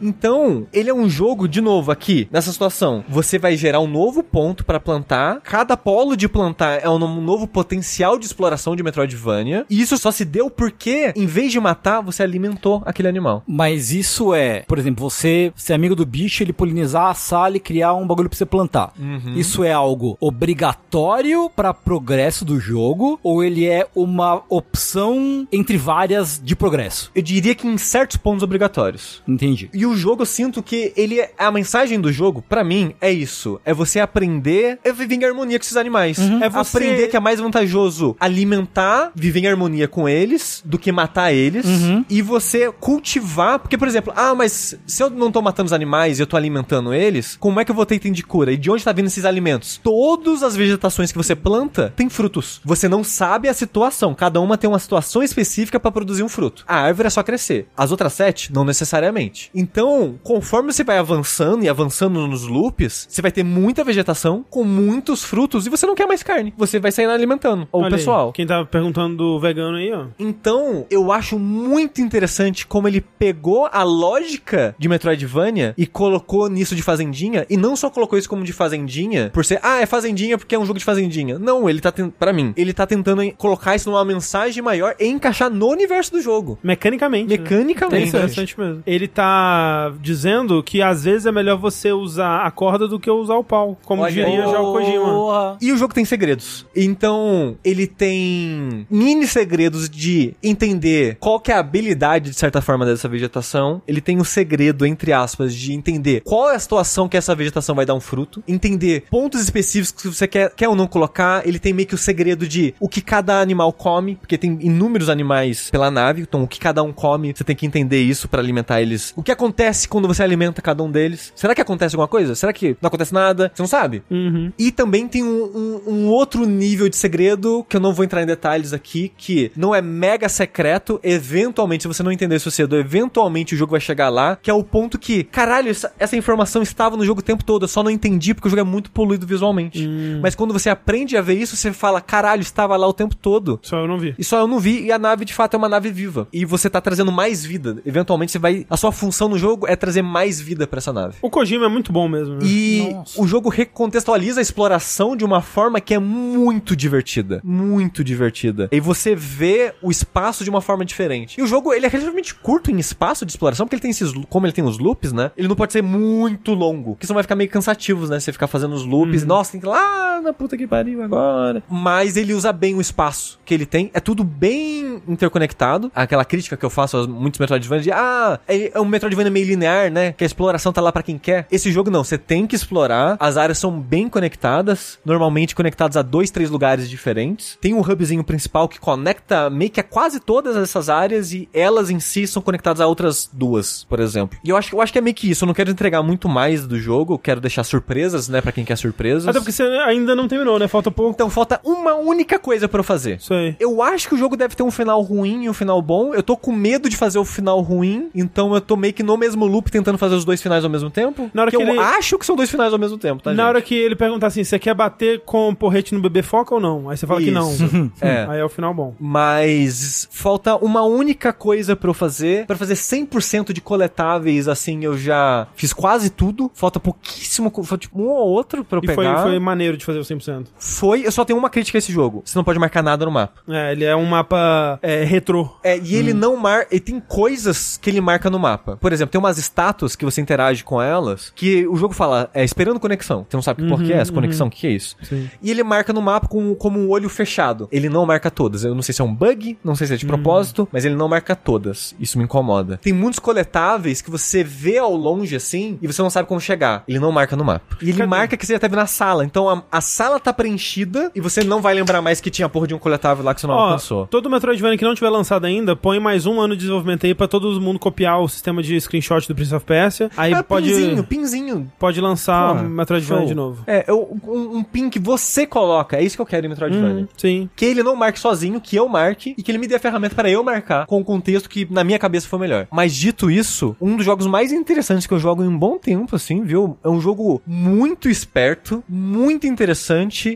Então, ele é um jogo, de novo, aqui, nessa situação. Você vai gerar um novo ponto pra plantar. Cada polo de plantar é um no- novo potencial de exploração de Metroidvania. E isso só se deu porque, em vez de matar, você alimentou aquele animal. Mas isso é, por exemplo, você ser amigo do bicho, ele polinizar a sala e criar um bagulho pra você plantar. Isso é algo obrigatório pra progresso do jogo ou ele é uma opção entre várias de progresso? Eu diria que em certos pontos obrigatórios. Entendi. E o jogo, eu sinto que ele é, a mensagem do jogo, pra mim, é isso. É você aprender a viver em harmonia com esses animais. É você- aprender que é mais vantajoso alimentar, viver em harmonia com eles, do que matar eles. E você cultivar. Porque, por exemplo, ah, mas se eu não tô matando os animais e eu tô alimentando eles, como é que eu vou ter item de cura? E de onde tá vindo esses alimentos? Todas as vegetações que você planta têm frutos. Você não sabe a situação. Cada uma tem uma situação específica pra produzir um fruto. A árvore é só crescer. As outras sete, não necessariamente. Então, conforme você vai avançando e avançando nos loops, você vai ter muita vegetação com muitos frutos e você não quer mais carne. Você vai sair alimentando. Ou o Olha aí, pessoal. Quem tava perguntando do vegano aí, ó. Então, eu acho muito interessante como ele pegou a lógica de Metroidvania e colocou nisso de fazendinha, e não só colocou isso como de fazendinha, por ser, ah, é fazendinha porque é um jogo de fazendinha. Não, ele tá tentando, pra mim, ele tá tentando en- colocar isso numa mensagem maior e encaixar no universo do jogo. Mecanicamente. né? Mecanicamente. Interessante mesmo. Ele tá dizendo que às vezes é melhor você usar a corda do que usar o pau, como Olha diria já o Kojima. E o jogo tem segredos. Então, ele tem mini segredos de entender qual que é a habilidade, de certa forma, dessa vegetação. Ele tem o segredo, entre aspas, de entender qual é a situação que essa vegetação vai dar um fruto. Entender pontos específicos que você quer, quer ou não colocar. Ele tem meio que o segredo de o que cada animal come, porque tem inúmeros animais pela nave. Então, o que cada um come, você tem que entender isso pra alimentar eles. O que acontece quando você alimenta cada um deles? Será que acontece alguma coisa? Será que não acontece nada? Você não sabe? Uhum. E também tem um, um- um outro nível de segredo que eu não vou entrar em detalhes aqui, que não é mega secreto. Eventualmente, se você não entender isso cedo, eventualmente o jogo vai chegar lá, que é o ponto que, caralho, essa, essa informação estava no jogo o tempo todo, eu só não entendi porque o jogo é muito poluído visualmente. Mas quando você aprende a ver isso, você fala, caralho, estava lá o tempo todo. Só eu não vi. E só eu não vi, e a nave de fato é uma nave viva. E você tá trazendo mais vida. Eventualmente você vai. A sua função no jogo é trazer mais vida pra essa nave. O Kojima é muito bom mesmo. né? E Nossa. o jogo recontextualiza a exploração de uma forma que é muito divertida. Muito divertida. E você vê o espaço de uma forma diferente. E o jogo, ele é relativamente curto em espaço de exploração, porque ele tem esses. Como ele tem os loops, né? Ele não pode ser muito longo. Porque senão vai ficar meio cansativos, né? Você ficar fazendo os loops. Nossa, tem que ir lá na puta que pariu agora. Mas ele usa bem o espaço que ele tem. É tudo bem interconectado. Aquela crítica que eu faço a muitos Metroidvania de ah, é é um Metroidvania meio linear, né? Que a exploração tá lá pra quem quer. Esse jogo não, você tem que explorar. As áreas são bem conectadas, normalmente conectadas a dois, três lugares diferentes. Tem um hubzinho principal que conecta meio que a quase todas essas áreas e elas em si são conectadas a outras duas, por exemplo. E eu acho, eu acho que é meio que isso. Eu não quero entregar muito mais do jogo, quero deixar surpresas, né, Pra quem quer surpresas. Até porque você ainda não terminou, né? Falta pouco. Então falta uma única coisa pra eu fazer. Isso aí. Eu acho que o jogo deve ter um final ruim e um final bom. Eu tô com medo de fazer o final ruim, então eu tô meio que no mesmo loop tentando fazer os dois finais ao mesmo tempo. Na hora que que eu ele- acho que são dois finais ao mesmo tempo, tá, Na gente? hora que ele perguntar assim, você quer bater com porrete no bebê foca ou não? Aí você fala que não. Isso. É. Aí é o final bom. Mas falta uma única coisa pra eu fazer. Pra fazer 100% de coletáveis, assim, eu já fiz quase tudo. Falta pouquíssimo, falta tipo um ou outro pra eu E foi, pegar. foi maneiro de fazer o 100%. Foi, eu só tenho uma crítica a esse jogo. Você não pode marcar nada no mapa. É, ele é um mapa é, retrô. É, e ele não marca. Ele tem coisas que ele marca no mapa. Por exemplo, tem umas estátuas que você interage com elas que o jogo fala, é esperando conexão. Você não sabe que porra que é essa conexão, o que, é isso? Sim. E ele marca no mapa com, como um olho fechado. Ele não marca todas. Eu não sei se é um bug, não sei se é de propósito, mas ele não marca todas. Isso me incomoda. Tem muitos coletáveis que você vê ao longe assim e você não sabe como chegar. Ele não marca no mapa. E ele Cadê? marca que você já teve na sala. Então a, a sala tá preenchida e você não vai lembrar mais que tinha porra de um coletável lá que você não Ó, alcançou. todo Metroidvania que não tiver lançado ainda, põe mais um ano de desenvolvimento aí pra todo mundo copiar o sistema de screenshot do Prince of Persia. Aí É, pode, pinzinho, pinzinho. pode lançar Porra, Metroidvania show. de novo. É, eu- um, um pin que você coloca. É isso que eu quero em Metroidvania. Hum, sim. Que ele não marque sozinho, que eu marque, e que ele me dê a ferramenta para eu marcar com o contexto que na minha cabeça foi melhor. Mas dito isso, um dos jogos mais interessantes que eu jogo em um bom tempo, assim, viu? É um jogo muito esperto, muito interessante,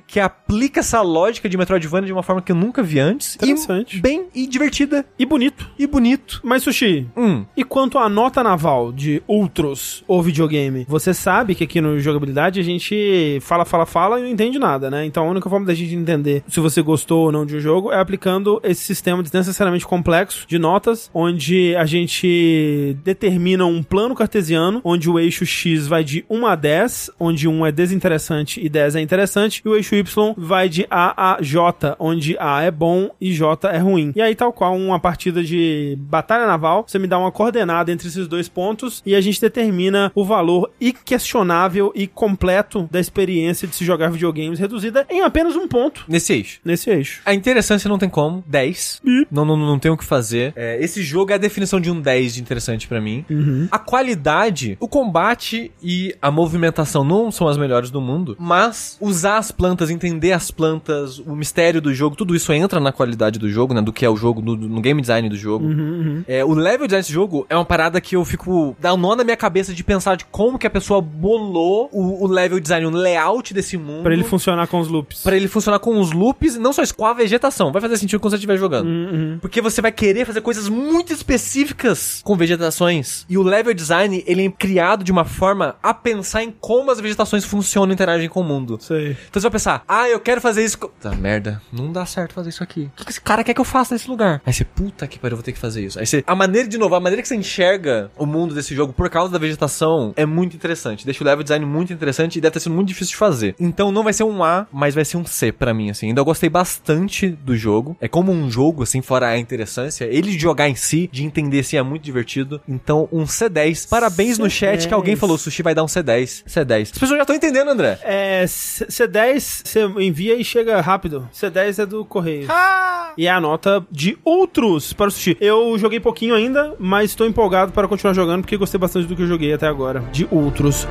que aplica essa lógica de Metroidvania de uma forma que eu nunca vi antes. Interessante. E bem e divertida E bonito. e bonito. Mas, Sushi, Hum. E quanto à nota naval de outros ou videogame, você sabe que aqui no jogabilidade a gente fala, fala, fala e não entende nada, né? Então a única forma da gente entender se você gostou ou não de um jogo é aplicando esse sistema desnecessariamente complexo de notas, onde a gente determina um plano cartesiano, onde o eixo X vai de 1 a 10, onde 1 é desinteressante e 10 é interessante, e o eixo Y vai de A a J, onde A é bom e J é ruim. E aí, tal qual uma partida de batalha naval, você me dá uma coordenada entre esses dois pontos e a gente determina o valor inquestionável e completo da experiência de se jogar videogames reduzida em apenas um ponto Nesse eixo. nesse eixo. A interessância não tem como. 10. Não, não, não tem o que fazer. É, esse jogo é a definição de um 10 de interessante pra mim. A qualidade, o combate e a movimentação não são as melhores do mundo, mas usar as plantas, entender as plantas, o mistério do jogo, tudo isso entra na qualidade do jogo, né? Do que é o jogo, no, no game design do jogo. É, o level design desse jogo é uma parada que eu fico. dá um nó na minha cabeça de pensar de como que a pessoa bolou o, o level design, o layout desse mundo. Pra ele funcionar com os loops. Pra ele funcionar com os loops, não só isso, com a vegetação. Vai fazer sentido quando você estiver jogando. Uhum. Porque você vai querer fazer coisas muito específicas com vegetações. E o level design, ele é criado de uma forma a pensar em como as vegetações funcionam e interagem com o mundo. Sei. Então você vai pensar, ah, eu quero fazer isso. Tá, merda, não dá certo fazer isso aqui. O que, esse cara quer que eu faça nesse lugar? Aí você, puta que pariu, eu vou ter que fazer isso. Aí você, a maneira, de novo, a maneira que você enxerga o mundo desse jogo por causa da vegetação é muito interessante. Deixa o level design muito interessante e deve ter sido muito difícil de fazer. Então não vai ser um A, mas vai ser um C pra mim, assim. Ainda eu gostei bastante do jogo. É como um jogo, assim, fora a interessância. Ele jogar em si, de entender se é muito divertido. Então, um C10. Parabéns no chat que alguém C10. falou, Sushi vai dar um C10. C10. As pessoas já estão entendendo, André. É, C10 você envia e chega rápido. C10 é do correio. E é a nota de outros para o sushi. Eu joguei pouquinho ainda, mas estou empolgado para continuar jogando porque gostei bastante do que eu joguei até agora. De outros.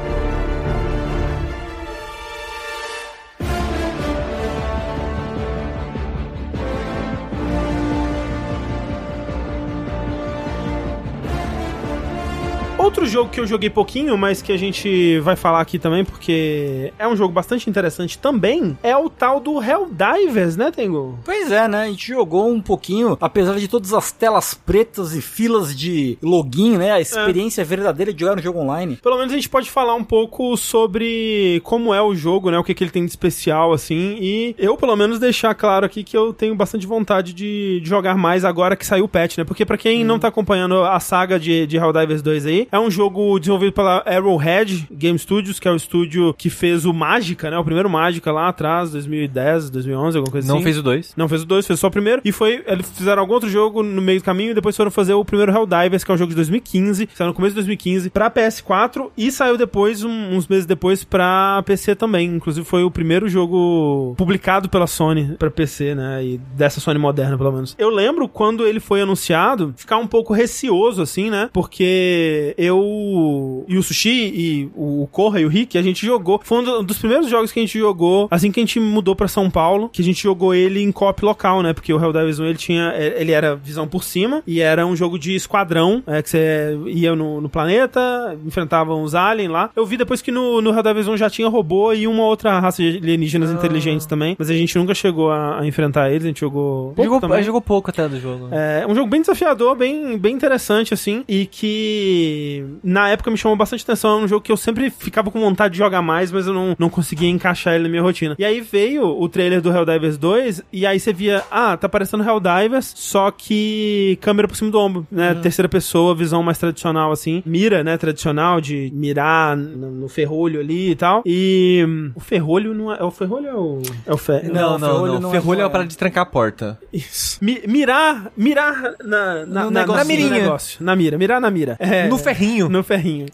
Outro jogo que eu joguei pouquinho, mas que a gente vai falar aqui também, porque é um jogo bastante interessante também, é o tal do Helldivers, né, Tengu? Pois é, né? A gente jogou um pouquinho, apesar de todas as telas pretas e filas de login, né? A experiência verdadeira de jogar no jogo online. Pelo menos a gente pode falar um pouco sobre como é o jogo, né? O que, que ele tem de especial, assim. E eu, pelo menos, deixar claro aqui que eu tenho bastante vontade de, jogar mais agora que saiu o patch, né? Porque pra quem não tá acompanhando a saga de, de Helldivers 2 aí, é um jogo desenvolvido pela Arrowhead Game Studios, que é o estúdio que fez o Mágica, né? O primeiro Mágica lá atrás, 2010, 2011, alguma coisa Não assim. fez o 2. Não fez o 2, fez só o primeiro. E foi. Eles fizeram algum outro jogo no meio do caminho e depois foram fazer o primeiro Helldivers, que é um jogo de 2015. Saiu no começo de 2015 pra PS4 e saiu depois, um- uns meses depois, pra PC também. Inclusive foi o primeiro jogo publicado pela Sony pra PC, né? E dessa Sony moderna, pelo menos. Eu lembro quando ele foi anunciado, ficar um pouco receoso, assim, né? Porque eu e o Sushi e o Corra e o Rick, a gente jogou. Foi um do- dos primeiros jogos que a gente jogou assim que a gente mudou pra São Paulo, que a gente jogou ele em co-op local, né? Porque o Helldivers 1 ele tinha. Ele era visão por cima e era um jogo de esquadrão, é, que você ia no, no planeta, enfrentavam os aliens lá. Eu vi depois que no, no Helldivers 1 já tinha robô e uma outra raça de alienígenas inteligentes também, mas a gente nunca chegou a, a enfrentar eles, a gente jogou. pouco Jogou, também. jogou pouco até do jogo. É um jogo bem desafiador, bem, bem interessante, assim, e que na época me chamou bastante atenção. É um jogo que eu sempre ficava com vontade de jogar mais, mas eu não, não conseguia encaixar ele na minha rotina. E aí veio o trailer do Helldivers 2, e aí você via, ah, tá parecendo Helldivers, só que câmera por cima do ombro, né? Terceira pessoa, visão mais tradicional, assim. Mira, né? Tradicional, de mirar no, no ferrolho ali e tal. E hum, o ferrolho não é. É o ferrolho ou é o. É o fe... Não, não, ferrolho não. não é- Ferrolho é não é. parada de trancar a porta. Isso. Mi- mirar, mirar na, na, No na, negocinho. na mirinha. negócio. Na mira, mirar na mira. É, No ferrinho ferrinho. No ferrinho.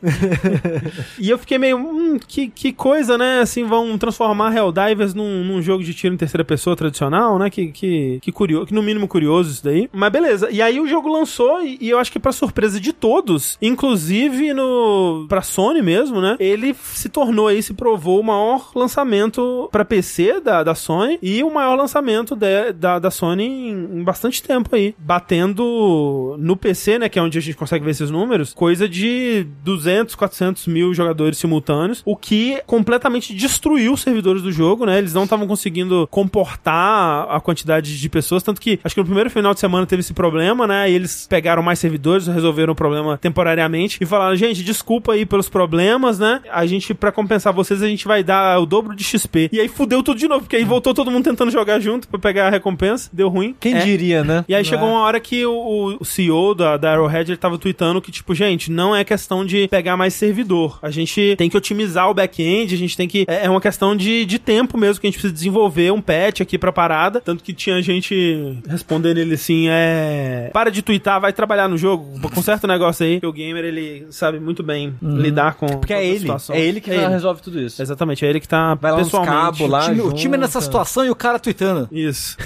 e eu fiquei meio, hum, que, que coisa, né? Assim, vão transformar Helldivers num, num jogo de tiro em terceira pessoa tradicional, né? Que, que, que curioso, que no mínimo curioso isso daí. Mas beleza. E aí o jogo lançou e, e eu acho que pra surpresa de todos, inclusive no pra Sony mesmo, né? Ele se tornou aí, se provou o maior lançamento pra PC da, da Sony e o maior lançamento de, da, da Sony em, em bastante tempo aí. Batendo no PC, né? Que é onde a gente consegue ver esses números, coisa de 200, 400 mil jogadores simultâneos, o que completamente destruiu os servidores do jogo, né? Eles não estavam conseguindo comportar a quantidade de pessoas, tanto que acho que no primeiro final de semana teve esse problema, né? E eles pegaram mais servidores, resolveram o problema temporariamente e falaram: gente, desculpa aí pelos problemas, né? A gente, pra compensar vocês, a gente vai dar o dobro de XP. E aí fudeu tudo de novo, porque aí voltou todo mundo tentando jogar junto pra pegar a recompensa, deu ruim. Quem É. diria, né? E aí chegou uma hora que o, o CEO da, da Arrowhead ele tava tweetando que, tipo, gente, não é questão de pegar mais servidor. A gente tem que otimizar o back-end, a gente tem que. É é uma questão de, de tempo mesmo, que a gente precisa desenvolver um patch aqui pra parada. Tanto que tinha gente respondendo ele assim: é. Para de twittar, vai trabalhar no jogo, conserta o negócio aí. Que o gamer, ele sabe muito bem lidar com. Porque é todas as ele. situações. É ele que resolve tudo isso. Exatamente, é ele que tá Vai lá pessoalmente. cabos lá. o, time, o time é nessa situação e o cara tweetando. Isso.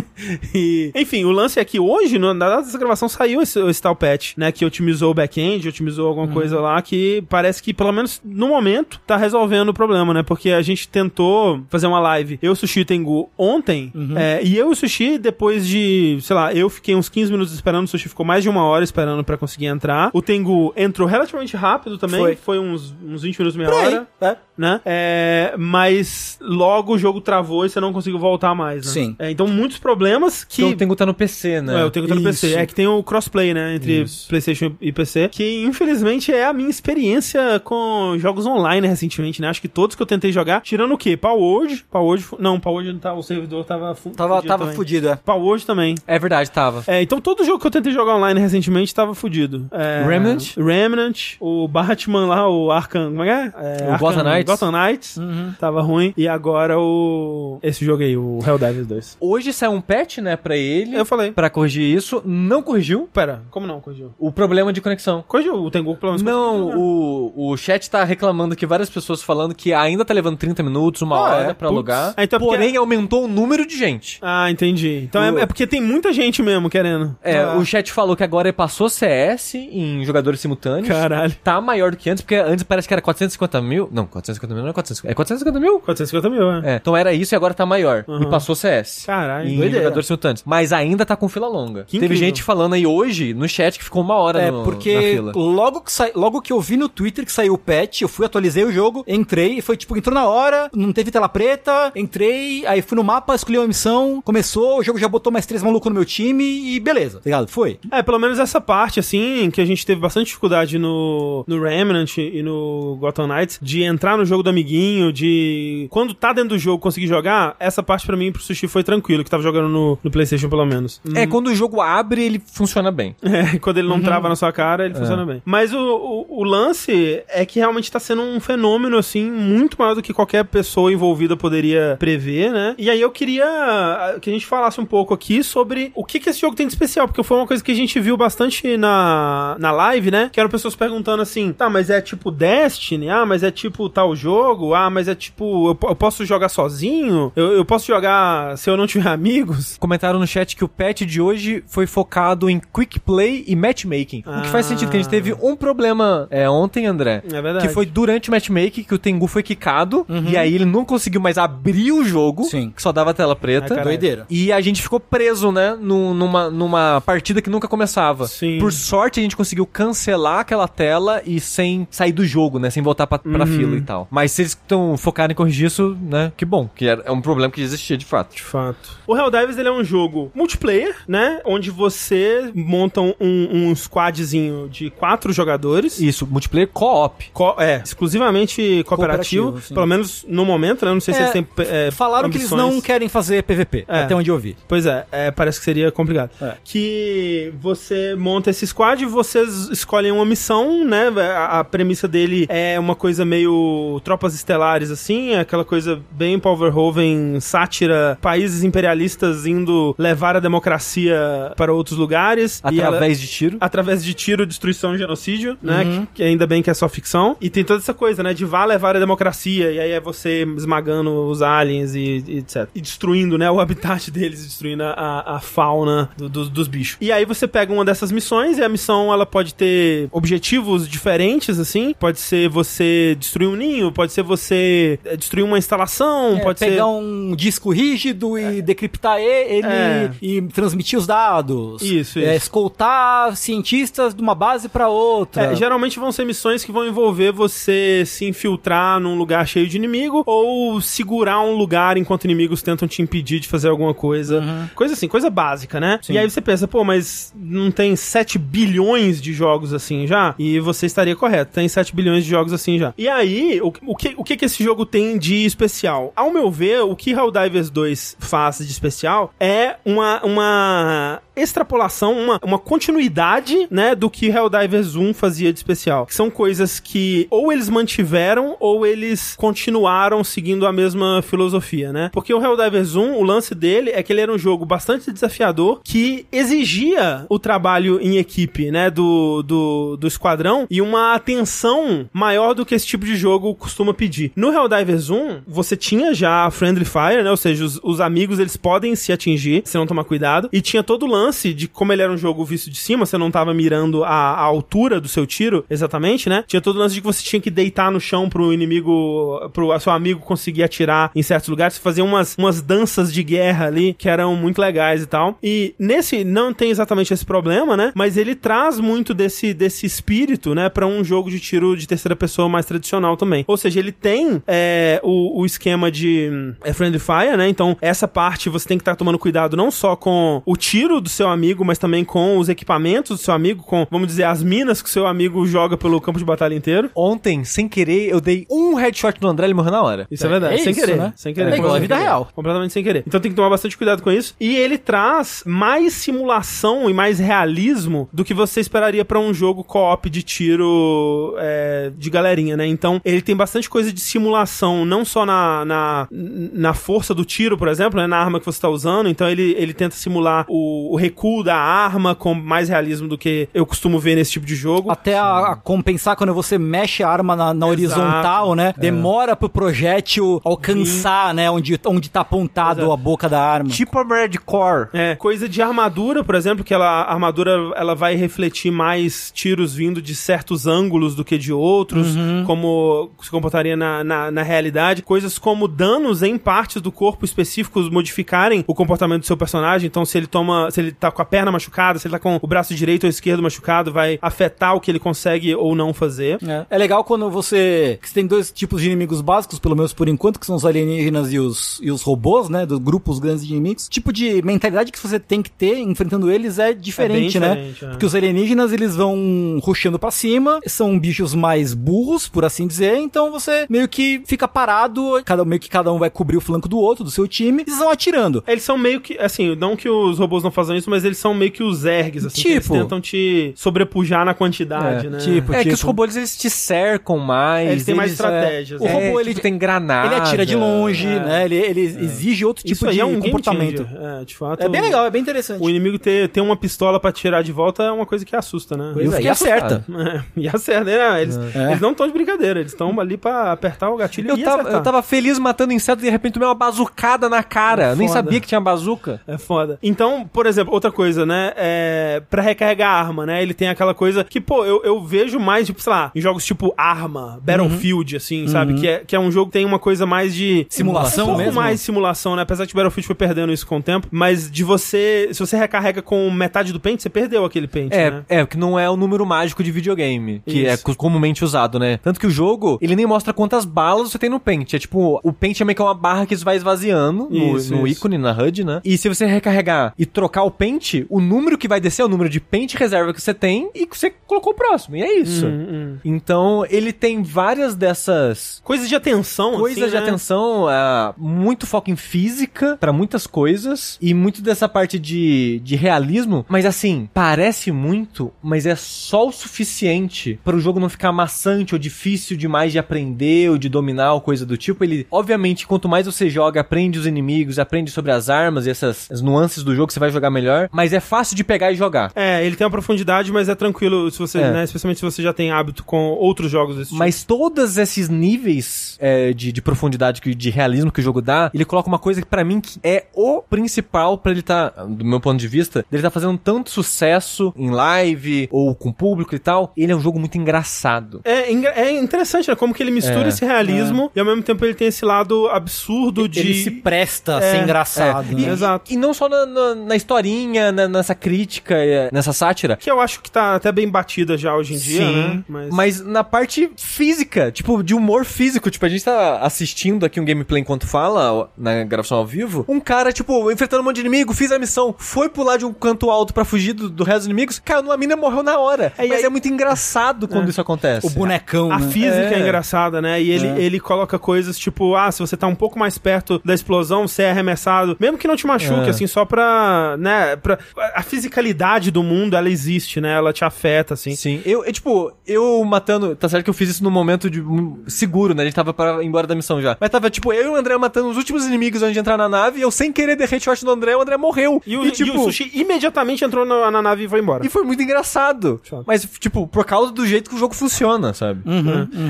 e, enfim, o lance é que hoje, na data dessa gravação, saiu esse, esse tal patch, né? Que otimizou o back-end, otimizou alguma coisa lá que parece que, pelo menos no momento, tá resolvendo o problema, né? Porque a gente tentou fazer uma live, eu, Sushi Tengu, ontem, é, e eu e o Sushi, depois de, sei lá, eu fiquei uns 15 minutos esperando, o Sushi ficou mais de uma hora esperando pra conseguir entrar. O Tengu entrou relativamente rápido também, Foi. foi, uns, uns 20 minutos, meia Por aí, hora é. né? É, mas logo o jogo travou e você não conseguiu voltar mais, né? Sim. É, então muitos problemas que... Então o Tengu tá no PC, né? É, eu tenho que estar no PC. Isso. É que tem o crossplay, né? Entre Isso. PlayStation e PC. Que infelizmente é a minha experiência com jogos online recentemente, né? Acho que todos que eu tentei jogar, tirando o quê? Palworld. fu- Não, Palworld não tava. O servidor tava. fu- Tava, fudido tava também. fudido, é. Palworld também. É verdade, tava. É, então todo jogo que eu tentei jogar online recentemente tava fudido. É, Remnant? Remnant, o Batman lá, o Arkham, como é que é? é O Gotham Knights? Gotham Knights, tava ruim. E agora o... esse jogo aí, o Helldivers 2. Hoje saiu um patch, né, pra ele. Eu falei, Pra corrigir isso. Não corrigiu pera, como não corrigiu? o problema de conexão. Corrigiu, o Tengu pelo menos Não, né? o, o chat tá reclamando que várias pessoas falando que ainda tá levando 30 minutos, uma Ah, hora é? pra Putz. alugar. Ah, então é porque- porém, aumentou o número de gente. Ah, entendi. Então O- é, é porque tem muita gente mesmo querendo. É, Ah, o chat falou que agora passou CS em jogadores simultâneos. Caralho. Tá maior do que antes, porque antes parece que era 450 mil. Não, 450 mil não é 450. É 450 mil? 450 mil, é. É, então era isso e agora tá maior. Uhum. E passou CS. Caralho, em doideira. jogadores simultâneos. Mas ainda tá com fila longa. Que Teve incrível. gente falando aí hoje no chat que ficou uma hora É, no, na porque fila. logo que, sai, logo que eu vi no Twitter que saiu o patch, eu fui, atualizei o jogo, entrei e foi tipo, entrou na hora, não teve tela preta, entrei, aí fui no mapa, escolhi uma missão, começou, o jogo já botou mais três malucos no meu time e beleza, tá ligado? Foi. É, pelo menos essa parte, assim, que a gente teve bastante dificuldade no, no Remnant e no Gotham Knights, de entrar no jogo do amiguinho, de. Quando tá dentro do jogo conseguir jogar, essa parte pra mim e pro Sushi foi tranquilo, que tava jogando no, no PlayStation pelo menos. É, quando o jogo abre, ele funciona bem. É, quando ele não trava na sua cara, ele funciona bem. Mas o, o, o lance é que realmente tá sendo um fenômeno, assim, muito maior do que qualquer pessoa envolvida poderia prever, né? E aí eu queria ah, que a gente falasse um pouco aqui sobre o que, que esse jogo tem de especial, porque foi uma coisa que a gente viu bastante na, na live, né? Que eram pessoas perguntando assim, tá, mas é tipo Destiny? Ah, mas é tipo tal jogo? Ah, mas é tipo, eu, eu posso jogar sozinho? Eu, eu posso jogar se eu não tiver amigos? Comentaram no chat que o patch de hoje foi focado em quick play e matchmaking. O que faz Ah. sentido, que a gente teve um problema é, ontem, André. É verdade. Que foi durante o matchmaking que o Tengu foi quicado e aí ele não conseguiu mais abrir o jogo, Sim. que só dava tela preta. Ai. Doideira. E a gente ficou preso, né? nu- Numa, numa partida que nunca começava. Sim. Por sorte, a gente conseguiu cancelar aquela tela e sem sair do jogo, né? Sem voltar pra, pra Uhum. fila e tal. Mas se eles estão focados em corrigir isso, né? Que bom. Que é um problema que existia de fato. De fato. O Helldivers ele é um jogo multiplayer, né? Onde você monta um, um squadzinho de quatro jogadores. Isso, multiplayer co-op. Co- é, exclusivamente cooperativo, Cooperativo, pelo menos no momento, né? Não sei se É, eles têm. é, Falaram que eles ambições. não querem fazer PVP, É. até onde eu vi. Pois é, é, parece que seria complicado. É. Que você monta esse squad, vocês escolhem uma missão, né? A, a premissa dele é uma coisa meio tropas estelares, assim, é aquela coisa bem Powerhoven, sátira, países imperialistas indo levar a democracia para outros lugares. e ela- Através de tiro. através de tiro, destruição e genocídio, né? Que, que ainda bem que é só ficção. E tem toda essa coisa, né? De vá levar a democracia. E aí é você esmagando os aliens e, e etc. E destruindo, né? O habitat deles, destruindo a, a fauna do- do- dos bichos. E aí você pega uma dessas missões e a missão ela pode ter objetivos diferentes, assim. Pode ser você destruir um ninho, pode ser você eh, destruir uma instalação, É, pode pegar ser. um disco rígido e decriptar e- ele É. e transmitir os dados. Isso, É, isso. escoltar cientistas de uma base pra outra. É, geralmente vão ser missões que vão envolver você se infiltrar num lugar cheio de inimigo ou segurar um lugar enquanto inimigos tentam te impedir de fazer alguma coisa. Coisa assim, coisa básica, né? E aí você pensa, pô, mas não tem 7 bilhões de jogos assim já? E você estaria correto, tem 7 bilhões de jogos assim já. E aí, o, que, o que que esse jogo tem de especial? Ao meu ver, o que Helldivers 2 faz de especial é uma, uma extrapolação, uma, uma continuidade, né, do que Helldivers 1 fazia de especial. Que são coisas que ou eles mantiveram ou eles continuaram seguindo a mesma filosofia, né? Porque o Helldivers 1, o lance dele é que ele era um jogo bastante desafiador que exigia o trabalho em equipe, né, do, do, do esquadrão e uma atenção maior do que esse tipo de jogo costuma pedir. No Helldivers 1, você tinha já Friendly Fire, né, ou seja, os, os amigos eles podem se atingir se não tomar cuidado, e tinha todo o lance de como ele era um jogo visto de cima, você não tava mirando a, a altura do seu tiro, exatamente, né? Tinha todo o lance de que você tinha que deitar no chão pro inimigo, pro seu amigo conseguir atirar em certos lugares, você fazia umas, umas danças de guerra ali que eram muito legais e tal. E nesse não tem exatamente esse problema, né? Mas ele traz muito desse, desse espírito, né, pra um jogo de tiro de terceira pessoa mais tradicional também. Ou seja, ele tem é, o, o esquema de é, friendly fire, né? Então, essa parte você tem que estar tomando cuidado não só com o tiro do seu amigo, mas também com os equipamentos do seu amigo, com, vamos dizer, as minas que o seu amigo joga pelo campo de batalha inteiro. Ontem, sem querer, eu dei um headshot no André e ele morreu na hora. Isso é, verdade, é sem isso, querer, né? sem querer. É igual a vida real. Completamente sem querer. Então tem que tomar bastante cuidado com isso. E ele traz mais simulação e mais realismo do que você esperaria pra um jogo co-op de tiro é, de galerinha, né? Então ele tem bastante coisa de simulação, não só na, na, na força do tiro, por exemplo, né? na arma que você tá usando. Então ele, ele tenta simular o, o recuo da arma com mais realismo do que eu costumo ver nesse tipo de jogo. Até a, a compensar quando você mexe a arma na, na horizontal, né? Demora pro projétil alcançar, né? Onde, onde tá apontado Exato. a boca da arma. Tipo a Red Core. É, coisa de armadura, por exemplo, que ela, a armadura ela vai refletir mais tiros vindo de certos ângulos do que de outros, como se comportaria na, na, na realidade. Coisas como danos em partes do corpo específicos modificarem o comportamento do seu personagem. Então, se ele toma, se ele tá com a perna machucada, se ele tá com o braço direito ou esquerdo machucado, vai afetar o que ele consegue ou não fazer. É. É legal quando você. que você tem dois tipos de inimigos básicos, pelo menos por enquanto, que são os alienígenas e os, e os robôs, né? Dos grupos grandes de inimigos. O tipo de mentalidade que você tem que ter enfrentando eles é diferente, É né? diferente, é. Porque os alienígenas eles vão rushando pra cima, são bichos mais burros, por assim dizer, então você meio que fica parado, cada, meio que cada um vai cobrir o flanco do outro, do seu time, e eles vão atirando. Eles são meio que, assim, não que os robôs não façam isso, mas eles são meio que os ergs, assim, que eles Tipo. tentam te sobrepujar na quantidade, É, né? tipo, É que os tipo- robôs eles te cercam mais. Eles têm mais é, estratégias. O né? robô, é, ele- tipo, tem granada. Ele atira de longe, é. né? Ele, ele exige outro tipo Isso aí de é um comportamento. É, de fato. É bem legal, é bem interessante. O inimigo ter, ter uma pistola pra tirar de volta é uma coisa que assusta, né? Fiquei fiquei acerta. É, e acerta, né? Eles, É. eles não estão de brincadeira, eles estão ali pra apertar o gatilho Eu e tava, acertar. eu tava feliz matando inseto e de repente tomei uma bazucada na cara. Nem sabia que tinha bazuca. É foda. Então, por exemplo, outra coisa, né? É, pra recarregar a arma, né? Ele tem aquela coisa que, pô, eu, eu vejo mais, tipo, sei lá, em jogos tipo Arma, Battlefield, assim, sabe? Que, é, que é um jogo que tem uma coisa mais de. Simulação um pouco mesmo? mais simulação, né? Apesar que Battlefield foi perdendo isso com o tempo. Mas de você. Se você recarrega com metade do pente, você perdeu aquele pente, É, né? é, que não é o número mágico de videogame, que é Isso. co- comumente usado, né? Tanto que o jogo, ele nem mostra quantas balas você tem no pente. É tipo, o pente é meio que uma barra que vai esvaziando no, Isso, no isso. ícone, na HUD, né? E se você recarregar e trocar o pente, o número que vai descer é o número de pente reserva que você tem e que você colocou o próximo. E é isso. Hum, hum. Então, ele tem várias dessas Coisas de atenção, coisas assim, de né? atenção, ah, muito foco em física pra muitas coisas e muito dessa parte de, de realismo, mas assim, parece muito, mas é só o suficiente para o jogo não ficar maçante ou difícil demais de aprender ou de dominar ou coisa do tipo. Ele, obviamente, quanto mais você joga, aprende os inimigos, aprende sobre as armas e essas as nuances do jogo, você vai jogar melhor, mas é fácil de pegar e jogar. É, ele tem uma profundidade, mas é tranquilo se você, É. né? Especialmente se você já tem hábito com outros jogos desse tipo. Mas todos esses níveis é, de, de profundidade, que- de realismo que o jogo dá, ele coloca uma coisa que pra mim que é o principal pra ele tá, do meu ponto de vista, dele tá fazendo tanto sucesso em live ou com público e tal. Ele é um jogo muito engraçado. É, é interessante, né? Como que ele mistura É, esse realismo e ao mesmo tempo ele tem esse lado absurdo de. Ele se presta a ser É, engraçado, E, né? Exato. e não só na, na- na historinha, na- nessa crítica, é, nessa sátira. Que eu acho que tá até bem batida já hoje em dia, né? Mas... na parte física, tipo, de humor físico. Tipo, a gente tá assistindo aqui um gameplay enquanto fala, na gravação ao vivo. Um cara, tipo, enfrentando um monte de inimigo, fiz a missão, foi pular de um canto alto pra fugir do, do resto dos inimigos, caiu numa mina e morreu na hora. É, e Mas aí- é muito engraçado quando isso acontece. O bonecão, A né? física é. É. engraçada, né? E ele, É. ele coloca coisas tipo, ah, se você tá um pouco mais perto da explosão, você é arremessado, mesmo que não te machuque, É. assim, só pra, né, pra... A fisicalidade do mundo, ela existe, né? Ela te afeta, assim. Sim, eu, eu, tipo, eu matando. Tá certo que eu fiz isso no momento de um, seguro, né? A gente tava para ir embora da missão já. Mas tava, tipo, eu e o André matando os últimos inimigos antes de entrar na nave, e eu sem querer dei headshot no André, o André morreu. E o, tipo, e o Sushi imediatamente entrou na, na nave e foi embora. E foi muito engraçado. Chato. Mas, tipo, por causa do jeito que o jogo funciona, sabe?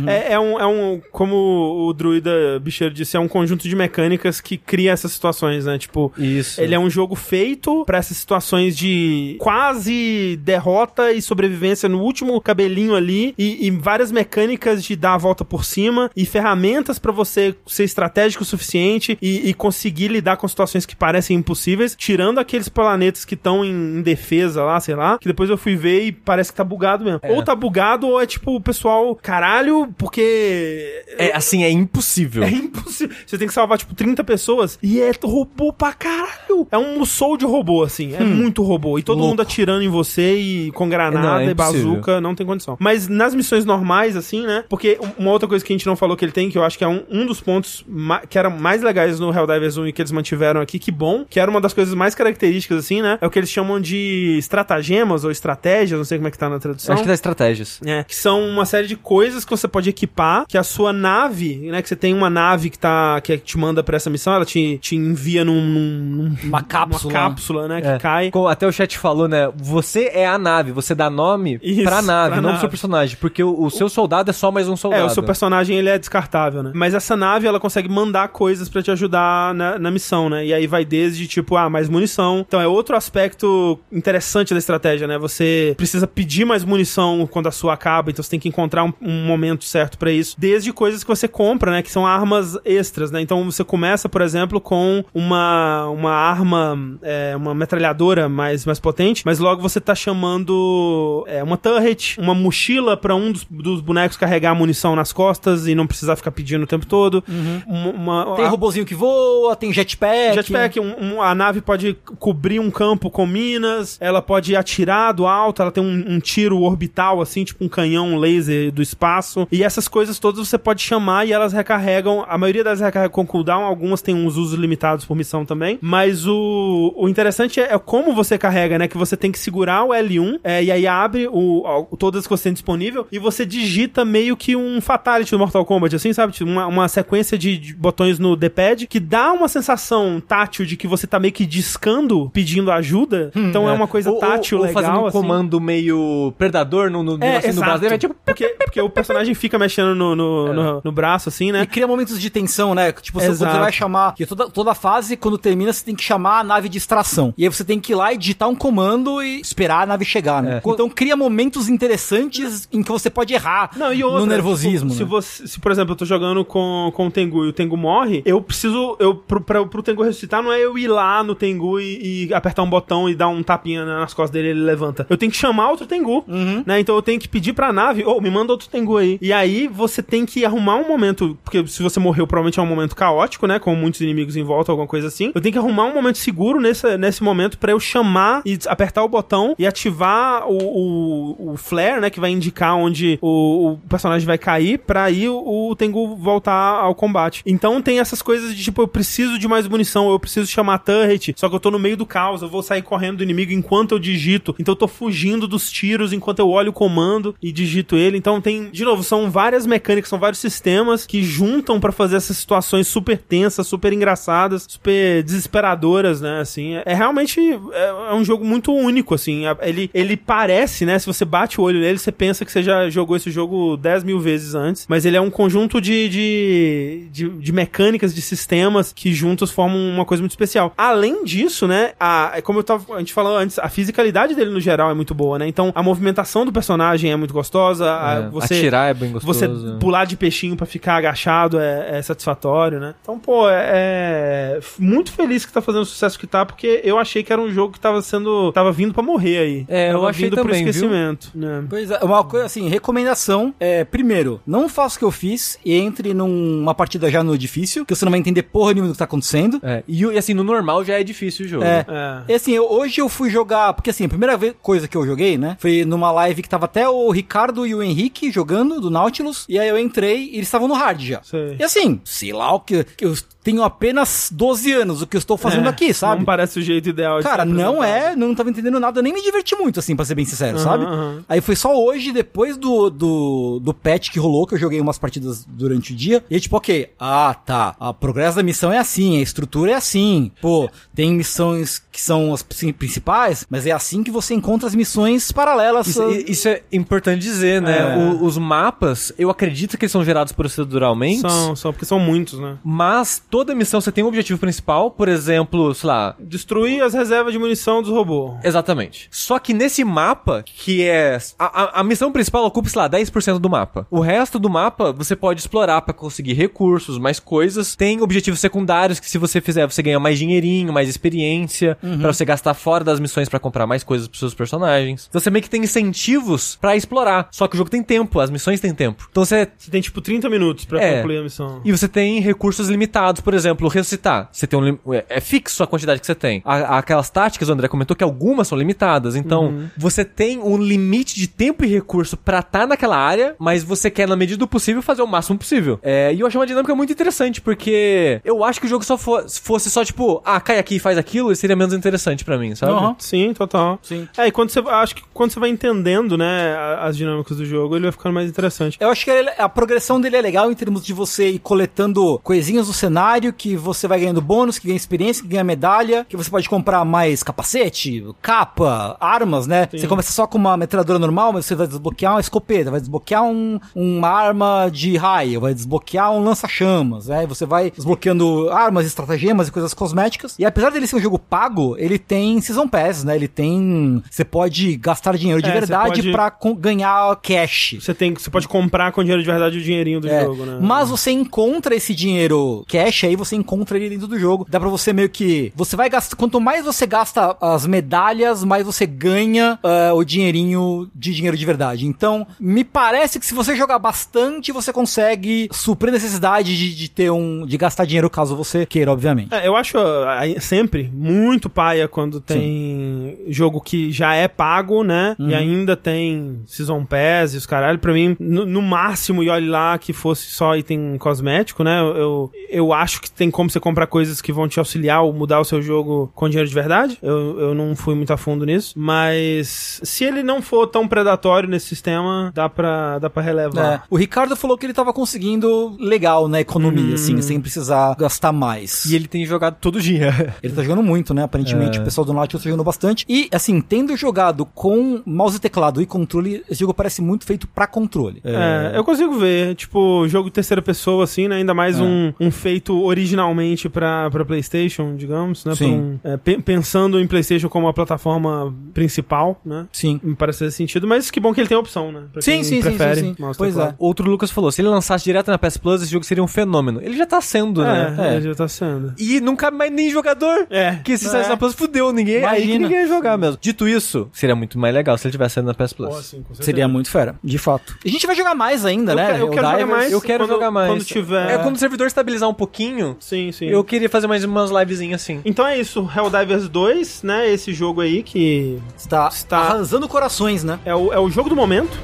É, é um, é um, como o druida bicheiro disse, é um conjunto de mecânicas que cria essas situações, né? Tipo, Isso. ele é um jogo feito pra essas situações de quase derrota e sobrevivência no último cabelinho ali e, e várias mecânicas de dar a volta por cima e ferramentas pra você ser estratégico o suficiente e, e conseguir lidar com situações que parecem impossíveis, tirando aqueles planetas que estão em, em defesa lá, sei lá, que depois eu fui ver e parece que tá bugado mesmo. Ou tá bugado ou é tipo o pessoal, caralho, porque É, assim, é impossível. é impossível. Você tem que salvar, tipo, 30 pessoas e é robô pra caralho. É um musou de robô, assim. É muito robô. E todo Louco. mundo atirando em você e com granada Não, é e bazuca, não tem condição. Mas nas missões normais, assim, né? Porque uma outra coisa que a gente não falou que ele tem, que eu acho que é um, um dos pontos que eram mais legais no Helldivers 1 e que eles mantiveram aqui, que bom, que era uma das coisas mais características, assim, né? É o que eles chamam de estratagemas ou estratégias, não sei como é que tá na tradução. Acho que dá estratégias. É, que são uma série de coisas que você pode equipar, que a sua nave, né, que você tem uma nave que tá, que te manda pra essa missão, ela te, te envia num, num- Uma cápsula. uma cápsula, né, que É. cai. Como até o chat falou, né? Você é a nave, você dá nome Isso, pra nave, pra não nave. pro seu personagem. Porque o, o seu soldado é só mais um soldado. É, o seu personagem ele é descartável, né? Mas essa nave ela consegue mandar coisas pra te ajudar na, na missão, né? E aí vai desde tipo, ah, mais munição. Então é outro aspecto interessante da estratégia, né? Você precisa pedir mais munição quando a sua acaba, então você tem que encontrar um, um momento certo pra isso. Desde coisas que você compra, né? Que são armas extras, né? Então você começa, por exemplo, com uma, uma arma, é, uma metralhadora mais, mais potente, mas logo você tá chamando é, uma turret, uma mochila pra um dos, dos bonecos carregar munição nas costas e não precisar ficar pedindo o tempo todo. Uma, uma- Tem a- robozinho que voa, tem jetpack. Jetpack, um- um- a nave pode cobrir um campo com minas, ela pode atirar do alto, ela tem um, um tiro orbital, assim, tipo um canhão laser do espaço. E essas coisas todas você pode chamar e elas recarregam. A maioria delas recarrega com cooldown, algumas têm uns usos limitados por missão também. Mas o, o interessante é, é como você carrega, né? Que você tem que segurar o L1 é, e aí abre o, o- todas que você tem disponível e você digita meio que um Fatality do Mortal Kombat, assim, sabe? Tipo, Uma, uma sequência de, de botões no D-pad que dá uma sensação tátil de que você tá meio que discando, pedindo ajuda. então é. uma coisa Ou- ou- tátil ou legal, fazendo um assim. comando meio predador no, no, É, negocinho no braço dele. É tipo, porque, porque o personagem fica mexendo no, no, no, no braço, assim, E né? cria momentos de tensão, né? Tipo, você, você vai chamar. Toda, toda fase, quando termina, você tem que chamar a nave de extração. E aí você tem que ir lá e digitar um comando e esperar a nave chegar, né? É. Então cria momentos interessantes em que você pode errar Não, e outra, no nervosismo. se né? você, se por exemplo, eu tô jogando com, com o Tengu e o Tengu morre, eu preciso, eu, pro, pra, pro Tengu ressuscitar, não é eu ir lá no Tengu e, e apertar um botão e dar um tapinha nas costas dele e ele levanta. Eu tenho que chamar outro Tengu, Uhum. né? Então eu tenho que pedir pra nave, ô, me manda outro Tengu aí. E aí você tem que arrumar um momento, porque se você morreu, provavelmente é um momento caótico, né? Com muitos inimigos em volta, alguma coisa assim. Eu tenho que arrumar um momento seguro nesse, nesse momento momento pra eu chamar e apertar o botão e ativar o, o, o flare, né? Que vai indicar onde o, o personagem vai cair pra aí o, o Tengu voltar ao combate. Então tem essas coisas de tipo, eu preciso de mais munição, eu preciso chamar a turret, só que eu tô no meio do caos, eu vou sair correndo do inimigo enquanto eu digito. Então eu tô fugindo dos tiros enquanto eu olho o comando e digito ele. Então tem, de novo, são várias mecânicas, são vários sistemas que juntam pra fazer essas situações super tensas, super engraçadas, super desesperadoras, né? Assim, é, é realmente é, é um jogo muito único, assim. Ele, ele parece, né? Se você bate o olho nele, você pensa que você já jogou esse jogo 10 mil vezes antes. Mas ele é um conjunto de, de, de, de mecânicas, de sistemas que juntos formam uma coisa muito especial. Além disso, né? A, é como eu tava, a gente falou antes, a fisicalidade dele no geral é muito boa, né? Então a movimentação do personagem é muito gostosa. É, você Atirar é bem gostoso. você pular de peixinho pra ficar agachado é, é satisfatório, né? Então, pô, é, é muito feliz que tá fazendo o sucesso que tá, porque eu achei que era um jogo que tava sendo. tava vindo pra morrer aí. É, eu tava achei vindo pro também, viu? esquecimento. Né? Pois é, uma coisa assim, recomendação é, primeiro, não faça o que eu fiz e entre numa partida já no difícil, que você não vai entender porra nenhuma do que tá acontecendo. É, e, o- e assim, no normal já é difícil o jogo. É. É. E assim, eu- hoje eu fui jogar, porque assim, a primeira vez, coisa que eu joguei, né, foi numa live que tava até o Ricardo e o Henrique jogando, do Nautilus, e aí eu entrei e eles estavam no hard já. Sei. E assim, sei lá o que, que eu tenho apenas 12 anos, o que eu estou fazendo É, aqui, sabe? Não parece o jeito ideal de Cara, não é, não tava entendendo nada, eu nem me diverti muito, assim, pra ser bem sincero, Aham, sabe? aham. Aí foi só hoje, depois do, do, do patch que rolou, que eu joguei umas partidas durante o dia, e aí, tipo, ok, ah, tá, a progresso da missão é assim, a estrutura é assim, pô, tem missões que são as prin- principais, mas é assim que você encontra as missões paralelas. Isso, ah, isso é importante dizer, né? É. O- os mapas, eu acredito que eles são gerados proceduralmente. São, são, porque são muitos, né? Mas toda missão você tem um objetivo principal, por exemplo, sei lá. Destruir as reservas de munição dos robôs. Exatamente. Só que nesse mapa, que é. A, a- a missão principal ocupa, sei lá, 10% do mapa. O resto do mapa você pode explorar pra conseguir recursos, mais coisas. Tem objetivos secundários que, se você fizer, você ganha mais dinheirinho, mais experiência, pra você gastar fora das missões pra comprar mais coisas pros seus personagens. Então você meio que tem incentivos pra explorar. Só que o jogo tem tempo, as missões têm tempo. Então você Você tem tipo 30 minutos pra É. concluir a missão. e você tem recursos limitados, por exemplo, ressuscitar. Você tem um lim- é, é fixo a quantidade que você tem. A- aquelas táticas, o André comentou que algumas são limitadas. Então, você tem um limite de tempo e recurso pra estar naquela área, mas você quer, na medida do possível, fazer o máximo possível. É, e eu achei uma dinâmica muito interessante, porque eu acho que o jogo só fo- fosse só tipo, ah, cai aqui e faz aquilo, seria menos interessante pra mim, sabe? Aham. Sim, total. Sim. É, e quando você. Acho que quando você vai entendendo, né, as dinâmicas do jogo, ele vai ficando mais interessante. Eu acho que a progressão dele é legal em termos de você ir coletando coisinhas do cenário, que você vai ganhando bônus, que ganha experiência, que ganha medalha, que você pode comprar mais capacete, capa, armas, né? Você começa só com uma metralhadora normal, mas você vai desbloquear uma escopeta, vai desbloquear um, uma arma de raio, vai desbloquear um lança-chamas, né? Você vai desbloqueando armas, estratagemas e coisas cosméticas. E apesar dele ser um jogo pago, ele tem Season Pass, né? Ele tem... Você pode gastar dinheiro de É, verdade pode- pra ganhar cash. Você tem, você pode comprar com dinheiro de verdade o dinheirinho do É, jogo, né? Mas você encontra esse dinheiro cash aí, você encontra ele dentro do jogo. Dá pra você meio que. Você vai gastar. Quanto mais você gasta as medalhas, mais você ganha ah, o dinheirinho de dinheiro de verdade. Então, me parece que se você jogar bastante, você consegue suprir a necessidade de, de ter um. de gastar dinheiro caso você queira, obviamente. É, eu acho ah, sempre muito paia quando tem jogo que já é pago, né? Uhum. E ainda tem Season Pass e os caralho. Pra mim, no, no máximo, e olhe lá que fosse só item cosmético, né? Eu, eu, eu acho que tem como você comprar coisas que vão te auxiliar ou mudar o seu jogo com dinheiro de verdade. Eu, eu não fui muito a fundo nisso. Mas se ele não for tão predatório nesse sistema, dá pra, dá pra É, relevar. o Ricardo falou que ele tava conseguindo legal na economia, assim, sem precisar gastar mais. E ele tem jogado todo dia. Ele tá jogando muito, né? Aparentemente É. o pessoal do Nautilus tá jogando bastante. E, assim, tendo jogado com mouse e teclado e controle, esse jogo parece muito feito pra controle. É, eu consigo ver, tipo, jogo de terceira pessoa, assim, né? Ainda mais É. um, um feito originalmente pra, pra PlayStation, digamos, né? Sim. um- é, pe- pensando em PlayStation como a plataforma principal, né? Sim. Me parece fazer sentido, mas que bom que ele tem a opção, né? Pra Sim, quem sim, sim, prefere sim, sim. e Pois é. Outro Lucas falou: se ele lançasse direto na PS Plus, esse jogo seria um fenômeno. Ele já tá sendo, né? É, É. é, já tá sendo. E não cabe mais nem jogador. É. Que se É. saísse na Plus, fudeu. Ninguém, aí que Imagina. ninguém ia jogar mesmo. Dito isso, seria muito mais legal se ele tivesse saindo na PS Plus. Com certeza. Seria muito fera, de fato. A gente vai jogar mais ainda, Eu né? quero- eu quero jogar Divers- mais. Eu quero Quando- jogar mais. quando tiver- É, quando o servidor estabilizar um pouquinho, Sim, sim. eu queria fazer mais umas livezinhas assim. Então é isso, Helldivers 2, né? Esse jogo aí que Está, Está- arrasando corações, né? é o, é o jogo do momento.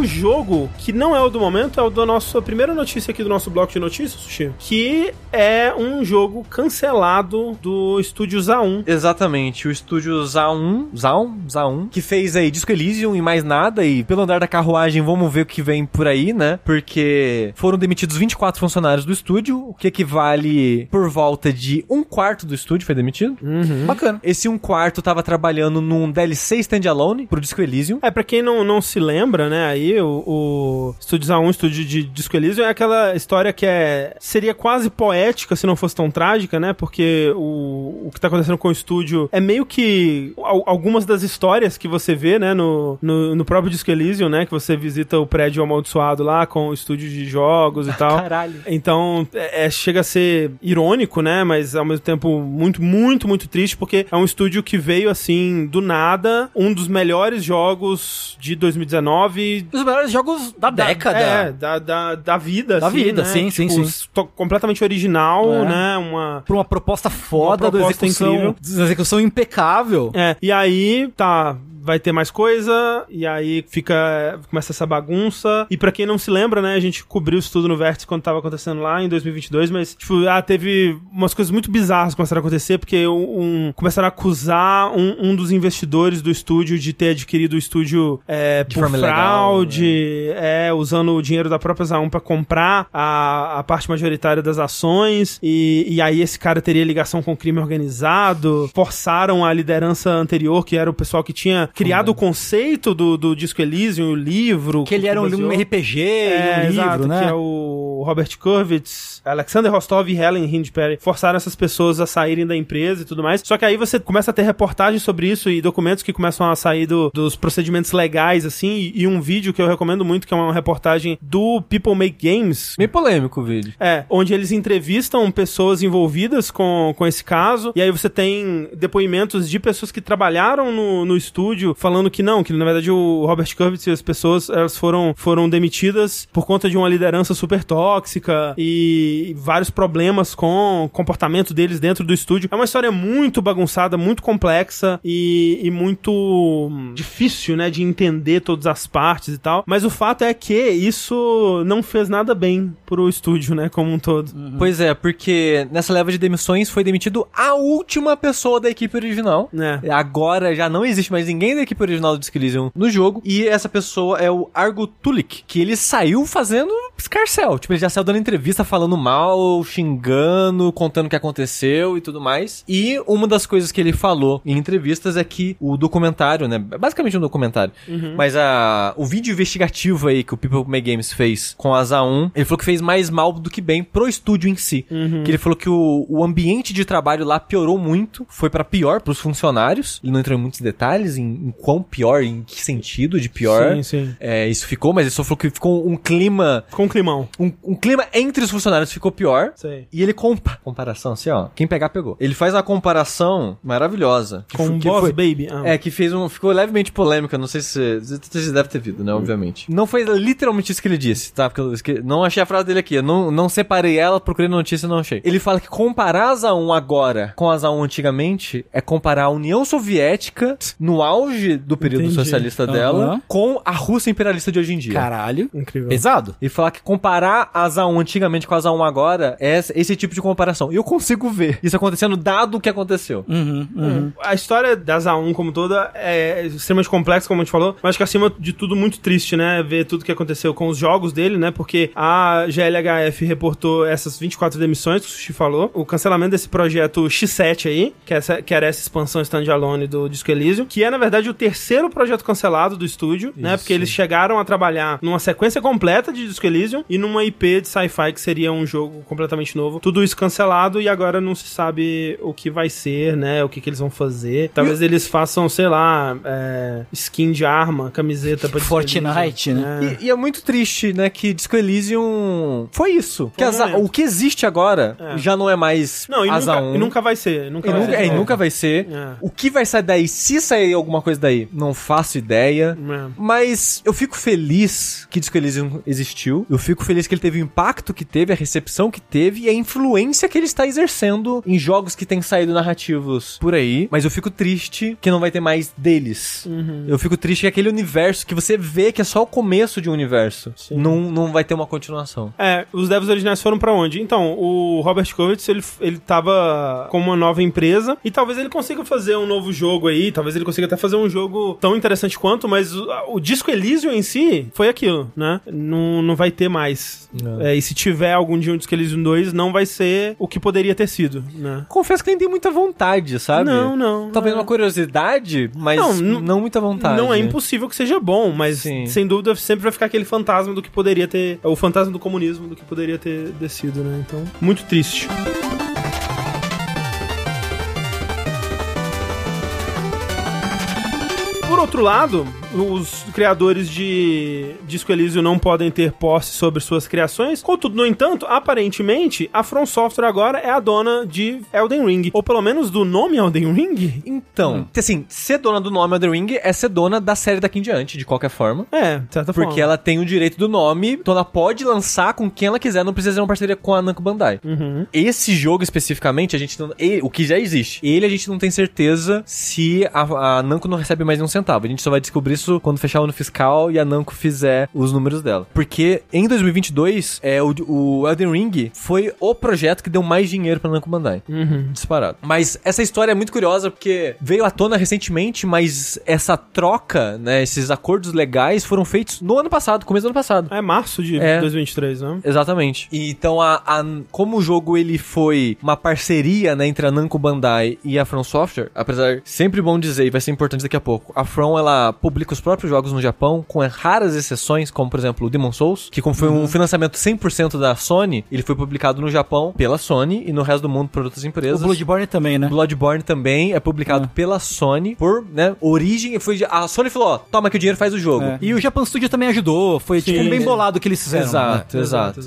O jogo que não é o do momento é o da nossa primeira notícia aqui do nosso bloco de notícias, Sushi, que é um jogo cancelado do estúdio Z1. Exatamente, o estúdio Zaun, Zaun, Zaun, que fez aí Disco Elysium e mais nada, e pelo andar da carruagem vamos ver o que vem por aí, né? Porque foram demitidos 24 funcionários do estúdio, o que equivale por volta de um quarto do estúdio foi demitido. Bacana. Esse um quarto tava trabalhando num DLC standalone pro Disco Elysium. É, pra quem não, não se lembra, né, aí o, o Estúdio Z1, estúdio de Disco Elysium, é aquela história que é seria quase poética se não fosse tão trágica, né, porque o, o que tá acontecendo com o estúdio é meio que al- algumas das histórias que você vê, né, no, no, no próprio Disco Elysium, né, que você visita o prédio amaldiçoado lá com o estúdio de jogos e tal. Caralho. Então, é, é- chega a ser irônico, né? Mas ao mesmo tempo muito, muito, muito triste, porque é um estúdio que veio assim, do nada, um dos melhores jogos de 2019. Os melhores jogos da, década. É, da, da, da vida, Da assim, vida, né? sim, sim, Tipo, sim. to- Completamente original, É. né? Uma. Por uma proposta foda, Uma da proposta execução, incrível. da execução impecável. É, e aí, tá. Vai ter mais coisa, e aí fica. Começa essa bagunça. E pra quem não se lembra, né, a gente cobriu isso tudo no Vértice quando tava acontecendo lá em 2022, mas, tipo, ah, teve umas coisas muito bizarras que começaram a acontecer, porque um, começaram a acusar um, um dos investidores do estúdio de ter adquirido o estúdio é, por forma ilegal, fraude, é, usando o dinheiro da própria Zaun pra comprar a, a parte majoritária das ações, e, e aí esse cara teria ligação com o crime organizado, forçaram a liderança anterior, que era o pessoal que tinha criado o conceito do, do Disco Elysium, o livro. Que ele era um, um RPG É, um exato, livro, né? que é o Robert Kurvitz, Alexander Rostov e Helen Hindperry forçaram essas pessoas a saírem da empresa e tudo mais. Só que aí você começa a ter reportagens sobre isso e documentos que começam a sair do- dos procedimentos legais, assim, e, e um vídeo que eu recomendo muito, que é uma reportagem do People Make Games, Meio polêmico o vídeo. é, onde eles entrevistam pessoas envolvidas com, com esse caso, e aí você tem depoimentos de pessoas que trabalharam no, no estúdio falando que não, que na verdade o Robert Kurvitz e as pessoas elas foram, foram demitidas por conta de uma liderança super tóxica e vários problemas com o comportamento deles dentro do estúdio. É uma história muito bagunçada, muito complexa e, e muito hum, difícil, né, de entender todas as partes e tal. Mas o fato é que isso não fez nada bem pro estúdio, né, como um todo. Pois é, porque nessa leva de demissões foi demitido a última pessoa da equipe original. né Agora já não existe mais ninguém da equipe original do Disco Elysium no jogo. E essa pessoa é o Argo Tulik, que ele saiu fazendo escarcel. Tipo, ele já saiu dando entrevista falando mal, xingando, contando o que aconteceu e tudo mais. E uma das coisas que ele falou em entrevistas é que o documentário, né? Basicamente um documentário. Mas a, o vídeo investigativo aí que o People Make Games fez com a ZA1, ele falou que fez mais mal do que bem pro estúdio em si. Que ele falou que o, o ambiente de trabalho lá piorou muito, foi pra pior pros funcionários. Ele não entrou em muitos detalhes em, em quão pior, em que sentido de pior. Sim, sim. É, isso ficou, mas ele só falou que ficou um clima. Com climão. Um, um clima entre os funcionários ficou pior. Sei. E ele compa comparação, assim, ó. Quem pegar, pegou. Ele faz uma comparação maravilhosa. Com um que Boss foi- Baby. Ah. É, que fez um. Ficou levemente polêmica. Não sei se. Você deve ter visto, né? Obviamente. Não foi literalmente isso que ele disse, tá? Porque eu não achei a frase dele aqui. Eu não, não separei ela, procurei notícia e não achei. Ele fala que comparar a ZA1 agora com a ZA1 antigamente é comparar a União Soviética no auge do período Entendi. socialista dela Aham. com a Rússia imperialista de hoje em dia. Caralho. Incrível. Pesado. E falar que comparar a ZA1 antigamente com a ZA1 agora é esse- tipo de comparação. E eu consigo ver isso acontecendo dado o que aconteceu. Uhum, uhum. A história da ZA1 como toda é extremamente complexa, como a gente falou, mas que acima de tudo muito triste, né? Ver tudo que aconteceu com os jogos dele, né? Porque a GLHF reportou essas 24 demissões que o Sushi falou, o cancelamento desse projeto X7 aí, que, é essa, que era essa expansão standalone do Disco Elysium, que é, na verdade, o terceiro projeto cancelado do estúdio, né? Porque eles chegaram a trabalhar numa sequência completa de Disco Elysium e numa IP de sci-fi que seria um jogo completamente novo. Tudo isso cancelado e agora não se sabe o que vai ser, né? O que, que eles vão fazer. Talvez eles façam, sei lá, é, skin de arma, camiseta pra Disco Fortnite, Elysium. né? É. E, e é muito triste, né, que Disco Elysium foi isso. Que um o que existe agora É. já não é mais Não, e asa nunca, 1. e nunca vai ser. Nunca E vai nunca, ser. é, e nunca vai ser. É. O que vai sair daí, se sair alguma coisa daí, não faço ideia. É. Mas eu fico feliz que Disco Elysium existiu. Eu fico feliz que ele teve o impacto que teve, a recepção que teve e a influência que ele está exercendo em jogos que têm saído narrativos por aí. Mas eu fico triste que não vai ter mais deles. Uhum. Eu fico triste que aquele universo que você vê que é só o começo de um universo, Sim. não, não vai ter uma continuação. É, os devs originais foram pra onde? Então, o Robert Kovitz, ele, ele tava com uma nova empresa e talvez ele consiga fazer um novo jogo aí, talvez ele consiga até fazer um jogo tão interessante quanto, mas o, o Disco Elysium em si foi aquilo, né? Não, não vai ter mais. Não. É, e se tiver algum dia um Disco Elysium 2, não vai ser o que poderia ter sido, né? Confesso que nem tem muita vontade, sabe? Não, não. Talvez é. uma curiosidade, mas Não, não, não- muita vontade. Não é impossível que seja bom, mas Sim. sem dúvida sempre vai ficar aquele fantasma do que poderia ter. O fantasma do comunismo do que poderia ter descido, né? Então, muito triste. Outro lado, os criadores de Disco Elysium não podem ter posse sobre suas criações. Contudo, no entanto, aparentemente, a From Software agora é a dona de Elden Ring. Ou pelo menos do nome Elden Ring. Então, assim, ser dona do nome Elden Ring é ser dona da série daqui em diante, de qualquer forma. É, de certa forma. Porque ela tem o direito do nome, então ela pode lançar com quem ela quiser, não precisa ser uma parceria com a Namco Bandai. Uhum. Esse jogo especificamente, a gente não. e- o que já existe. Ele a gente não tem certeza se a, a Namco não recebe mais nenhum centavo. A gente só vai descobrir isso quando fechar o ano fiscal e a Namco fizer os números dela. Porque em 2022, é, o, o Elden Ring foi o projeto que deu mais dinheiro pra Namco Bandai. Uhum. Disparado. Mas essa história é muito curiosa porque veio à tona recentemente, mas essa troca, né, esses acordos legais foram feitos no ano passado, começo do ano passado. É março de É. 2023, né? Exatamente. E então, a, a- como o jogo ele foi uma parceria né, entre a Namco Bandai e a From Software, apesar sempre bom dizer e vai ser importante daqui a pouco, a From ela publica os próprios jogos no Japão com raras exceções, como por exemplo o Demon Souls, que como foi um financiamento 100% da Sony, ele foi publicado no Japão pela Sony e no resto do mundo por outras O empresas. Bloodborne também, né? Bloodborne também é publicado pela Sony por, né, origem, foi a Sony falou, ó, toma que o dinheiro faz o jogo. É. E o Japan Studio também ajudou, foi tipo Sim. bem bolado o que eles fizeram. Exato, né? exato.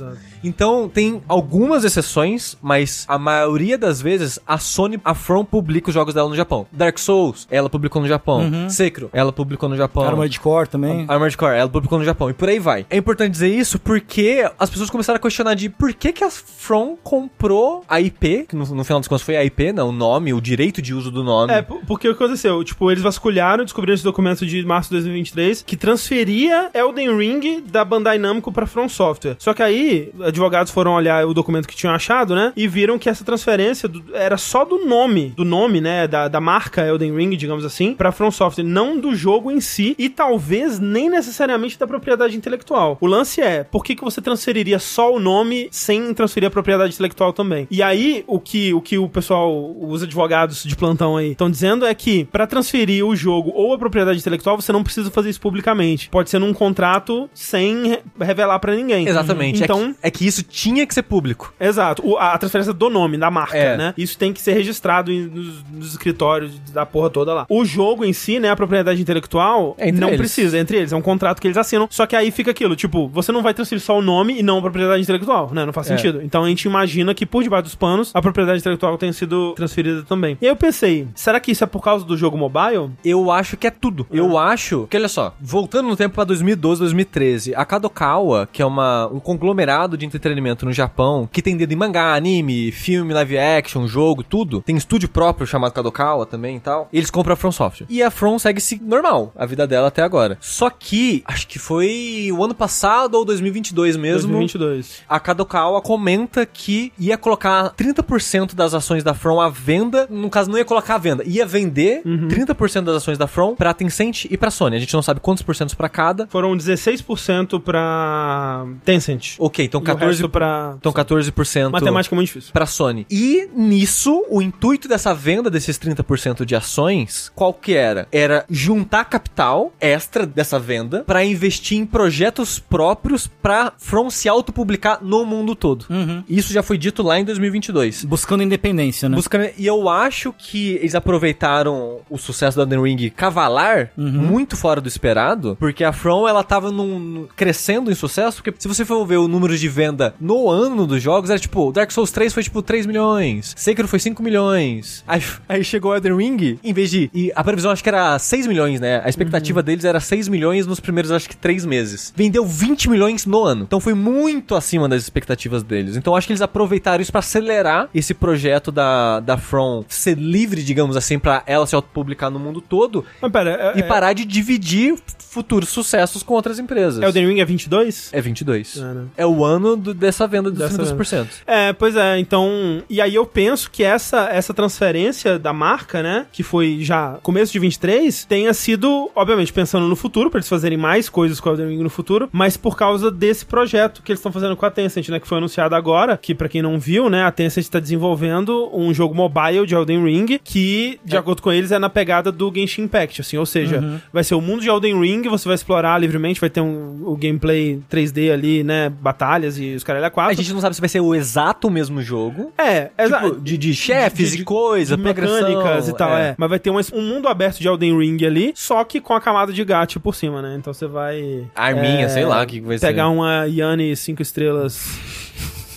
Então, tem algumas exceções, mas a maioria das vezes a Sony, a From publica os jogos dela no Japão. Dark Souls, ela publicou no Japão. Sekiro, ela publicou no Japão. Armored Core também. Armored Core, ela publicou no Japão. E por aí vai. É importante dizer isso porque as pessoas começaram a questionar de por que que a From comprou a IP, que no, no final das contas foi a IP, não, o nome, o direito de uso do nome. É, porque o que aconteceu? Tipo, eles vasculharam, descobriram esse documento de março de 2023 que transferia Elden Ring da Bandai Namco pra From Software. Só que aí, advogados foram olhar o documento que tinham achado, né? E viram que essa transferência do- era só do nome, do nome, né? Da, da marca Elden Ring, digamos assim, pra From Software, não do jogo em si e talvez nem necessariamente da propriedade intelectual. O lance é, por que, que você transferiria só o nome sem transferir a propriedade intelectual também? E aí, o que o, que o pessoal, os advogados de plantão aí, estão dizendo é que pra transferir o jogo ou a propriedade intelectual, você não precisa fazer isso publicamente. Pode ser num contrato sem re- revelar pra ninguém. Exatamente. Então, É que, é que isso tinha que ser público. Exato, o- a transferência do nome, da marca, É. né? Isso tem que ser registrado em- nos, nos escritórios da porra toda lá. O jogo em si, né, a propriedade intelectual, É entre não eles. precisa, é entre eles, é um contrato que eles assinam, só que aí fica aquilo, tipo, você não vai transferir só o nome e não a propriedade intelectual, né? Não faz É. sentido. Então a gente imagina que por debaixo dos panos, a propriedade intelectual tenha sido transferida também. E aí eu pensei, será que isso é por causa do jogo mobile? Eu acho que é tudo. Eu acho que, olha só, voltando no tempo pra 2012, 2013, a Kadokawa, que é uma, um conglomerado de entretenimento no Japão, que tem dedo em mangá, anime, filme, live action, jogo, tudo, tem estúdio próprio chamado Kadokawa também e tal, eles compram a From Software. E a From segue-se normal, a vida dela até agora. Só que, acho que foi o ano passado ou 2022 mesmo, 2022. a Kadokawa comenta que ia colocar 30% das ações da From à venda. No caso, não ia colocar à venda, ia vender 30% das ações da From pra Tencent e pra Sony. A gente não sabe quantos porcentos pra cada. Foram 16% pra Tencent. Ok, então E o 14%. resto pra... Então 14% Matemática é muito difícil. pra Sony. E nisso, o intuito dessa venda desses 30% de ações, qual que era? Era juntar capital capital extra dessa venda pra investir em projetos próprios pra From se autopublicar no mundo todo. Isso já foi dito lá em 2022. Buscando independência, né? Buscando, e eu acho que eles aproveitaram o sucesso da Elden Ring cavalar muito fora do esperado, porque a From ela tava num- crescendo em sucesso, porque se você for ver o número de venda no ano dos jogos, era tipo, Dark Souls 3 foi tipo 3 milhões, Sekiro foi 5 milhões. Aí, aí chegou o Elden Ring, em vez de. E a previsão acho que era 6 milhões, né? A expectativa deles era 6 milhões nos primeiros, acho que 3 meses. Vendeu 20 milhões no ano. Então foi muito acima das expectativas deles. Então acho que eles aproveitaram isso pra acelerar esse projeto da, da From ser livre, digamos assim, pra ela se autopublicar no mundo todo Mas pera, é, e parar de dividir futuros sucessos com outras empresas. é, Elden Ring é 22? É 22. É, né? É o ano do- dessa venda dos Dessa 32%. É, pois é, então. E aí eu penso que essa, essa transferência da marca, né? Que foi já começo de 23, tenha sido, obviamente, pensando no futuro, pra eles fazerem mais coisas com o Elden Ring no futuro, mas por causa desse projeto que eles estão fazendo com a Tencent, né? Que foi anunciado agora, que pra quem não viu, né? A Tencent tá desenvolvendo um jogo mobile de Elden Ring, que, de acordo com eles, é na pegada do Genshin Impact, assim, ou seja, vai ser o mundo de Elden Ring, você vai explorar livremente, vai ter um, o gameplay 3D ali, né? Batalhas e os caralho a quatro. A gente não sabe se vai ser o exato mesmo jogo. É, exa- Tipo, de, de chefes de- e coisa, de progressão, mecânicas e tal, é. Mas vai ter um, um mundo aberto de Elden Ring ali, só que com a camada de gacha por cima, né? Então você vai. Arminha, é, sei lá o que que vai ser. Pegar uma Yanni 5 estrelas.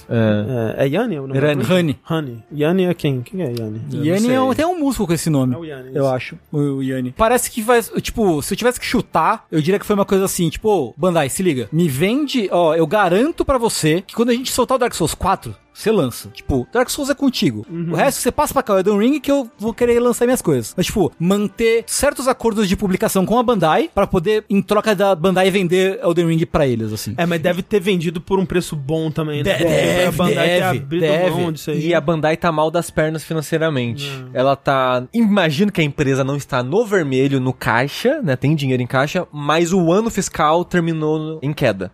É. É, é Yanni o nome? Rani. Honey. Honey. Yanni é quem? Quem é Yanni? Yanni é tem um músico com esse nome. É o Yanni. Eu acho, o, o Yanni. Parece que vai, tipo, se eu tivesse que chutar, eu diria que foi uma coisa assim, tipo, ô, Bandai, se liga, me vende, ó, eu garanto pra você que quando a gente soltar o Dark Souls 4, você lança. Tipo, Dark Souls é contigo. O resto você passa pra cá, o Elden Ring, que eu vou querer lançar minhas coisas. Mas, tipo, manter certos acordos de publicação com a Bandai pra poder, em troca da Bandai, vender Elden Ring pra eles, assim. É, mas deve ter vendido por um preço bom também, né? Deve, a Bandai deve, abrido deve. mão disso aí. E a Bandai tá mal das pernas financeiramente. Ela tá. Imagino que a empresa não está no vermelho no caixa, né? Tem dinheiro em caixa, mas o ano fiscal terminou no- em queda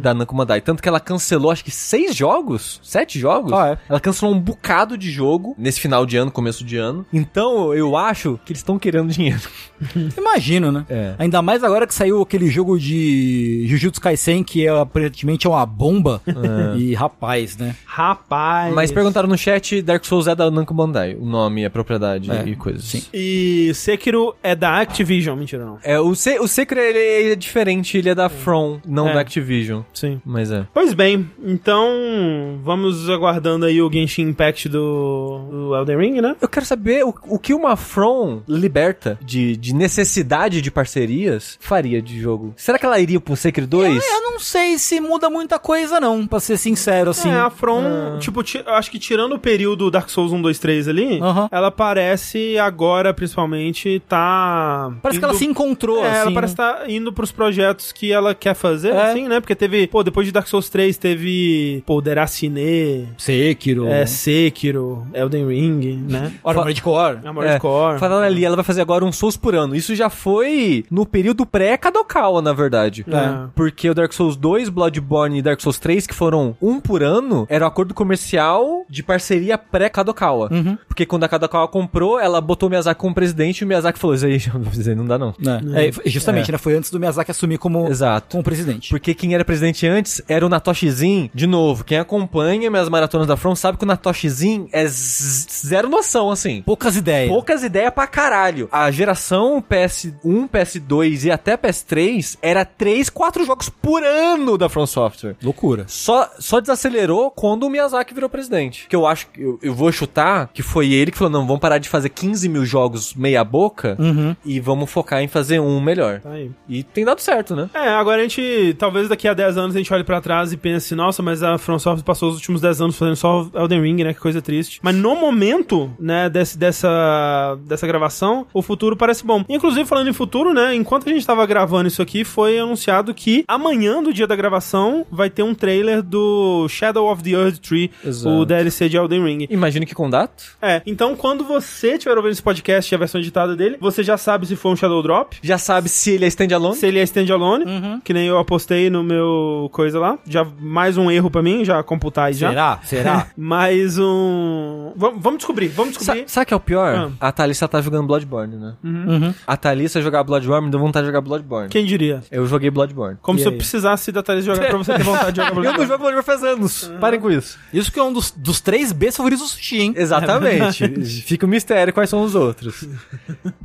da Namco Bandai. Tanto que ela cancelou, acho que seis jogos? Sete jogos? Ah, é. Ela cancelou um bocado de jogo nesse final de ano, começo de ano. Então eu acho que eles estão querendo dinheiro. Imagino, né? É. Ainda mais agora que saiu aquele jogo de Jujutsu Kaisen, que é, aparentemente é uma bomba. E rapaz, né? Rapaz. Mas perguntaram no chat: Dark Souls é da Namco Bandai. O nome, a propriedade É, e coisas. sim. E Sekiro é da Activision, mentira não. É, o, Se o Sekiro ele, ele é diferente, ele é da From, não É. da Activision. Sim. Mas é. Pois bem, então vamos aguardando aí o Genshin Impact do, do Elden Ring, né? Eu quero saber o, o que uma From liberta de, de necessidade de parcerias faria de jogo. Será que ela iria pro Sekiro 2? Eu não sei se muda muita coisa, não, pra ser sincero, assim. É, a From, tipo, ti- eu acho que tirando o período Dark Souls 1, 2, 3 ali, Aham. ela parece agora, principalmente, tá... Parece que ela indo- se encontrou, É, assim. ela parece estar indo pros projetos que ela quer fazer, É. assim, né? Porque teve, pô, depois de Dark Souls 3, teve, pô, Deracine, Sekiro. é, Sekiro, Elden Ring, né? Armored Core. Armored Core. Falando ali, ela vai fazer agora um Souls por ano. Isso já foi no período pré-Kadokawa, na verdade. É. Porque o Dark Souls 2, Bloodborne e Dark Souls 3, que foram um por ano, era um acordo comercial de parceria pré-Kadokawa. Uhum. Porque quando a Kadokawa comprou, ela botou o Miyazaki como presidente e o Miyazaki falou: Isso aí, não dá não. É, é, justamente, né? Foi antes do Miyazaki assumir como, Exato. como presidente. Porque quem era presidente antes era o Natoshizinho. De novo, quem acompanha minhas maratonas da From sabe que o Natoshizinho é zero noção, assim. Poucas ideias. Poucas ideias pra caralho. A geração PS1, PS2 e até PS3 era 3, 4 jogos por ano da From Software. Loucura. Só, só desacelerou quando o Miyazaki virou presidente. Que eu acho, que- eu, eu vou chutar que foi ele que falou: não, vamos parar de fazer 15 mil jogos meia boca Uhum. e vamos focar em fazer um melhor. Tá. E tem dado certo, né? É, agora a gente, talvez daqui a 10 anos a gente olhe pra trás e pense, nossa, mas a From Software passou os últimos 10 anos fazendo só Elden Ring, né? Que coisa triste. Mas no momento, né, desse, dessa, dessa gravação, o futuro parece bom. Inclusive, falando em futuro, né, enquanto a gente tava gravando isso aqui, foi anunciado que amanhã, do dia da gravação, vai ter um trailer do Shadow of the Earth Tree, Exato. o DLC de Elden Ring. Imagino que com data. É, então quando você estiver ouvindo esse podcast e a versão editada dele, você já sabe se foi um Shadow Drop, Já sabe se ele é standalone. se ele é standalone, que nem eu apostei no meu coisa lá. Já mais um erro pra mim, já computar aí já. Será? Será? Será? Mas um. Vamos, vamos descobrir, vamos Sa descobrir. sabe o que é o pior? A Thalissa tá jogando Bloodborne, né? Uhum. A Thalissa jogar Bloodborne me deu vontade de jogar Bloodborne. Quem diria? Eu joguei Bloodborne. Como E se eu aí? precisasse da Thalys jogar pra você ter vontade de jogar Eu não Bloodborne. jogo Bloodborne faz anos. Parem com isso. Isso que é um dos, dos três Bs favoritos do sushi, hein? Exatamente. Fica o mistério quais são os outros.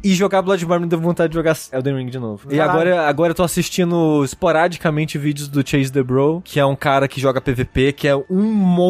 E jogar Bloodborne me deu vontade de jogar Elden Ring de novo. E Caralho. agora, agora eu tô assistindo esporadicamente vídeos do Chase the Bro, que é um cara que joga PVP, que é um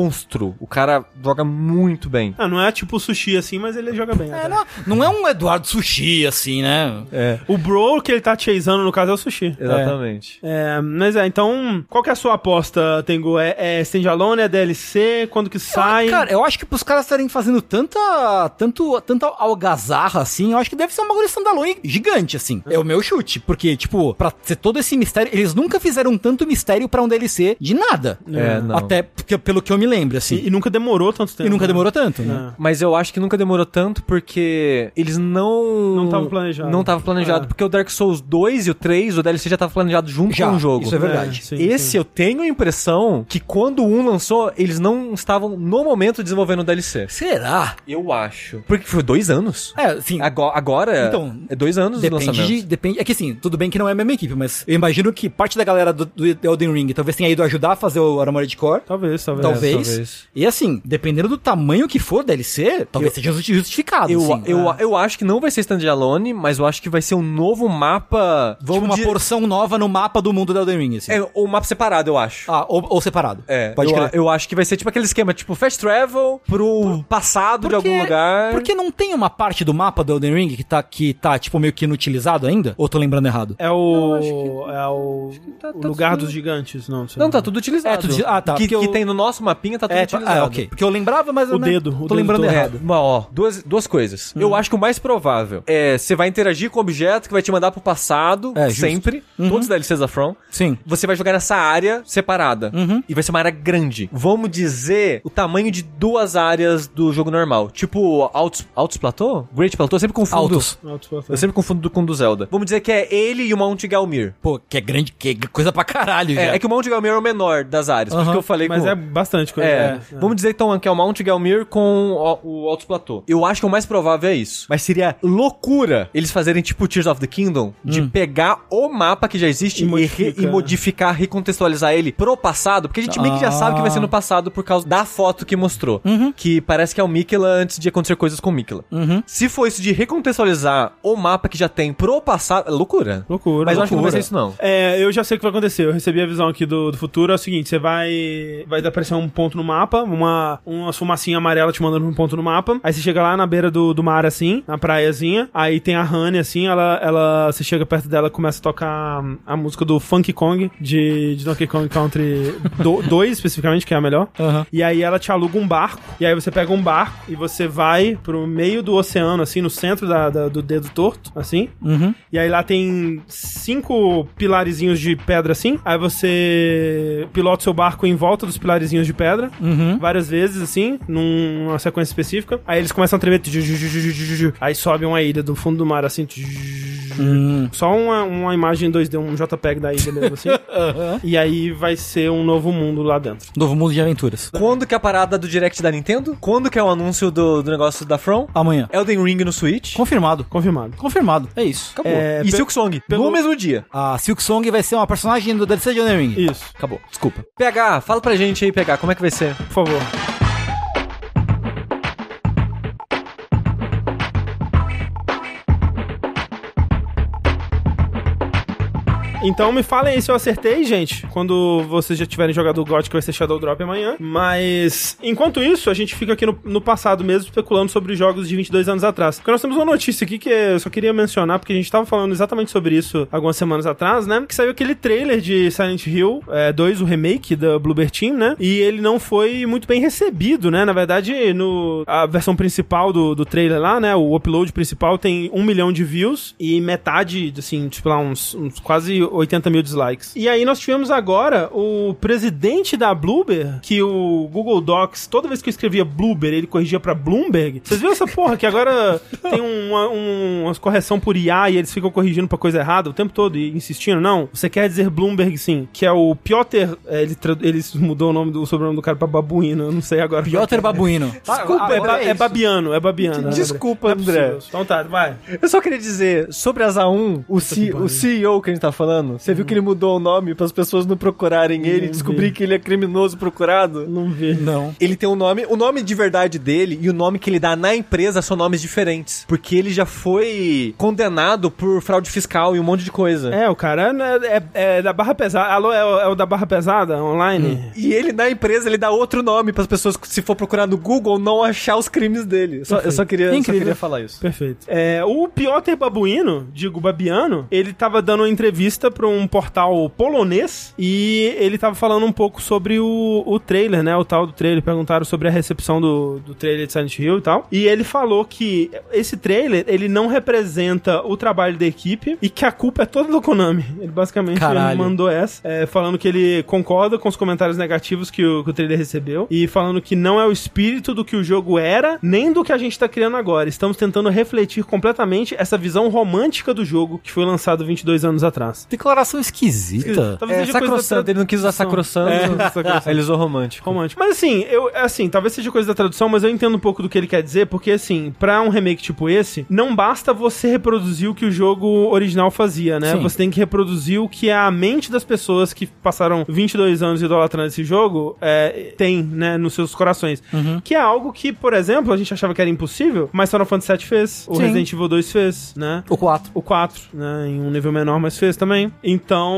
monstro. O cara joga muito bem. Ah, não é tipo sushi assim, mas ele joga bem. É, não, não é um Eduardo Sushi, assim, né? É. O bro que ele tá chaseando, no caso, é o sushi. Exatamente. É, mas é, então, qual que é a sua aposta, Tengu? É, é standalone, é DLC? Quando que sai? Cara, eu acho que pros caras estarem fazendo tanta, tanto, tanta algazarra, assim, eu acho que deve ser um bagulho standalone gigante, assim. É o meu chute, porque, tipo, pra ser todo esse mistério, eles nunca fizeram tanto mistério pra um DLC de nada. É, não. Até porque, pelo que eu me lembro, assim. e, e nunca demorou tanto tempo. E nunca né? demorou tanto, né? É. Mas eu acho que nunca demorou tanto porque eles não. Não tava planejado. Não tava planejado. É. Porque o Dark Souls 2 e o 3, o DLC já tava planejado junto Já, com o jogo. isso é verdade. sim, Esse sim. eu tenho a impressão que quando um lançou, eles não estavam no momento desenvolvendo o DLC. Será? Eu acho. Porque foi dois anos. É, assim, Agora, agora Então, é dois anos do Depende lançamento. de, depende, é que assim, tudo bem que não é a mesma equipe, mas eu imagino que parte da galera do, do Elden Ring talvez tenha ido ajudar a fazer o Armored Core. Talvez, talvez. Talvez. Talvez. E assim, dependendo do tamanho que for DLC, talvez seja justi- justificado. Eu, assim. eu, eu acho que não vai ser standalone, mas eu acho que vai ser um novo mapa. Tipo Vamos uma dizer- porção nova no mapa do mundo do Elden Ring, assim. É, o mapa separado, eu acho. Ah, ou, ou separado. É, Pode eu, crer. eu acho que vai ser tipo aquele esquema, tipo fast travel pro passado de algum lugar. Porque não tem uma parte do mapa do Elden Ring que tá, que tá tipo, meio que inutilizado ainda? Ou tô lembrando errado? É o. É o. tá- o tá lugar tudo- dos gigantes, não. Não, lá. tá tudo utilizado. É, tudo ah, tá, Que, porque que eu- tem no nosso mapinha, tá tudo É, utilizado. ah, ok. Porque eu lembrava, mas eu O né, dedo, o tô dedo lembrando todo. errado. Mas, ó, duas, duas coisas. Eu acho que o mais provável é você vai interagir com o objeto que vai te mandar pro passado, É, sempre. Todos os DLCs da From. Sim. Você vai jogar nessa área separada. Uhum. E vai ser uma área grande. Vamos dizer o tamanho de duas áreas do jogo normal. Tipo, Altos, Altos Platô? Great Platô? Eu sempre confundo. Altos. Altos Eu sempre confundo com o do Zelda. Vamos dizer que é ele e o Mount Galmir. Pô, que é grande, que é coisa pra caralho já. É, é que o Mount Galmir é o menor das áreas. Por isso que eu falei Mas com... é bastante coisa. É, é. vamos dizer então que é o Mount Galmir com o, o Altos Platô. Eu acho que o mais provável é isso. Mas seria loucura eles fazerem tipo Tears of the Kingdom, de pegar o mapa que já existe E e, re- e modificar, recontextualizar ele pro passado, porque a gente meio que já sabe que vai ser no passado por causa da foto que mostrou. Que parece que é o Mikela antes de acontecer coisas com o Mikela. Se for isso de recontextualizar o mapa que já tem pro passado, é loucura. Loucura. Mas eu acho que não vai loucura. ser isso não. É, eu já sei o que vai acontecer. Eu recebi a visão aqui do, do futuro. É o seguinte: você vai. Vai aparecer um ponto no mapa, uma, uma fumacinha amarela te mandando um ponto no mapa. Aí você chega lá na beira do, do mar, assim, na praiazinha. Aí tem a Honey, assim, ela, ela. Você chega perto dela começa a tocar a música do Funky Kong, de, de Donkey Kong Country 2, especificamente, que é a melhor. Aham. E aí ela te aluga um barco. E aí você pega um barco e você vai pro meio do oceano, assim, no centro da, da- do dedo torto, assim. Uhum. E aí lá tem cinco pilarizinhos de pedra assim. Aí você pilota o seu barco em volta dos pilarizinhos de pedra. Uhum. Várias vezes, assim, num- numa sequência específica. Aí eles começam a tremer. Aí sobe uma ilha do fundo do mar, assim. Hum. Só uma, uma imagem 2D, um JPEG da ilha mesmo, assim. E aí vai ser um novo mundo lá dentro. Novo mundo de aventuras. Quando que é a parada do Direct da Nintendo? Quando que é o anúncio do, do negócio da From? Amanhã. Elden Ring no Switch? Confirmado. Confirmado. Confirmado. É isso. Acabou. É, e Silk Song, pelo- no mesmo dia. A Silk Song vai ser uma personagem do DLC de Elden Ring. Isso, Acabou. Desculpa. PH, fala pra gente aí, PH, como é que vai ser? por favor. Então me falem aí se eu acertei, gente, quando vocês já tiverem jogado o GOT, que vai ser Shadow Drop amanhã. Mas, enquanto isso, a gente fica aqui no, no passado mesmo, especulando sobre jogos de 22 anos atrás. Porque nós temos uma notícia aqui que eu só queria mencionar, porque a gente tava falando exatamente sobre isso algumas semanas atrás, né? Que saiu aquele trailer de Silent Hill é, 2, o remake da Bluebird Team, né? E ele não foi muito bem recebido, né? Na verdade, no, a versão principal do, do trailer lá, né? O upload principal tem um milhão de views e metade, assim, tipo lá, uns, uns quase 80 mil dislikes. E aí nós tivemos agora o presidente da Bloober, que o Google Docs, toda vez que eu escrevia Bloober, ele corrigia pra Bloomberg. Vocês viram essa porra que agora tem uma, um, uma correção por IA e eles ficam corrigindo pra coisa errada o tempo todo e insistindo? Não, você quer dizer Bloomberg sim, que é o Piotr, é, ele, ele mudou o nome do o sobrenome do cara pra Babuíno, eu não sei agora. Piotr Babuino. Desculpa, é, ba- é Babiano, é Babiano. né? Desculpa, é André. possível. Então tá, vai. Eu só queria dizer, sobre as A1, o, C- o CEO que a gente tá falando, você viu que ele mudou o nome para as pessoas não procurarem ele e descobrir que ele é criminoso procurado? Não vi. Não. Ele tem um nome, o nome de verdade dele e o nome que ele dá na empresa são nomes diferentes. Porque ele já foi condenado por fraude fiscal e um monte de coisa. É, o cara é, é- é da barra pesada. Alô, é, o- é o da barra pesada online? E ele na empresa ele dá outro nome para as pessoas, se for procurar no Google, não achar os crimes dele. Só- eu só queria, só queria falar isso. Perfeito. É, o Piotr Babuino, digo Babiano, ele tava dando uma entrevista pra um portal polonês e ele tava falando um pouco sobre o, o trailer, né? O tal do trailer. Perguntaram sobre a recepção do, do trailer de Silent Hill e tal. E ele falou que esse trailer, ele não representa o trabalho da equipe e que a culpa é toda do Konami. Ele basicamente Caralho. mandou essa, é, falando que ele concorda com os comentários negativos que o, que o trailer recebeu e falando que não é o espírito do que o jogo era, nem do que a gente tá criando agora. Estamos tentando refletir completamente essa visão romântica do jogo que foi lançado 22 anos atrás. Declaração esquisita. Talvez É, da sacrosanto, ele não quis usar sacrosanto. É, sacrosanto. Ele usou romântico. Romântico. Mas assim, eu assim, talvez seja coisa da tradução, mas eu entendo um pouco do que ele quer dizer, porque assim, pra um remake tipo esse, não basta você reproduzir o que o jogo original fazia, né? Sim. Você tem que reproduzir o que a mente das pessoas que passaram 22 anos idolatrando esse jogo é, tem, né, nos seus corações. Que é algo que, por exemplo, a gente achava que era impossível, mas Final Fantasy VII fez, o Sim. Resident Evil 2 fez, né? O 4. O 4, né? Em um nível menor, mas fez também. Então,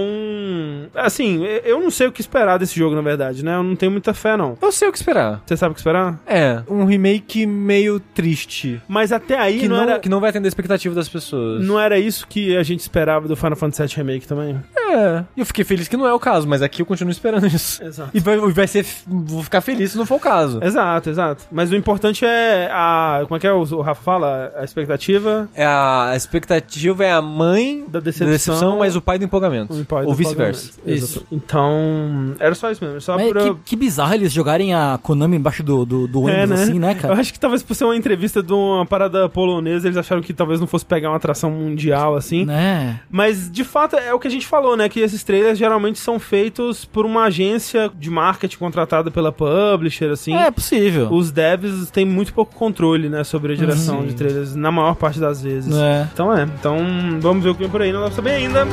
assim, eu não sei o que esperar desse jogo, na verdade, né? Eu não tenho muita fé, não. Eu sei o que esperar. Você sabe o que esperar? É, um remake meio triste. Mas até aí Que não, não, era, que não vai atender a expectativa das pessoas. não era isso que a gente esperava do Final Fantasy VII Remake também. É. E eu fiquei feliz que não é o caso, mas aqui eu continuo esperando isso. Exato. E vai, vai ser. Vou ficar feliz se não for o caso. Exato, exato. Mas o importante é a. Como é que é o, o Rafa fala? A expectativa. É a, a expectativa é a mãe Da decepção. mas o pai do empolgamento. o pai Ou vice-versa. Isso. Então. Era só isso mesmo. Só Mas pra. que, que bizarro eles jogarem a Konami embaixo do, do, do É, ônibus assim, né, Eu cara? acho que talvez por ser uma entrevista de uma parada polonesa, eles acharam que talvez não fosse pegar uma atração mundial assim. Né? Mas de fato é o que a gente falou, né? Que esses trailers geralmente são feitos por uma agência de marketing contratada pela publisher, assim. É possível. Os devs têm muito pouco controle, né, sobre a direção Sim. de trailers, na maior parte das vezes. É. Então é. Então vamos ver o que vem por aí, não dá pra saber ainda.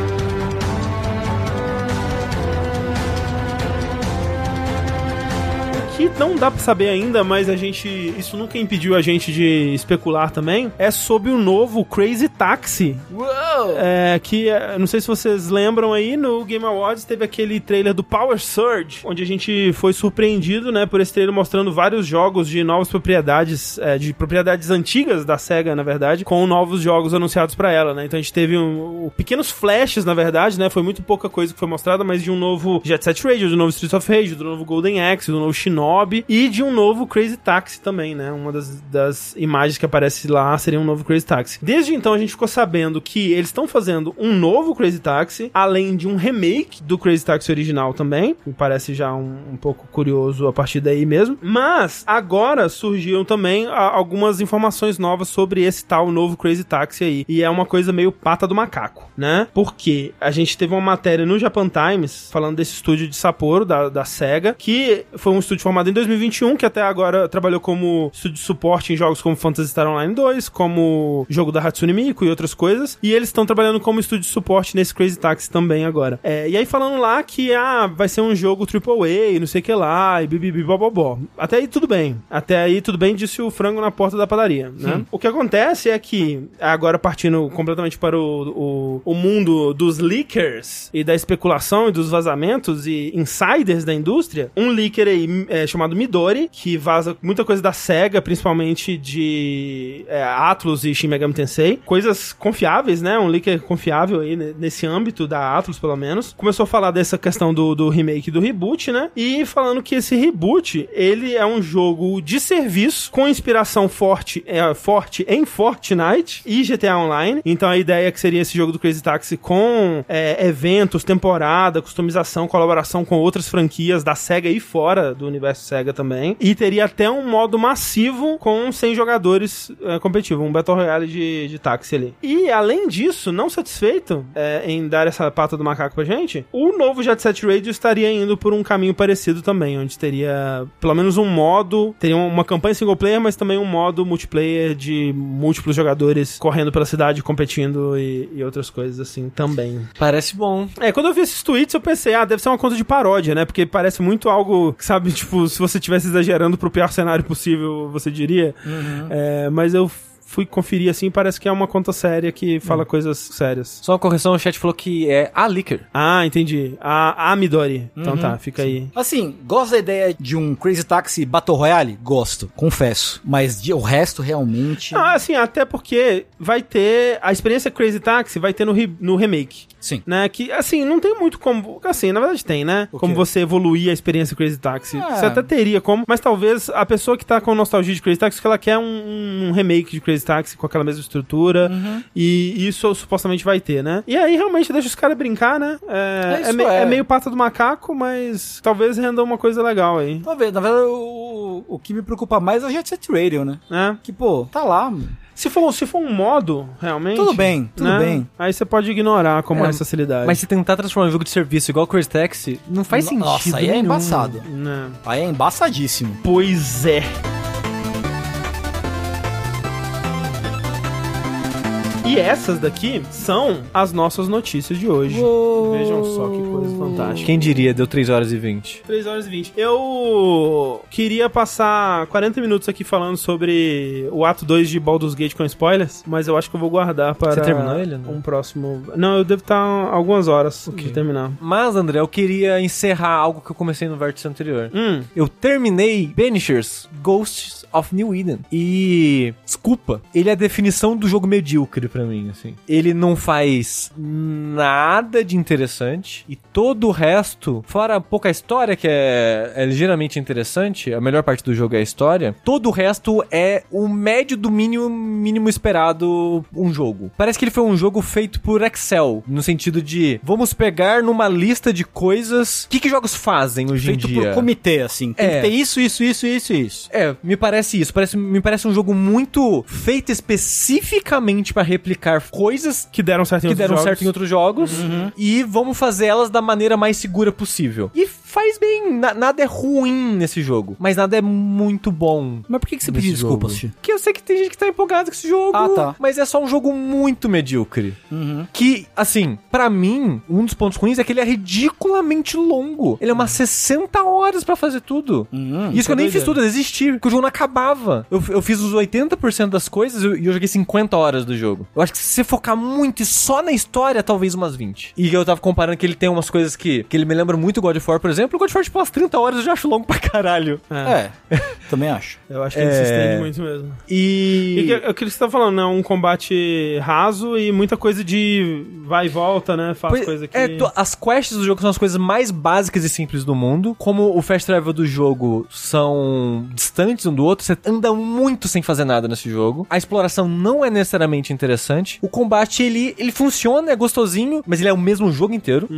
Que não dá pra saber ainda, mas a gente. Isso nunca impediu a gente de especular também. É sobre o novo Crazy Taxi. Uou! É, que é, não sei se vocês lembram aí, no Game Awards teve aquele trailer do Power Surge, onde a gente foi surpreendido, né, por esse trailer mostrando vários jogos de novas propriedades, é, de propriedades antigas da SEGA, na verdade, com novos jogos anunciados pra ela, né? Então a gente teve um, um- pequenos flashes, na verdade, né? Foi muito pouca coisa que foi mostrada, mas de um novo Jet Set Radio, do novo Streets of Rage, do novo Golden Axe, do novo Shinobi e de um novo Crazy Taxi também, né? Uma das, das imagens que aparece lá seria um novo Crazy Taxi. Desde então a gente ficou sabendo que eles estão fazendo um novo Crazy Taxi, além de um remake do Crazy Taxi original também. Me parece já um, um pouco curioso a partir daí mesmo. Mas agora surgiram também algumas informações novas sobre esse tal novo Crazy Taxi aí. E é uma coisa meio pata do macaco, né? Porque a gente teve uma matéria no Japan Times falando desse estúdio de Sapporo, da, da SEGA, que foi um estúdio formado em 2021, que até agora trabalhou como estúdio de suporte em jogos como Phantasy Star Online 2, como jogo da Hatsune Miku e outras coisas. E eles estão trabalhando como estúdio de suporte nesse Crazy Taxi também agora. É, e aí falando lá que ah, vai ser um jogo AAA, não sei o que lá, e bibibi bobobó. Até aí tudo bem. Até aí tudo bem, disse o frango na porta da padaria, né? O que acontece é que, agora partindo completamente para o, o, o mundo dos leakers e da especulação e dos vazamentos e insiders da indústria, um leaker aí é, chamado Midori, que vaza muita coisa da SEGA, principalmente de é, Atlus e Shin Megami Tensei. Coisas confiáveis, né? Um leaker confiável aí nesse âmbito da Atlus, pelo menos. Começou a falar dessa questão do, do remake do reboot, né? E falando que esse reboot, ele é um jogo de serviço com inspiração forte, é, forte em Fortnite e GTA Online. Então a ideia é que seria esse jogo do Crazy Taxi com é, eventos, temporada, customização, colaboração com outras franquias da SEGA e fora do universo SEGA também. E teria até um modo massivo com 100 jogadores é, competitivos, um Battle Royale de, de táxi ali. E além disso, não satisfeito é, em dar essa pata do macaco pra gente, o novo Jet Set Radio estaria indo por um caminho parecido também, onde teria pelo menos um modo, teria uma campanha single player, mas também um modo multiplayer de múltiplos jogadores correndo pela cidade, competindo e, e outras coisas assim também. Parece bom. É, quando eu vi esses tweets, eu pensei, ah, deve ser uma conta de paródia, né? Porque parece muito algo, sabe, tipo, se você estivesse exagerando pro pior cenário possível, você diria. É, mas eu fui conferir assim, parece que é uma conta séria que fala coisas sérias. Só uma correção, o chat falou que é a Licker. Ah, entendi. A, a Midori. Então tá, fica aí. Assim, gosto da ideia de um Crazy Taxi Battle Royale? Gosto, confesso. Mas de, o resto, realmente... Ah, assim, até porque vai ter a experiência Crazy Taxi vai ter no, re- no remake. Sim. Né, que assim, não tem muito como. Assim, na verdade tem, né? Como você evoluir a experiência Crazy Taxi. Ah. Você até teria como, mas talvez a pessoa que tá com nostalgia de Crazy Taxi, que ela quer um, um remake de Crazy Taxi com aquela mesma estrutura. Uhum. E isso supostamente vai ter, né? E aí realmente deixa os caras brincar, né? É, É é, me- é. é meio pata do macaco, mas talvez renda uma coisa legal aí. Talvez, na verdade, o, o que me preocupa mais é o Jet Set Radio, né? Né? Que, pô, tá lá. mano. Se for, se for um modo, realmente. Tudo bem, tudo né? bem. Aí você pode ignorar como É, é, essa facilidade. Mas se tentar transformar um jogo de serviço igual o Crazy Taxi, não faz sentido. Nossa, aí é nenhum. embaçado. Né? Aí é embaçadíssimo. Pois é. E essas daqui são as nossas notícias de hoje. Vejam só que coisa fantástica. Quem diria, deu 3 horas e 20. 3 horas e 20. Eu queria passar 40 minutos aqui falando sobre o ato 2 de Baldur's Gate com spoilers, mas eu acho que eu vou guardar para Você terminou ele, né? um próximo. Não, eu devo estar algumas horas de terminar. Mas, André, eu queria encerrar algo que eu comecei no vértice anterior. Hum, Eu terminei Banishers Ghosts of New Eden. E, desculpa, ele é a definição do jogo medíocre pra mim, assim. Ele não faz nada de interessante e todo o resto, fora pouca história que é, é ligeiramente interessante, a melhor parte do jogo é a história, todo o resto é o médio do mínimo, mínimo esperado um jogo. Parece que ele foi um jogo feito por Excel, no sentido de vamos pegar numa lista de coisas. O que, que jogos fazem hoje Feito em dia? por comitê, assim. Tem É. que ter isso, isso, isso, isso, isso. É, me parece isso. Parece, me parece um jogo muito feito especificamente pra replicar coisas que deram certo em que outros deram jogos. certo em outros jogos e vamos fazer elas da maneira mais segura possível. E faz bem, na- nada é ruim nesse jogo, mas nada é muito bom. Mas por que, que você pediu desculpas, jogo. Fih? Que eu sei que tem gente que tá empolgado com esse jogo, Ah, tá. mas é só um jogo muito medíocre. Que, assim, pra mim, um dos pontos ruins é que ele é ridiculamente longo. Ele é umas 60 horas pra fazer tudo. Hum, Isso que eu nem fiz doideira. tudo, eu desisti, porque o jogo não acabava. Eu, eu fiz os 80% das coisas e eu, e eu joguei 50 horas do jogo. Eu acho que se você focar muito e só na história, talvez umas 20. E eu tava comparando que ele tem umas coisas que, que ele me lembra muito God of War, por exemplo. O God of War, tipo, umas 30 horas eu já acho longo pra caralho. É, É, também acho. eu acho que ele se É. estende muito mesmo. E... E que, aquilo que você tá falando, né? Um combate raso e muita coisa de vai e volta, né? Faz Pois- coisa que. é, to- as quests do jogo são as coisas mais básicas e simples do mundo. Como o fast travel do jogo são distantes um do outro, você anda muito sem fazer nada nesse jogo. A exploração não é necessariamente interessante. O combate, ele, ele funciona, é gostosinho, mas ele é o mesmo jogo inteiro.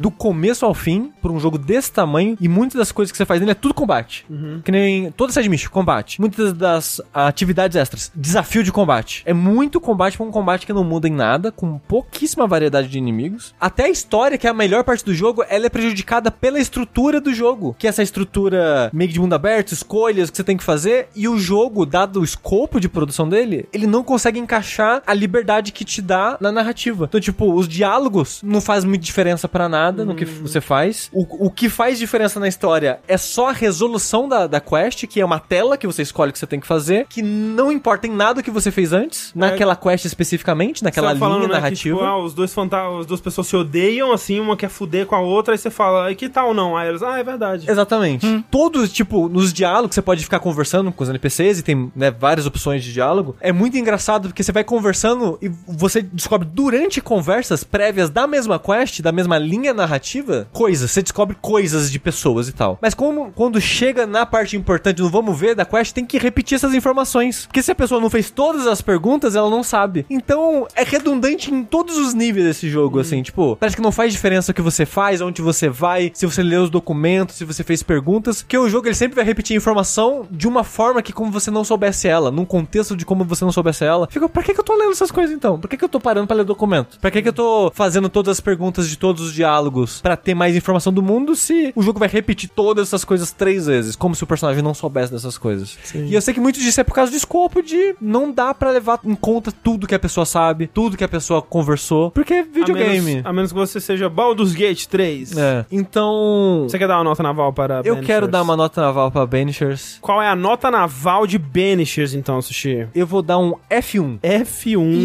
Do começo ao fim, por um jogo desse tamanho. E muitas das coisas que você faz nele é tudo combate. Que nem toda side mission, combate. Muitas das atividades extras, desafio de combate. É muito combate pra um combate que não muda em nada, com pouquíssima variedade de inimigos. Até a história, que é a melhor parte do jogo, ela é prejudicada pela estrutura do jogo. Que é essa estrutura meio de mundo aberto, escolhas que você tem que fazer. E o jogo, dado o escopo de produção dele, ele não consegue encaixar a liberdade que te dá na narrativa. Então, tipo, os diálogos não faz muita diferença pra nada no que você faz. O, o que faz diferença na história é só a resolução da, da quest, que é uma tela que você escolhe o que você tem que fazer, que não importa em nada o que você fez antes, naquela quest especificamente, naquela Você linha tá falando, né, que, narrativa. tipo, ah, os dois fantasmas, as duas pessoas se odeiam, assim, uma quer fuder com a outra, aí você fala, e que tal não? Aí eles, ah, é verdade. Exatamente. Todos, tipo, nos diálogos, você pode ficar conversando com os NPCs e tem né, várias opções de diálogo. É muito engraçado porque você vai conversando e você descobre durante conversas prévias da mesma quest, da mesma linha narrativa, coisas. Você descobre coisas de pessoas e tal. Mas como, quando chega na parte importante, no vamos ver da quest, tem que repetir essas informações. Porque se a pessoa não fez todas as perguntas, ela não sabe. Então, é redundante em todos os níveis desse jogo, assim. Tipo, parece que não faz diferença o que você faz, onde você vai, se você leu os documentos, se você fez perguntas. Porque o jogo, ele sempre vai repetir a informação de uma forma que como você não soubesse ela, num contexto de como você não soubesse ela. Fica, pra que, que eu tô lendo essas coisas então? Por que, que eu tô parando pra ler documento? Pra que, que eu tô fazendo todas as perguntas de todos os diálogos pra ter mais informação do mundo se o jogo vai repetir todas essas coisas três vezes, como se o personagem não soubesse dessas coisas. E eu sei que muito disso é por causa do escopo de não dá pra levar em conta tudo que a pessoa sabe, tudo que a pessoa conversou, porque é A videogame. menos, a menos que você seja Baldur's Gate 3. É. Então, Você quer dar uma nota naval para eu Banishers? quero dar uma nota naval pra Banishers. Qual é a nota naval de Banishers, então, Sushi? Eu vou dar um F1. F1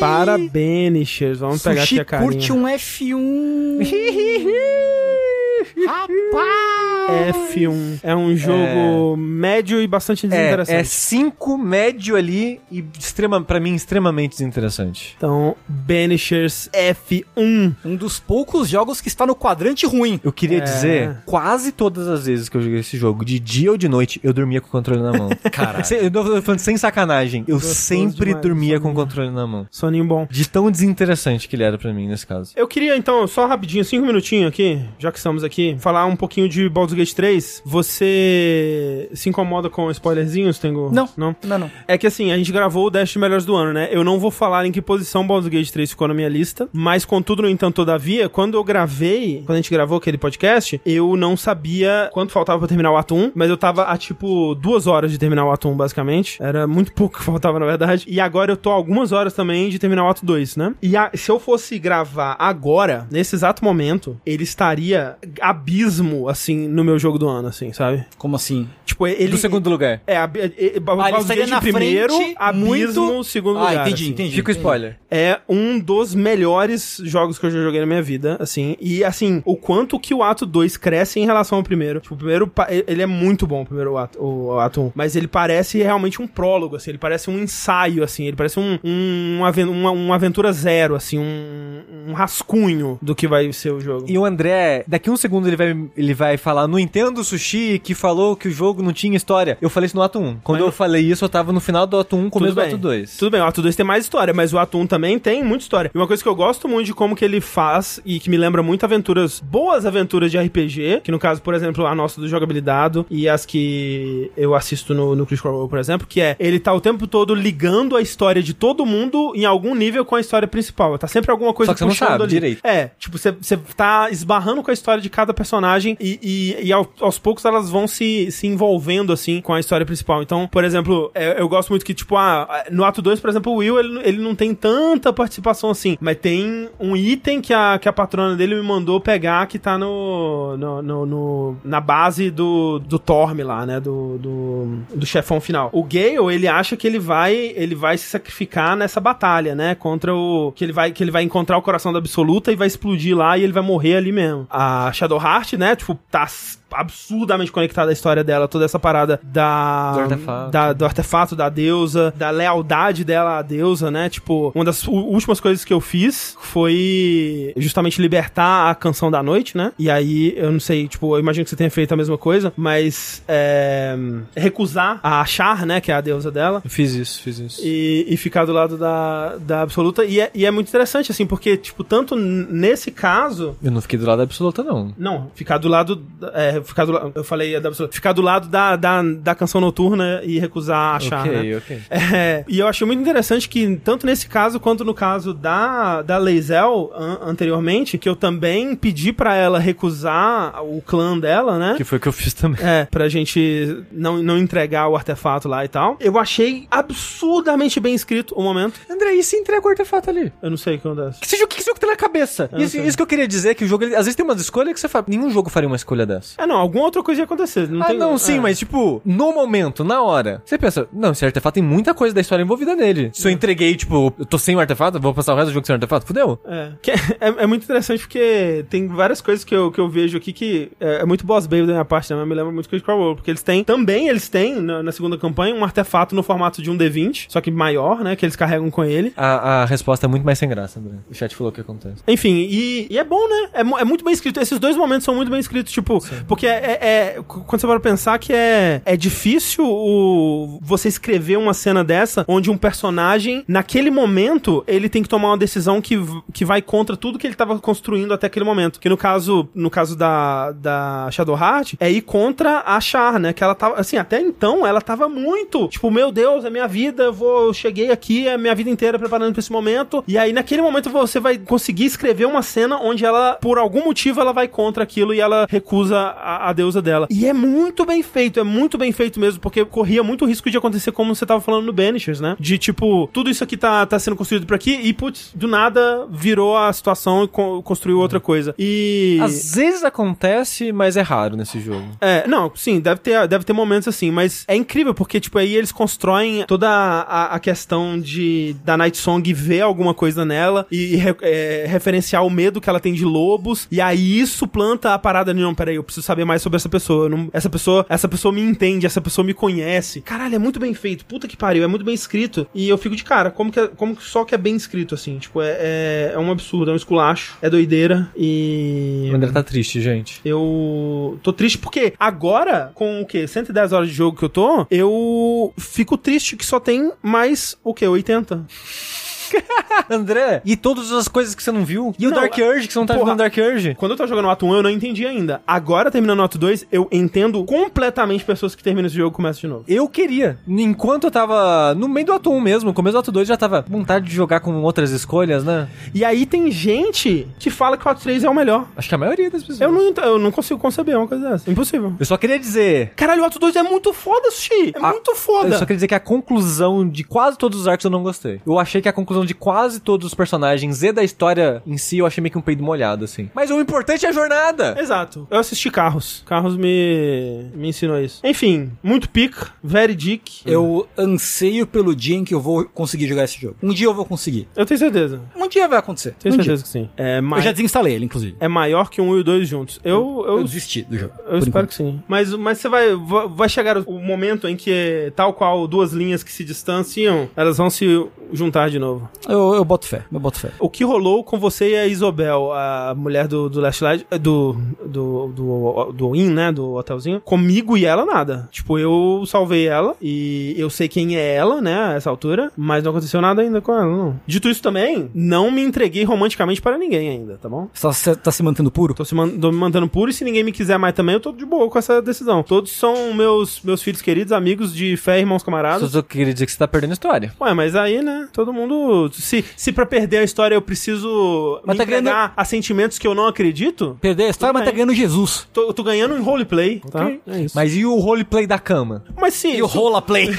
para Banishers. Vamos pegar aqui Sushi a carinha. curte um F1. F1. É um jogo médio e bastante É, desinteressante. é 5 médio ali e extrema, pra mim extremamente desinteressante. Então, Banishers F1. Um dos poucos jogos que está no quadrante ruim. Eu queria É. dizer, quase todas as vezes que eu joguei esse jogo, de dia ou de noite, eu dormia com o controle na mão. Caralho. Sem- Eu tô falando sem sacanagem. Eu Gostoso sempre demais, dormia com o soninho. controle na mão. Soninho bom. De tão desinteressante que ele era pra mim nesse caso. Eu queria, então, só rapidinho, cinco minutinhos aqui, já que estamos aqui, falar um pouquinho de Baldur's Gate 3. Você se incomoda com spoilerzinhos, Tengu? Não. Não? Não, não. É que assim, a gente gravou o Dash de Melhores do Ano, né? Eu não vou falar em que posição Baldur's Gate 3 ficou na minha lista, mas contudo, no entanto, todavia, quando eu gravei, quando a gente gravou aquele podcast, eu não sabia quanto faltava pra terminar o ato 1, mas eu tava a tipo duas horas de terminar o ato 1, basicamente. Era muito pouco que faltava, na verdade. E agora eu tô algumas horas também de terminar o ato 2, né? E a- se eu fosse gravar agora, nesse exato momento, ele estaria abismo, assim, no meu jogo do ano, assim, sabe? Como assim? Tipo, ele. Do segundo lugar. É, a, é, é, estaria Gate na primeiro, frente, abismo, muito- segundo Ah, lugar. entendi, assim. entendi. Fica o spoiler. É um dos melhores jogos que eu já joguei na minha vida, assim. E, assim, o quanto que o ato 2 cresce em relação ao primeiro. Tipo, o primeiro, ele é muito bom, o primeiro ato, o, ato 1. Mas ele parece realmente um prólogo, assim. Ele parece um ensaio, assim. Ele parece um, um, uma, uma aventura zero, assim. Um, um rascunho do que vai ser o jogo. E o André, daqui um segundo ele vai, ele vai falar, não entendo o Sushi que falou que o jogo não tinha história. Eu falei isso no ato 1. Quando Mas- eu falei isso, eu tava no final do ato 1, começo do ato 2. Tudo bem, o ato 2 tem mais história, mas o ato 1 também tem muita história. E uma coisa que eu gosto muito de como que ele faz e que me lembra muito aventuras, boas aventuras de RPG, que no caso, por exemplo, a nossa do Jogabilidade e as que eu assisto no, no Critical Role, por exemplo, que é ele tá o tempo todo ligando a história de todo mundo em algum nível com a história principal. Tá sempre alguma coisa Só que você não puxando sabe ali. direito. É, tipo, você você tá esbarrando com a história de cada personagem e, e, e ao- aos poucos elas vão se, se envolvendo, assim, com a história principal. Então, por exemplo, é, eu gosto muito que, tipo, ah, no ato 2, por exemplo, o Will, ele, ele não tem tanta participação assim, mas tem um item que a, que a patrona dele me mandou pegar que tá no, no, no- no- na base do, do Torm lá, né, do, do, do chefão final. O Gale, ele acha que ele vai, ele vai se sacrificar nessa batalha, né, contra o, que ele vai, que ele vai encontrar o coração da absoluta e vai explodir lá e ele vai morrer ali mesmo. A Shadowheart, né, tipo, tá left absurdamente conectada à história dela, toda essa parada da Do artefato. da- do artefato da deusa, da lealdade dela à deusa, né? Tipo, uma das últimas coisas que eu fiz foi justamente libertar a canção da noite, né? E aí, eu não sei, tipo, eu imagino que você tenha feito a mesma coisa, mas é, recusar a achar, né? Que é a deusa dela. Eu fiz isso, fiz isso. E, e ficar do lado da, da absoluta. E é, e é muito interessante, assim, porque, tipo, tanto nesse caso. Eu não fiquei do lado da absoluta, não. Não, ficar do lado. É, ficar do lado. Eu falei Adaptive Solution. Ficar do lado da, da, da canção noturna e recusar achar, ok, né? ok. É, e eu achei muito interessante que, tanto nesse caso quanto no caso da, da Lazel an- anteriormente, que eu também pedi pra ela recusar o clã dela, né? Que foi o que eu fiz também. É, pra gente não, não entregar o artefato lá e tal. Eu achei absurdamente bem escrito o momento. André, e se entrega o artefato ali? Eu não sei o que acontece. Que seja o que esse jogo tem na cabeça. Isso, isso que eu queria dizer, é que o jogo, ele- às vezes tem umas escolhas que você fala, nenhum jogo faria uma escolha dessa. É, não, alguma outra coisa ia acontecer. Não ah, tem, não, sim, é. mas tipo, no momento, na hora, você pensa, não, esse artefato tem muita coisa da história envolvida nele. Se eu entreguei, tipo, eu tô sem o artefato, vou passar o resto do jogo sem o artefato, fudeu. É. É, é- é muito interessante porque tem várias coisas que eu, que eu vejo aqui que é, é muito boss baby da minha parte, né? Mas me lembra muito Critical Role, porque eles têm, também eles têm, na, na segunda campanha, um artefato no formato de um D20, só que maior, né? Que eles carregam com ele. A, a resposta é muito mais sem graça, André. O chat falou o que acontece. Enfim, e, e é bom, né? É, é muito bem escrito. Esses dois momentos são muito bem escritos, tipo, porque é, é- é- Quando você para pensar que é, é difícil o, você escrever uma cena dessa onde um personagem, naquele momento, ele tem que tomar uma decisão que, que vai contra tudo que ele tava construindo até aquele momento. Que no caso, no caso da, da Shadowheart, é ir contra a Char, né? Que ela tava, assim, até então, ela tava muito, tipo, meu Deus, é minha vida, eu vou, eu cheguei aqui, é minha vida inteira preparando pra esse momento. E aí, naquele momento, você vai conseguir escrever uma cena onde ela, por algum motivo, ela vai contra aquilo e ela recusa a, a deusa dela. E é muito bem feito, é muito bem feito mesmo, porque corria muito risco de acontecer como você tava falando no Banishers, né? De tipo, tudo isso aqui tá, tá sendo construído por aqui e, putz, do nada virou a situação e co- construiu outra coisa. E. Às vezes acontece, mas é raro nesse jogo. É, não, sim, deve ter, deve ter momentos assim, mas é incrível porque, tipo, aí eles constroem toda a, a questão de da Night Song ver alguma coisa nela e re- é, referenciar o medo que ela tem de lobos, e aí isso planta a parada de, não, peraí, eu preciso saber mais sobre essa pessoa, não- essa pessoa, essa pessoa me entende, essa pessoa me conhece. Caralho, é muito bem feito, puta que pariu, é muito bem escrito, e eu fico de cara, como que, é- como só que é bem escrito, assim, tipo, é, é, é um absurdo, é um esculacho, é doideira, e... O André tá triste, gente. Eu tô triste porque agora, com o quê? 110 horas de jogo que eu tô, eu fico triste que só tem mais o quê? 80. André, e todas as coisas que você não viu? E o Não, Dark Urge, que você não tá porra. jogando Dark Urge? Quando eu tava jogando o ato 1, eu não entendi ainda. Agora, terminando o ato 2, eu entendo completamente pessoas que terminam esse jogo e começam de novo. Eu queria. Enquanto eu tava no meio do ato 1 mesmo, no começo do ato 2 já tava vontade de jogar com outras escolhas, né? E aí tem gente que fala que o ato 3 é o melhor. Acho que a maioria das pessoas. Eu não, eu não consigo conceber uma coisa dessa. Impossível. Eu só queria dizer. Caralho, o ato 2 é muito foda, Sushi. É Ah, muito foda. Eu só queria dizer que a conclusão de quase todos os arcos eu não gostei. Eu achei que a conclusão de quase todos os personagens e da história em si eu achei meio que um peido molhado, assim. Mas o importante é a jornada! Exato. Eu assisti Carros. Carros me, me ensinou isso. Enfim, muito pica, very dick. Eu anseio pelo dia em que eu vou conseguir jogar esse jogo. Um dia eu vou conseguir. Eu tenho certeza. Um dia vai acontecer. Tenho um certeza que sim. É, Dia. ma Eu já desinstalei ele, inclusive. é maior que um e o dois juntos. Eu, Eu eu, desisti do jogo. eu espero enquanto. que sim. Mas, mas você vai, va- vai chegar o momento em que, tal qual duas linhas que se distanciam, elas vão se juntar de novo. Eu, eu boto fé, eu boto fé. O que rolou com você e a Isobel, a mulher do, do Last Light, eh, do, do, do, do Inn, né, do hotelzinho, comigo e ela nada. Tipo, eu salvei ela e eu sei quem é ela, né, a essa altura, mas não aconteceu nada ainda com ela, não. Dito isso também, não me entreguei romanticamente para ninguém ainda, tá bom? Você tá, tá se mantendo puro? Tô, se man tô me mantendo puro e se ninguém me quiser mais também, eu tô de boa com essa decisão. Todos são meus, meus filhos queridos, amigos de fé, irmãos camaradas. Só queria dizer que você tá perdendo história. Ué, mas aí, né, todo mundo... Se, se pra perder a história eu preciso Mas me tá ganhando- entregar a sentimentos que eu não acredito, Perder a história, mas tá ganhando Jesus. tô, eu tô ganhando em roleplay, tá? Ok. É isso. Mas e o roleplay da cama? Mas sim, E o isso- rola play.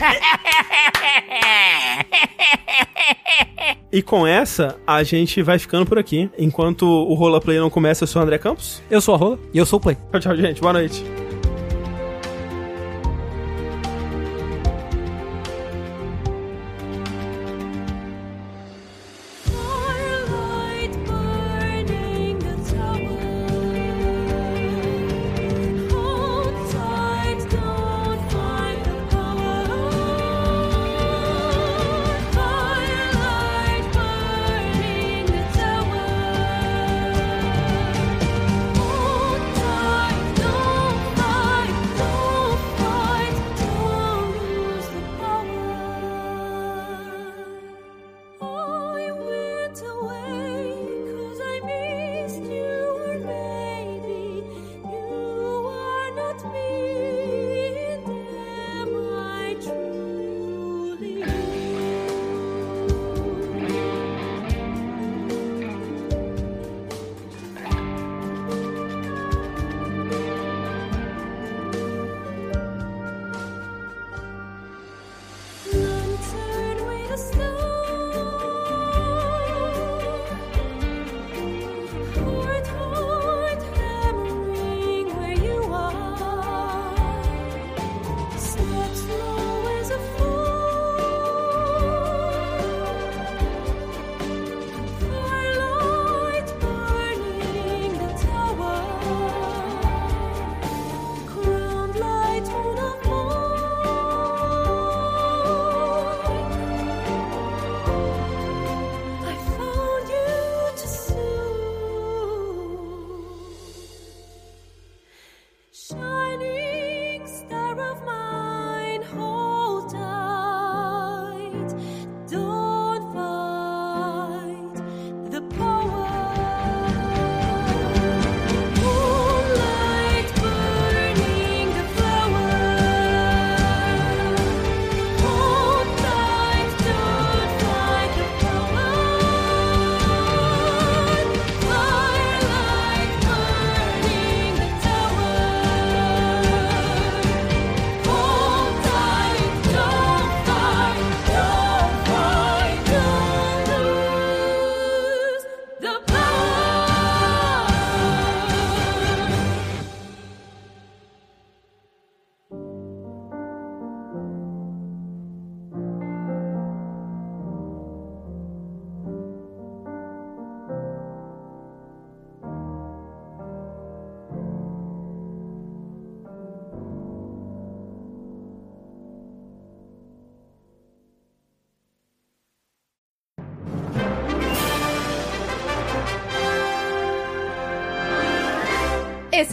e com essa, a gente vai ficando por aqui. Enquanto o roleplay não começa, eu sou o André Campos. Eu sou a rola. e eu sou o play. Tchau, tchau, gente. Boa noite.